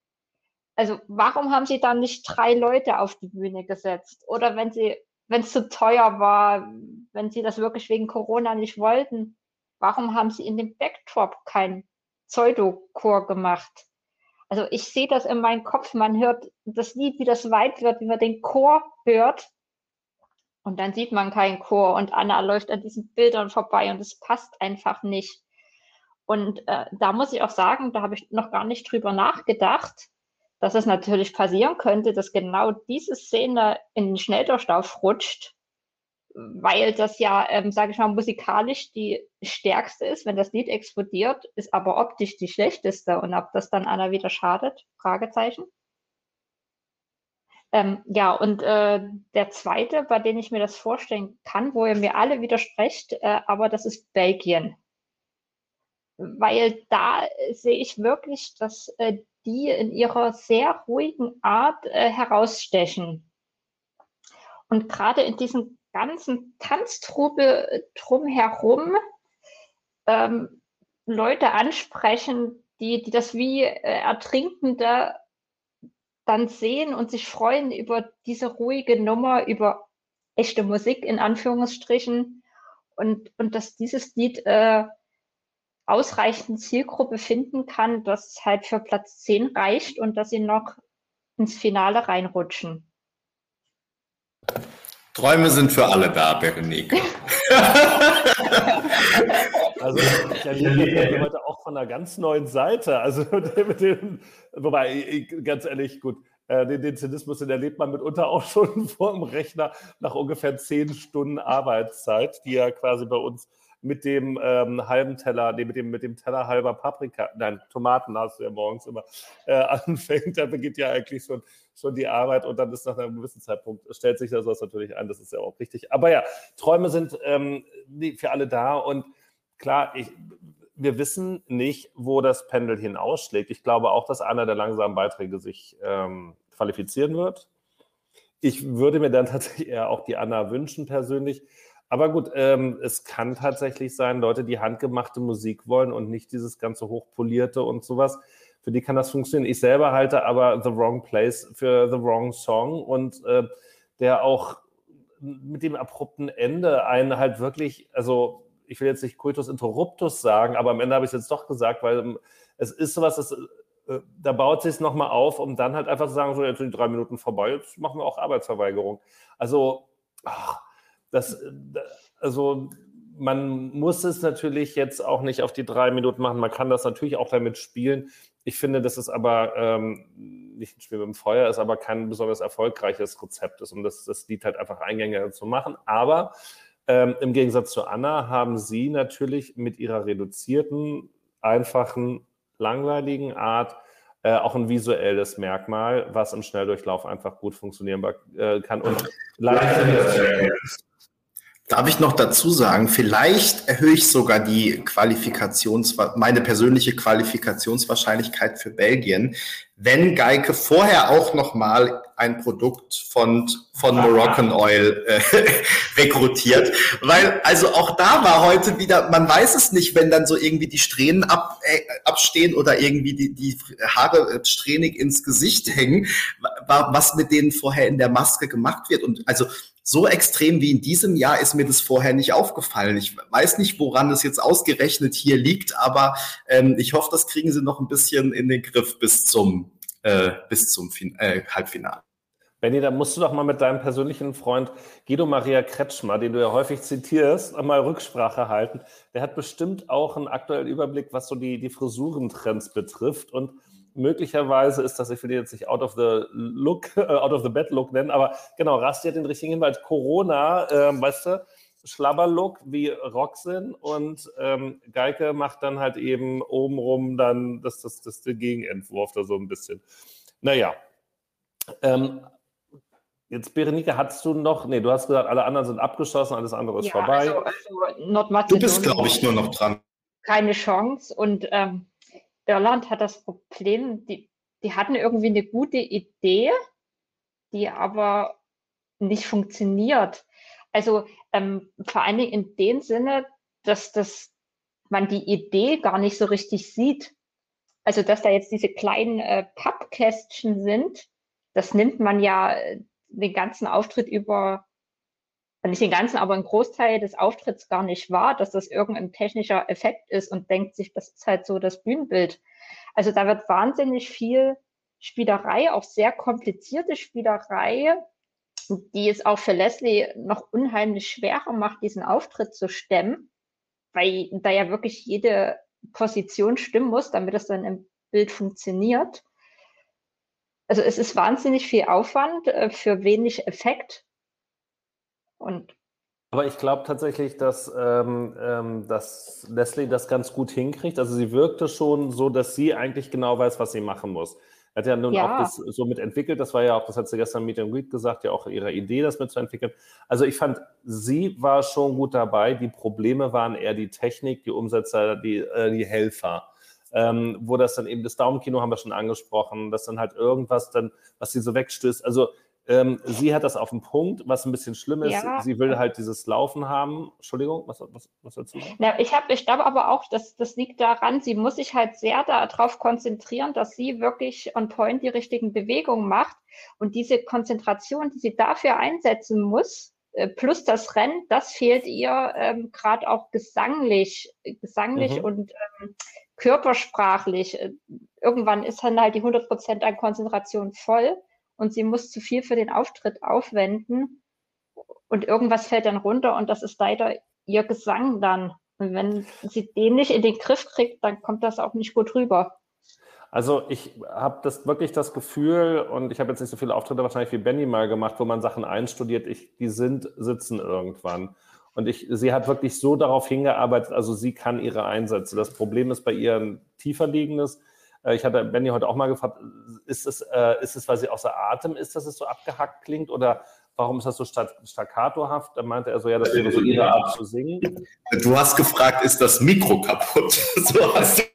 Also warum haben sie dann nicht drei Leute auf die Bühne gesetzt? Oder wenn sie, wenn es zu teuer war, wenn sie das wirklich wegen Corona nicht wollten, warum haben sie in dem Backdrop keinen Pseudochor gemacht? Also ich sehe das in meinem Kopf, man hört das Lied, wie das weit wird, wie man den Chor hört. Und dann sieht man keinen Chor und Anna läuft an diesen Bildern vorbei und es passt einfach nicht. Und äh, da muss ich auch sagen, da habe ich noch gar nicht drüber nachgedacht, dass es natürlich passieren könnte, dass genau diese Szene in den Schnelldurchlauf rutscht, weil das ja, ähm, sage ich mal, musikalisch die stärkste ist, wenn das Lied explodiert, ist aber optisch die schlechteste. Und ob das dann Anna wieder schadet? Fragezeichen. Ähm, ja, und äh, der zweite, bei dem ich mir das vorstellen kann, wo ihr mir alle widersprecht, äh, aber das ist Belgien. Weil da sehe ich wirklich, dass äh, die in ihrer sehr ruhigen Art äh, herausstechen. Und gerade in diesem ganzen Tanztrubel drumherum ähm, Leute ansprechen, die, die das wie äh, Ertrinkende dann sehen und sich freuen über diese ruhige Nummer, über echte Musik in Anführungsstrichen und, und dass dieses Lied äh, ausreichend Zielgruppe finden kann, dass es halt für Platz 10 reicht und dass sie noch ins Finale reinrutschen. Träume sind für alle da, Berenike. Also ich erlebe heute auch von einer ganz neuen Seite. Also mit dem, wobei, ganz ehrlich, gut, äh, den, den Zynismus, den erlebt man mitunter auch schon vor dem Rechner nach ungefähr zehn Stunden Arbeitszeit, die ja quasi bei uns mit dem ähm, halben Teller, nee, mit dem, mit dem Teller halber Paprika, nein, Tomaten hast du ja morgens immer, äh, anfängt, da beginnt ja eigentlich schon, schon die Arbeit und dann ist nach einem gewissen Zeitpunkt, stellt sich das natürlich ein, das ist ja auch richtig. Aber ja, Träume sind ähm, für alle da und klar, ich, wir wissen nicht, wo das Pendel hinausschlägt. Ich glaube auch, dass einer der langsamen Beiträge sich ähm, qualifizieren wird. Ich würde mir dann tatsächlich eher auch die Anna wünschen persönlich. Aber gut, ähm, es kann tatsächlich sein, Leute, die handgemachte Musik wollen und nicht dieses ganze hochpolierte und sowas, für die kann das funktionieren. Ich selber halte aber The Wrong Place für The Wrong Song und äh, der auch mit dem abrupten Ende einen halt wirklich, also ich will jetzt nicht Coitus Interruptus sagen, aber am Ende habe ich es jetzt doch gesagt, weil ähm, es ist sowas, das, äh, da baut sich es nochmal auf, um dann halt einfach zu sagen, so jetzt sind die drei Minuten vorbei, jetzt machen wir auch Arbeitsverweigerung. Also, ach, das, äh, also man muss es natürlich jetzt auch nicht auf die drei Minuten machen. Man kann das natürlich auch damit spielen. Ich finde, dass es aber ähm, nicht ein Spiel mit dem Feuer ist, aber kein besonders erfolgreiches Rezept ist, um das, das Lied halt einfach eingängiger zu machen. Aber ähm, Im Gegensatz zu Anna haben Sie natürlich mit Ihrer reduzierten, einfachen, langweiligen Art äh, auch ein visuelles Merkmal, was im Schnelldurchlauf einfach gut funktionieren äh, kann. Und leider Darf ich noch dazu sagen, vielleicht erhöhe ich sogar die Qualifikations, meine persönliche Qualifikationswahrscheinlichkeit für Belgien, wenn Geike vorher auch nochmal ein Produkt von, von Moroccan Oil äh, rekrutiert. Weil, also auch da war heute wieder, man weiß es nicht, wenn dann so irgendwie die Strähnen ab, äh, abstehen oder irgendwie die, die Haare strähnig ins Gesicht hängen, was mit denen vorher in der Maske gemacht wird. Und also so extrem wie in diesem Jahr ist mir das vorher nicht aufgefallen. Ich weiß nicht, woran es jetzt ausgerechnet hier liegt, aber ähm, ich hoffe, das kriegen sie noch ein bisschen in den Griff bis zum, äh, bis zum fin äh, Halbfinale. Benny, da musst du doch mal mit deinem persönlichen Freund Guido Maria Kretschmer, den du ja häufig zitierst, mal Rücksprache halten. Der hat bestimmt auch einen aktuellen Überblick, was so die, die Frisurentrends betrifft. Und möglicherweise ist das, ich will jetzt nicht out of the look, äh, out of the bed look nennen, aber genau, Rasti hat den richtigen Hinweis. Corona, äh, weißt du, Schlabberlook wie Roxin und ähm, Geike macht dann halt eben obenrum dann das, das, das, der Gegenentwurf da so ein bisschen. Naja. Ähm, Jetzt, Berenike, hast du noch, nee, du hast gesagt, alle anderen sind abgeschossen, alles andere ist ja, vorbei. Also, also du bist, glaube ich, nur noch dran. Keine Chance. Und ähm, Irland hat das Problem, die, die hatten irgendwie eine gute Idee, die aber nicht funktioniert. Also ähm, vor allen Dingen in dem Sinne, dass das, man die Idee gar nicht so richtig sieht. Also dass da jetzt diese kleinen äh, Pappkästchen sind, das nimmt man ja äh, den ganzen Auftritt über nicht den ganzen, aber einen Großteil des Auftritts gar nicht wahr, dass das irgendein technischer Effekt ist und denkt sich, das ist halt so das Bühnenbild. Also da wird wahnsinnig viel Spielerei, auch sehr komplizierte Spielerei, die es auch für Leslie noch unheimlich schwerer macht, diesen Auftritt zu stemmen, weil da ja wirklich jede Position stimmen muss, damit es dann im Bild funktioniert. Also es ist wahnsinnig viel Aufwand äh, für wenig Effekt. Und aber ich glaube tatsächlich, dass, ähm, ähm, dass Leslie das ganz gut hinkriegt. Also sie wirkte schon so, dass sie eigentlich genau weiß, was sie machen muss. Er hat ja nun Ja. auch das so mit entwickelt. Das war ja auch, das hat sie gestern Meet and Greet gesagt, ja auch ihre Idee, das mitzuentwickeln. Also ich fand, sie war schon gut dabei. Die Probleme waren eher die Technik, die Umsetzer, die, äh, die Helfer. Ähm, wo das dann eben das Daumenkino haben wir schon angesprochen, dass dann halt irgendwas dann, was sie so wegstößt. Also ähm, sie hat das auf den Punkt, was ein bisschen schlimm ist. Ja. Sie will halt dieses Laufen haben. Entschuldigung, was, was, was dazu? Ja, ich habe, ich glaube aber auch, dass das liegt daran, sie muss sich halt sehr darauf konzentrieren, dass sie wirklich on point die richtigen Bewegungen macht. Und diese Konzentration, die sie dafür einsetzen muss, äh, plus das Rennen, das fehlt ihr ähm, gerade auch gesanglich, gesanglich Mhm. und ähm, körpersprachlich. Äh, Irgendwann ist dann halt die 100 Prozent an Konzentration voll und sie muss zu viel für den Auftritt aufwenden und irgendwas fällt dann runter und das ist leider ihr Gesang dann. Und wenn sie den nicht in den Griff kriegt, dann kommt das auch nicht gut rüber. Also ich habe das wirklich das Gefühl, und ich habe jetzt nicht so viele Auftritte wahrscheinlich wie Benny mal gemacht, wo man Sachen einstudiert, ich, die sind, sitzen irgendwann. Und ich, sie hat wirklich so darauf hingearbeitet, also sie kann ihre Einsätze. Das Problem ist bei ihr ein tiefer liegendes. Äh, Ich hatte Benny heute auch mal gefragt, ist es, äh, ist es, weil sie außer Atem ist, dass es so abgehackt klingt? Oder warum ist das so staccatohaft? Da meinte er so, ja, das wäre so ihre Art zu singen. Du hast gefragt, ist das Mikro kaputt? So hast du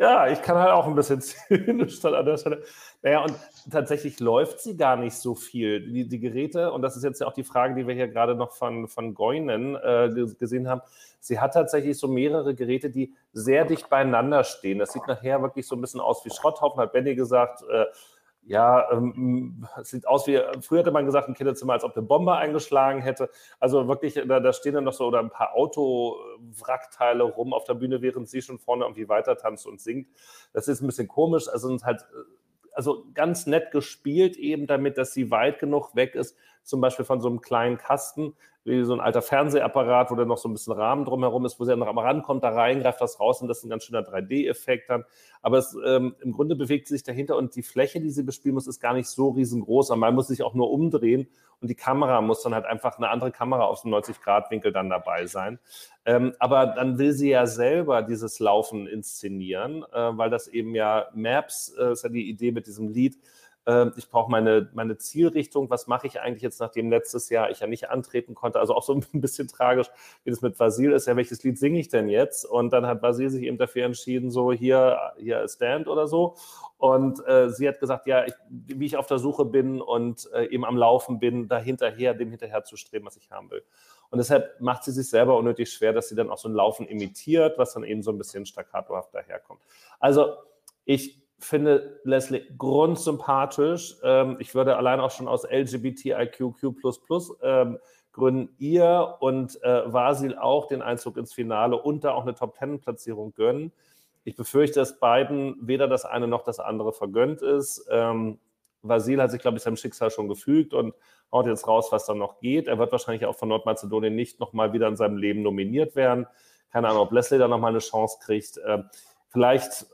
Ja, ich kann halt auch ein bisschen zynisch an der Stelle. Naja, und tatsächlich läuft sie gar nicht so viel. Die, die Geräte, und das ist jetzt ja auch die Frage, die wir hier gerade noch von, von Goinen äh, ge- gesehen haben, sie hat tatsächlich so mehrere Geräte, die sehr dicht beieinander stehen. Das sieht nachher wirklich so ein bisschen aus wie Schrotthaufen, hat Benny gesagt. Äh, ja, ähm, sieht aus wie, früher hätte man gesagt, ein Kinderzimmer, als ob eine Bombe eingeschlagen hätte. Also wirklich, da, da stehen dann noch so oder ein paar Autowrackteile rum auf der Bühne, während sie schon vorne irgendwie weiter tanzt und singt. Das ist ein bisschen komisch. Also sind halt, also ganz nett gespielt eben damit, dass sie weit genug weg ist, zum Beispiel von so einem kleinen Kasten, wie so ein alter Fernsehapparat, wo dann noch so ein bisschen Rahmen drumherum ist, wo sie dann noch am rankommt, da rein, greift das raus und das ist ein ganz schöner 3D-Effekt dann. Aber es, ähm, im Grunde bewegt sie sich dahinter und die Fläche, die sie bespielen muss, ist gar nicht so riesengroß. Aber man muss sich auch nur umdrehen und die Kamera muss dann halt einfach eine andere Kamera aus dem 90-Grad-Winkel dann dabei sein. Ähm, aber dann will sie ja selber dieses Laufen inszenieren, äh, weil das eben ja Maps, äh, ist ja die Idee mit diesem Lied, ich brauche meine, meine Zielrichtung, was mache ich eigentlich jetzt, nachdem letztes Jahr ich ja nicht antreten konnte, also auch so ein bisschen tragisch, wie das mit Vasil ist, ja, welches Lied singe ich denn jetzt? Und dann hat Vasil sich eben dafür entschieden, so hier, hier Stand oder so. Und äh, sie hat gesagt, ja, ich, wie ich auf der Suche bin und äh, eben am Laufen bin, da hinterher, dem hinterher zu streben, was ich haben will. Und deshalb macht sie sich selber unnötig schwer, dass sie dann auch so ein Laufen imitiert, was dann eben so ein bisschen staccatohaft daherkommt. Also ich finde Leslie grundsympathisch. Ähm, ich würde allein auch schon aus LGBTIQQ ähm, Gründen ihr und äh, Vasil auch den Einzug ins Finale und da auch eine Top-Ten-Platzierung gönnen. Ich befürchte, dass beiden weder das eine noch das andere vergönnt ist. Ähm, Vasil hat sich, glaube ich, seinem Schicksal schon gefügt und haut jetzt raus, was dann noch geht. Er wird wahrscheinlich auch von Nordmazedonien nicht nochmal wieder in seinem Leben nominiert werden. Keine Ahnung, ob Leslie da nochmal eine Chance kriegt. Ähm, vielleicht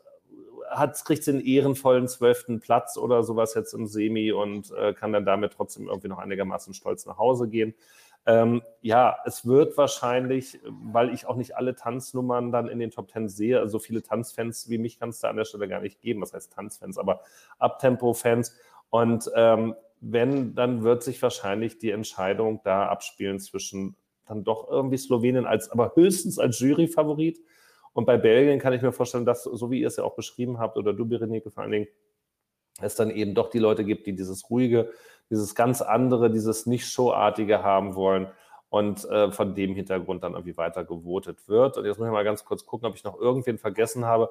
hat, kriegt einen ehrenvollen zwölften Platz oder sowas jetzt im Semi und äh, kann dann damit trotzdem irgendwie noch einigermaßen stolz nach Hause gehen. Ähm, ja, es wird wahrscheinlich, weil ich auch nicht alle Tanznummern dann in den Top Ten sehe, also so viele Tanzfans wie mich kann es da an der Stelle gar nicht geben, was heißt Tanzfans, aber Abtempo-Fans. Und ähm, wenn, dann wird sich wahrscheinlich die Entscheidung da abspielen zwischen dann doch irgendwie Slowenien als, aber höchstens als Juryfavorit. Und bei Belgien kann ich mir vorstellen, dass, so wie ihr es ja auch beschrieben habt, oder du, Berenike, vor allen Dingen, es dann eben doch die Leute gibt, die dieses ruhige, dieses ganz andere, dieses nicht showartige haben wollen und äh, von dem Hintergrund dann irgendwie weiter gewotet wird. Und jetzt muss ich mal ganz kurz gucken, ob ich noch irgendwen vergessen habe.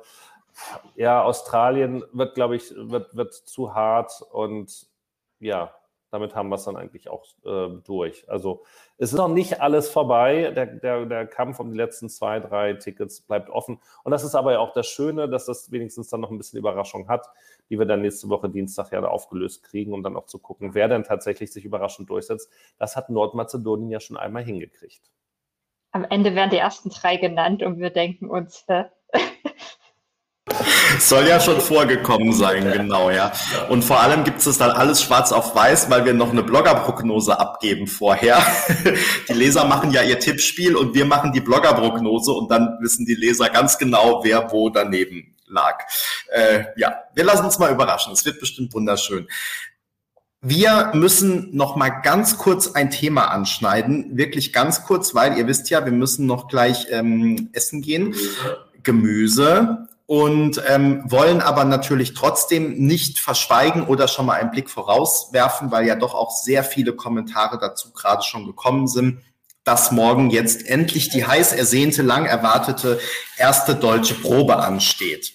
Ja, Australien wird, glaube ich, wird, wird zu hart und ja, damit haben wir es dann eigentlich auch äh, durch. Also es ist noch nicht alles vorbei. Der, der, der Kampf um die letzten zwei, drei Tickets bleibt offen. Und das ist aber ja auch das Schöne, dass das wenigstens dann noch ein bisschen Überraschung hat, die wir dann nächste Woche Dienstag ja aufgelöst kriegen, um dann auch zu gucken, wer denn tatsächlich sich überraschend durchsetzt. Das hat Nordmazedonien ja schon einmal hingekriegt. Am Ende werden die ersten drei genannt und wir denken uns, äh, Soll ja schon vorgekommen sein, genau, ja. Und vor allem gibt es dann alles schwarz auf weiß, weil wir noch eine Bloggerprognose abgeben vorher. Die Leser machen ja ihr Tippspiel und wir machen die Bloggerprognose und dann wissen die Leser ganz genau, wer wo daneben lag. Äh, ja, wir lassen uns mal überraschen. Es wird bestimmt wunderschön. Wir müssen noch mal ganz kurz ein Thema anschneiden, wirklich ganz kurz, weil ihr wisst ja, wir müssen noch gleich ähm, essen gehen, Gemüse und ähm, wollen aber natürlich trotzdem nicht verschweigen oder schon mal einen Blick vorauswerfen, weil ja doch auch sehr viele Kommentare dazu gerade schon gekommen sind, dass morgen jetzt endlich die heiß ersehnte, lang erwartete erste deutsche Probe ansteht.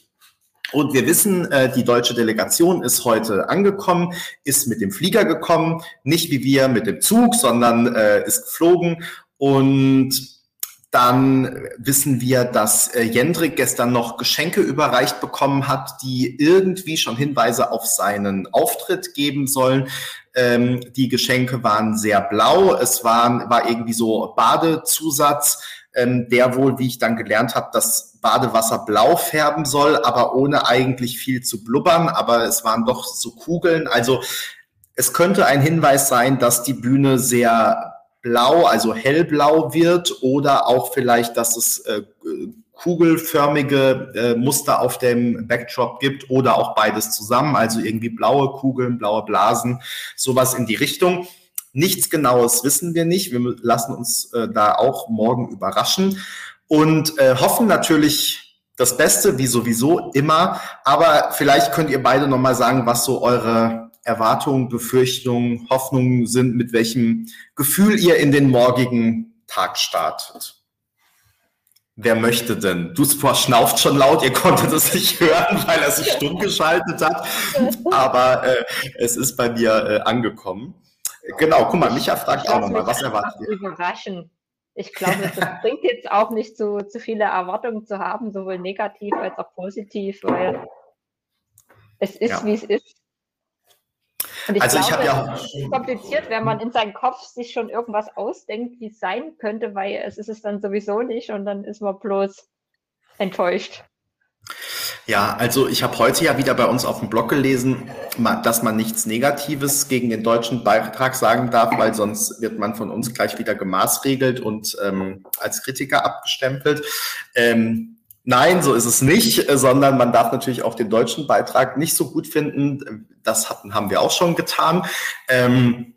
Und wir wissen, äh, die deutsche Delegation ist heute angekommen, ist mit dem Flieger gekommen, nicht wie wir mit dem Zug, sondern äh, ist geflogen. Und dann wissen wir, dass äh, Jendrik gestern noch Geschenke überreicht bekommen hat, die irgendwie schon Hinweise auf seinen Auftritt geben sollen. Ähm, die Geschenke waren sehr blau. Es waren, war irgendwie so Badezusatz, ähm, der wohl, wie ich dann gelernt habe, das Badewasser blau färben soll, aber ohne eigentlich viel zu blubbern. Aber es waren doch so Kugeln. Also es könnte ein Hinweis sein, dass die Bühne sehr blau, also hellblau wird oder auch vielleicht, dass es äh, kugelförmige äh, Muster auf dem Backdrop gibt oder auch beides zusammen, also irgendwie blaue Kugeln, blaue Blasen, sowas in die Richtung. Nichts Genaues wissen wir nicht. Wir lassen uns äh, da auch morgen überraschen und äh, hoffen natürlich das Beste, wie sowieso immer. Aber vielleicht könnt ihr beide nochmal sagen, was so eure Erwartungen, Befürchtungen, Hoffnungen sind, mit welchem Gefühl ihr in den morgigen Tag startet. Wer möchte denn? Du schnauft schon laut, ihr konntet es nicht hören, weil er sich stumm geschaltet hat. Aber äh, es ist bei mir äh, angekommen. Genau, guck mal, Micha fragt auch nochmal, was erwartet ihr? Überraschen. Ich glaube, es bringt jetzt auch nicht so zu viele Erwartungen zu haben, sowohl negativ als auch positiv, weil es ist, ja. wie es ist. Und ich also glaube, ich ja es ist kompliziert, wenn man in seinem Kopf sich schon irgendwas ausdenkt, wie es sein könnte, weil es ist es dann sowieso nicht und dann ist man bloß enttäuscht. Ja, also ich habe heute ja wieder bei uns auf dem Blog gelesen, dass man nichts Negatives gegen den deutschen Beitrag sagen darf, weil sonst wird man von uns gleich wieder gemaßregelt und ähm, als Kritiker abgestempelt. Ähm, Nein, so ist es nicht, sondern man darf natürlich auch den deutschen Beitrag nicht so gut finden. Das hatten, haben wir auch schon getan. Ähm,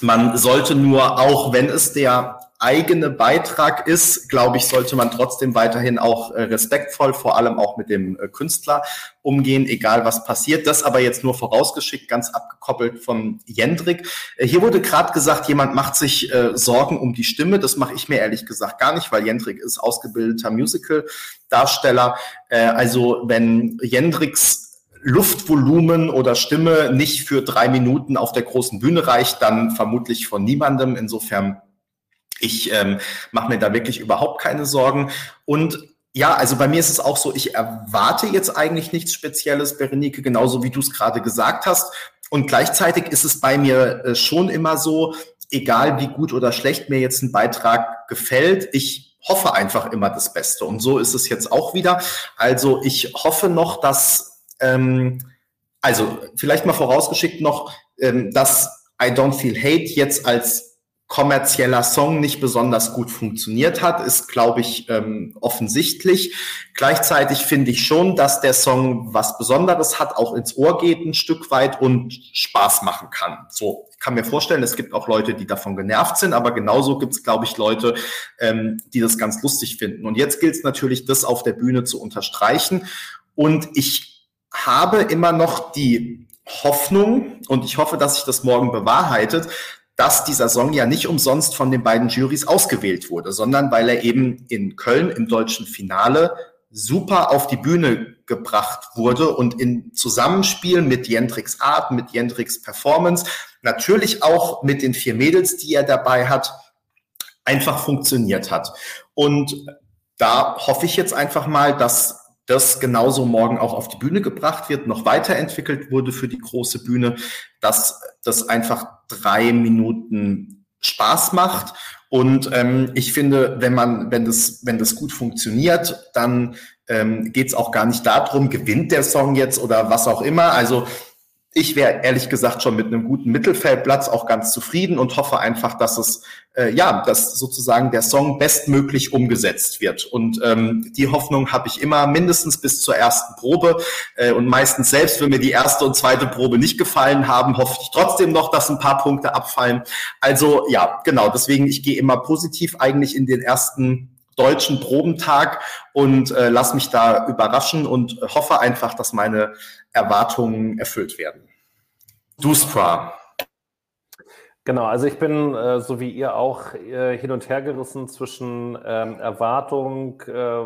man sollte nur, auch wenn es der eigene Beitrag ist, glaube ich, sollte man trotzdem weiterhin auch äh, respektvoll, vor allem auch mit dem äh, Künstler umgehen, egal was passiert. Das aber jetzt nur vorausgeschickt, ganz abgekoppelt von Jendrik. Äh, hier wurde gerade gesagt, jemand macht sich äh, Sorgen um die Stimme. Das mache ich mir ehrlich gesagt gar nicht, weil Jendrik ist ausgebildeter Musical-Darsteller. Äh, also wenn Jendriks Luftvolumen oder Stimme nicht für drei Minuten auf der großen Bühne reicht, dann vermutlich von niemandem. Insofern ich ähm, mache mir da wirklich überhaupt keine Sorgen. Und ja, also bei mir ist es auch so, ich erwarte jetzt eigentlich nichts Spezielles, Berenike, genauso wie du es gerade gesagt hast. Und gleichzeitig ist es bei mir äh, schon immer so, egal wie gut oder schlecht mir jetzt ein Beitrag gefällt, ich hoffe einfach immer das Beste. Und so ist es jetzt auch wieder. Also ich hoffe noch, dass, ähm, also vielleicht mal vorausgeschickt noch, ähm, dass I Don't Feel Hate jetzt als kommerzieller Song nicht besonders gut funktioniert hat, ist, glaube ich, ähm, offensichtlich. Gleichzeitig finde ich schon, dass der Song was Besonderes hat, auch ins Ohr geht ein Stück weit und Spaß machen kann. So, ich kann mir vorstellen, es gibt auch Leute, die davon genervt sind, aber genauso gibt es, glaube ich, Leute, ähm, die das ganz lustig finden. Und jetzt gilt es natürlich, das auf der Bühne zu unterstreichen. Und ich habe immer noch die Hoffnung, und ich hoffe, dass sich das morgen bewahrheitet, dass dieser Song ja nicht umsonst von den beiden Juries ausgewählt wurde, sondern weil er eben in Köln im deutschen Finale super auf die Bühne gebracht wurde und in Zusammenspiel mit Jentrix Art, mit Jentrix Performance, natürlich auch mit den vier Mädels, die er dabei hat, einfach funktioniert hat. Und da hoffe ich jetzt einfach mal, dass das genauso morgen auch auf die Bühne gebracht wird, noch weiterentwickelt wurde für die große Bühne, dass das einfach drei Minuten Spaß macht. Und ähm, ich finde, wenn man, wenn das, wenn das gut funktioniert, dann ähm, geht es auch gar nicht darum, gewinnt der Song jetzt oder was auch immer. Also ich wäre ehrlich gesagt schon mit einem guten Mittelfeldplatz auch ganz zufrieden und hoffe einfach, dass es äh, ja, dass sozusagen der Song bestmöglich umgesetzt wird. Und ähm, die Hoffnung habe ich immer mindestens bis zur ersten Probe äh, und meistens selbst, wenn mir die erste und zweite Probe nicht gefallen haben, hoffe ich trotzdem noch, dass ein paar Punkte abfallen. Also ja, genau. Deswegen ich gehe immer positiv eigentlich in den ersten deutschen Probentag und äh, lass mich da überraschen und hoffe einfach, dass meine Erwartungen erfüllt werden. Duspra. Genau, also ich bin äh, so wie ihr auch äh, hin und her gerissen zwischen ähm, Erwartung, äh,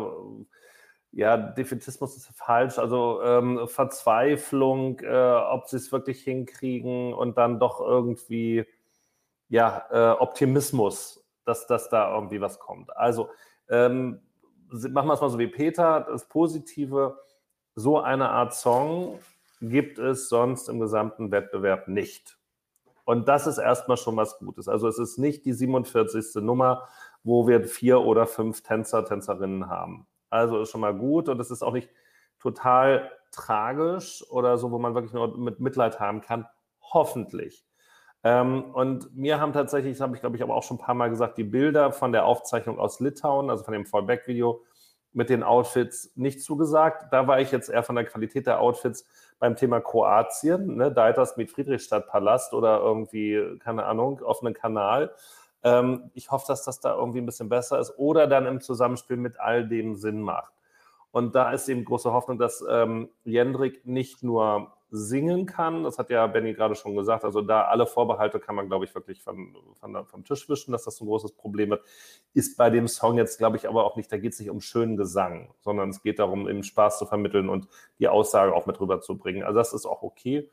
ja, Defetismus ist falsch, also ähm, Verzweiflung, äh, ob sie es wirklich hinkriegen und dann doch irgendwie, ja, äh, Optimismus, dass, dass da irgendwie was kommt. Also ähm, machen wir es mal so wie Peter, das Positive, so eine Art Song gibt es sonst im gesamten Wettbewerb nicht. Und das ist erstmal schon was Gutes. Also es ist nicht die 47. Nummer, wo wir vier oder fünf Tänzer, Tänzerinnen haben. Also ist schon mal gut und es ist auch nicht total tragisch oder so, wo man wirklich nur mit Mitleid haben kann. Hoffentlich. Ähm, und mir haben tatsächlich, das habe ich glaube ich aber auch schon ein paar Mal gesagt, die Bilder von der Aufzeichnung aus Litauen, also von dem Fallback-Video, mit den Outfits nicht zugesagt. Da war ich jetzt eher von der Qualität der Outfits beim Thema Kroatien, ne, Deiters mit Friedrichstadtpalast oder irgendwie, keine Ahnung, offenen Kanal. Ähm, ich hoffe, dass das da irgendwie ein bisschen besser ist oder dann im Zusammenspiel mit all dem Sinn macht. Und da ist eben große Hoffnung, dass ähm, Jendrik nicht nur singen kann. Das hat ja Benny gerade schon gesagt. Also da alle Vorbehalte kann man, glaube ich, wirklich von, von, vom Tisch wischen, dass das ein großes Problem wird. Ist bei dem Song jetzt, glaube ich, aber auch nicht, da geht es nicht um schönen Gesang, sondern es geht darum, eben Spaß zu vermitteln und die Aussage auch mit rüberzubringen. Also das ist auch okay.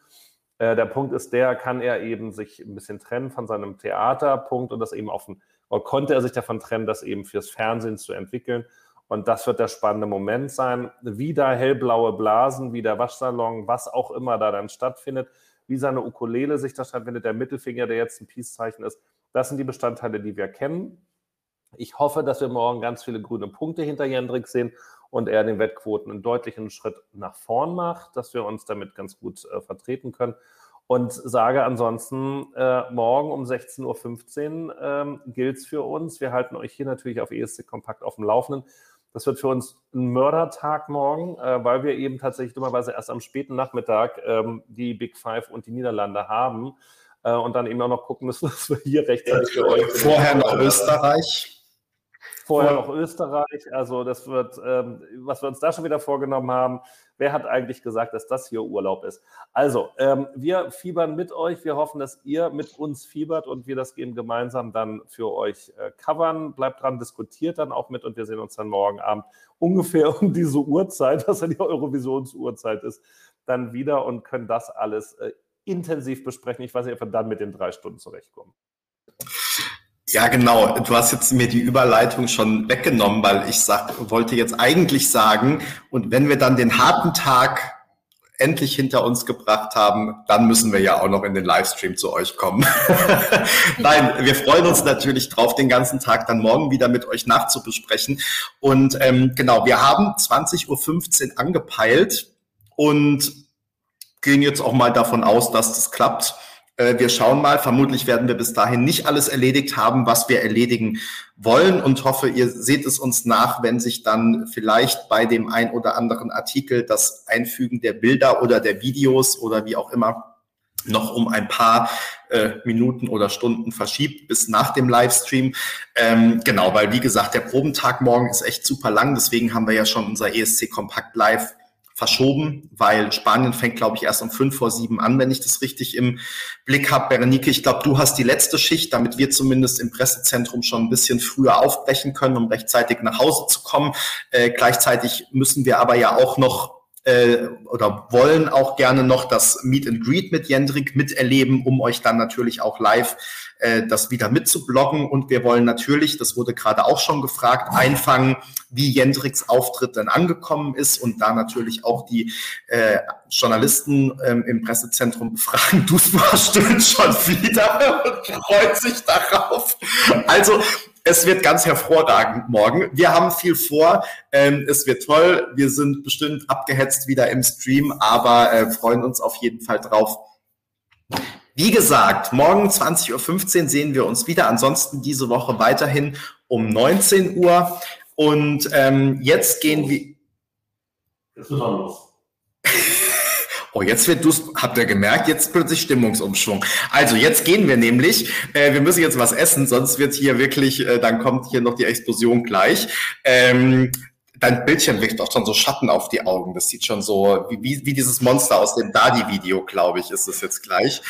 Äh, der Punkt ist der, kann er eben sich ein bisschen trennen von seinem Theaterpunkt und das eben auf ein, oder konnte er sich davon trennen, das eben fürs Fernsehen zu entwickeln und das wird der spannende Moment sein. Wieder hellblaue Blasen, wie der Waschsalon, was auch immer da dann stattfindet, wie seine Ukulele sich da stattfindet, der Mittelfinger, der jetzt ein Peace-Zeichen ist. Das sind die Bestandteile, die wir kennen. Ich hoffe, dass wir morgen ganz viele grüne Punkte hinter Jendrik sehen und er den Wettquoten einen deutlichen Schritt nach vorn macht, dass wir uns damit ganz gut äh, vertreten können. Und sage ansonsten, äh, morgen um 16.15 Uhr ähm, gilt es für uns. Wir halten euch hier natürlich auf ESC Kompakt auf dem Laufenden. Das wird für uns ein Mördertag morgen, äh, weil wir eben tatsächlich dummerweise erst am späten Nachmittag ähm, die Big Five und die Niederlande haben äh, und dann eben auch noch gucken müssen, dass wir hier rechtzeitig für euch. Vorher noch Österreich. Vorher noch Österreich. Also das wird, ähm, was wir uns da schon wieder vorgenommen haben, Wer hat eigentlich gesagt, dass das hier Urlaub ist? Also, ähm, wir fiebern mit euch. Wir hoffen, dass ihr mit uns fiebert und wir das eben gemeinsam dann für euch äh, covern. Bleibt dran, diskutiert dann auch mit und wir sehen uns dann morgen Abend ungefähr um diese Uhrzeit, was ja die Eurovisionsuhrzeit ist, dann wieder und können das alles äh, intensiv besprechen. Ich weiß nicht, ob wir dann mit den drei Stunden zurechtkommen. Ja, genau. Du hast jetzt mir die Überleitung schon weggenommen, weil ich sag, wollte jetzt eigentlich sagen, und wenn wir dann den harten Tag endlich hinter uns gebracht haben, dann müssen wir ja auch noch in den Livestream zu euch kommen. Nein, wir freuen uns natürlich drauf, den ganzen Tag dann morgen wieder mit euch nachzubesprechen. Und ähm, genau, wir haben 20.15 Uhr angepeilt und gehen jetzt auch mal davon aus, dass das klappt. Äh, wir schauen mal, vermutlich werden wir bis dahin nicht alles erledigt haben, was wir erledigen wollen und hoffe, ihr seht es uns nach, wenn sich dann vielleicht bei dem ein oder anderen Artikel das Einfügen der Bilder oder der Videos oder wie auch immer noch um ein paar äh, Minuten oder Stunden verschiebt bis nach dem Livestream. Ähm, genau, weil wie gesagt, der Probentag morgen ist echt super lang, deswegen haben wir ja schon unser ESC Kompakt Live verschoben, weil Spanien fängt, glaube ich, erst um fünf vor sieben an, wenn ich das richtig im Blick habe. Berenike, ich glaube, du hast die letzte Schicht, damit wir zumindest im Pressezentrum schon ein bisschen früher aufbrechen können, um rechtzeitig nach Hause zu kommen. Äh, gleichzeitig müssen wir aber ja auch noch äh, oder wollen auch gerne noch das Meet and Greet mit Jendrik miterleben, um euch dann natürlich auch live äh, das wieder mitzubloggen. Und wir wollen natürlich, das wurde gerade auch schon gefragt, einfangen, wie Jendriks Auftritt dann angekommen ist und da natürlich auch die äh, Journalisten ähm, im Pressezentrum befragen. Du stöhnt schon wieder und freut sich darauf. Also Es wird ganz hervorragend morgen. Wir haben viel vor. Ähm, es wird toll. Wir sind bestimmt abgehetzt wieder im Stream, aber äh, freuen uns auf jeden Fall drauf. Wie gesagt, morgen 20.15 Uhr sehen wir uns wieder. Ansonsten diese Woche weiterhin um 19 Uhr. Und ähm, jetzt gehen wir. Das wird auch los. Oh, jetzt wird du's, habt ihr gemerkt, jetzt plötzlich Stimmungsumschwung. Also jetzt gehen wir nämlich, äh, wir müssen jetzt was essen, sonst wird hier wirklich, äh, dann kommt hier noch die Explosion gleich. Ähm, dein Bildschirm wirft auch schon so Schatten auf die Augen. Das sieht schon so, wie, wie, dieses Monster aus dem Dadi-Video, glaube ich, ist es jetzt gleich.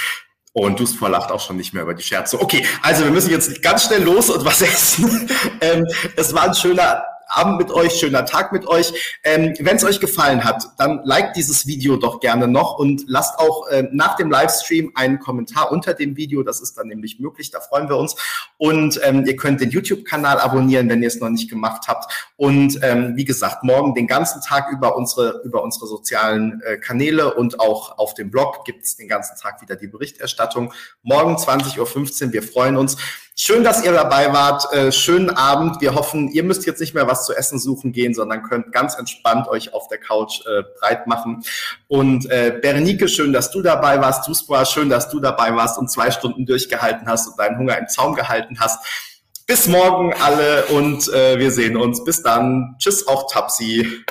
Und Dustfor lacht auch schon nicht mehr über die Scherze. Okay, also wir müssen jetzt ganz schnell los und was essen. ähm, es war ein schöner Abend mit euch, schöner Tag mit euch. Ähm, Wenn es euch gefallen hat, dann liked dieses Video doch gerne noch und lasst auch äh, nach dem Livestream einen Kommentar unter dem Video. Das ist dann nämlich möglich, da freuen wir uns. Und ähm, ihr könnt den YouTube-Kanal abonnieren, wenn ihr es noch nicht gemacht habt. Und ähm, wie gesagt, morgen den ganzen Tag über unsere, über unsere sozialen äh, Kanäle und auch auf dem Blog gibt es den ganzen Tag wieder die Berichterstattung. Morgen 20.15 Uhr, wir freuen uns. Schön, dass ihr dabei wart. Äh, schönen Abend. Wir hoffen, ihr müsst jetzt nicht mehr was zu essen suchen gehen, sondern könnt ganz entspannt euch auf der Couch äh, breit machen. Und äh, Berenike, schön, dass du dabei warst. Duspra, schön, dass du dabei warst und zwei Stunden durchgehalten hast und deinen Hunger im Zaum gehalten hast. Bis morgen alle und äh, wir sehen uns. Bis dann. Tschüss auch Tapsi.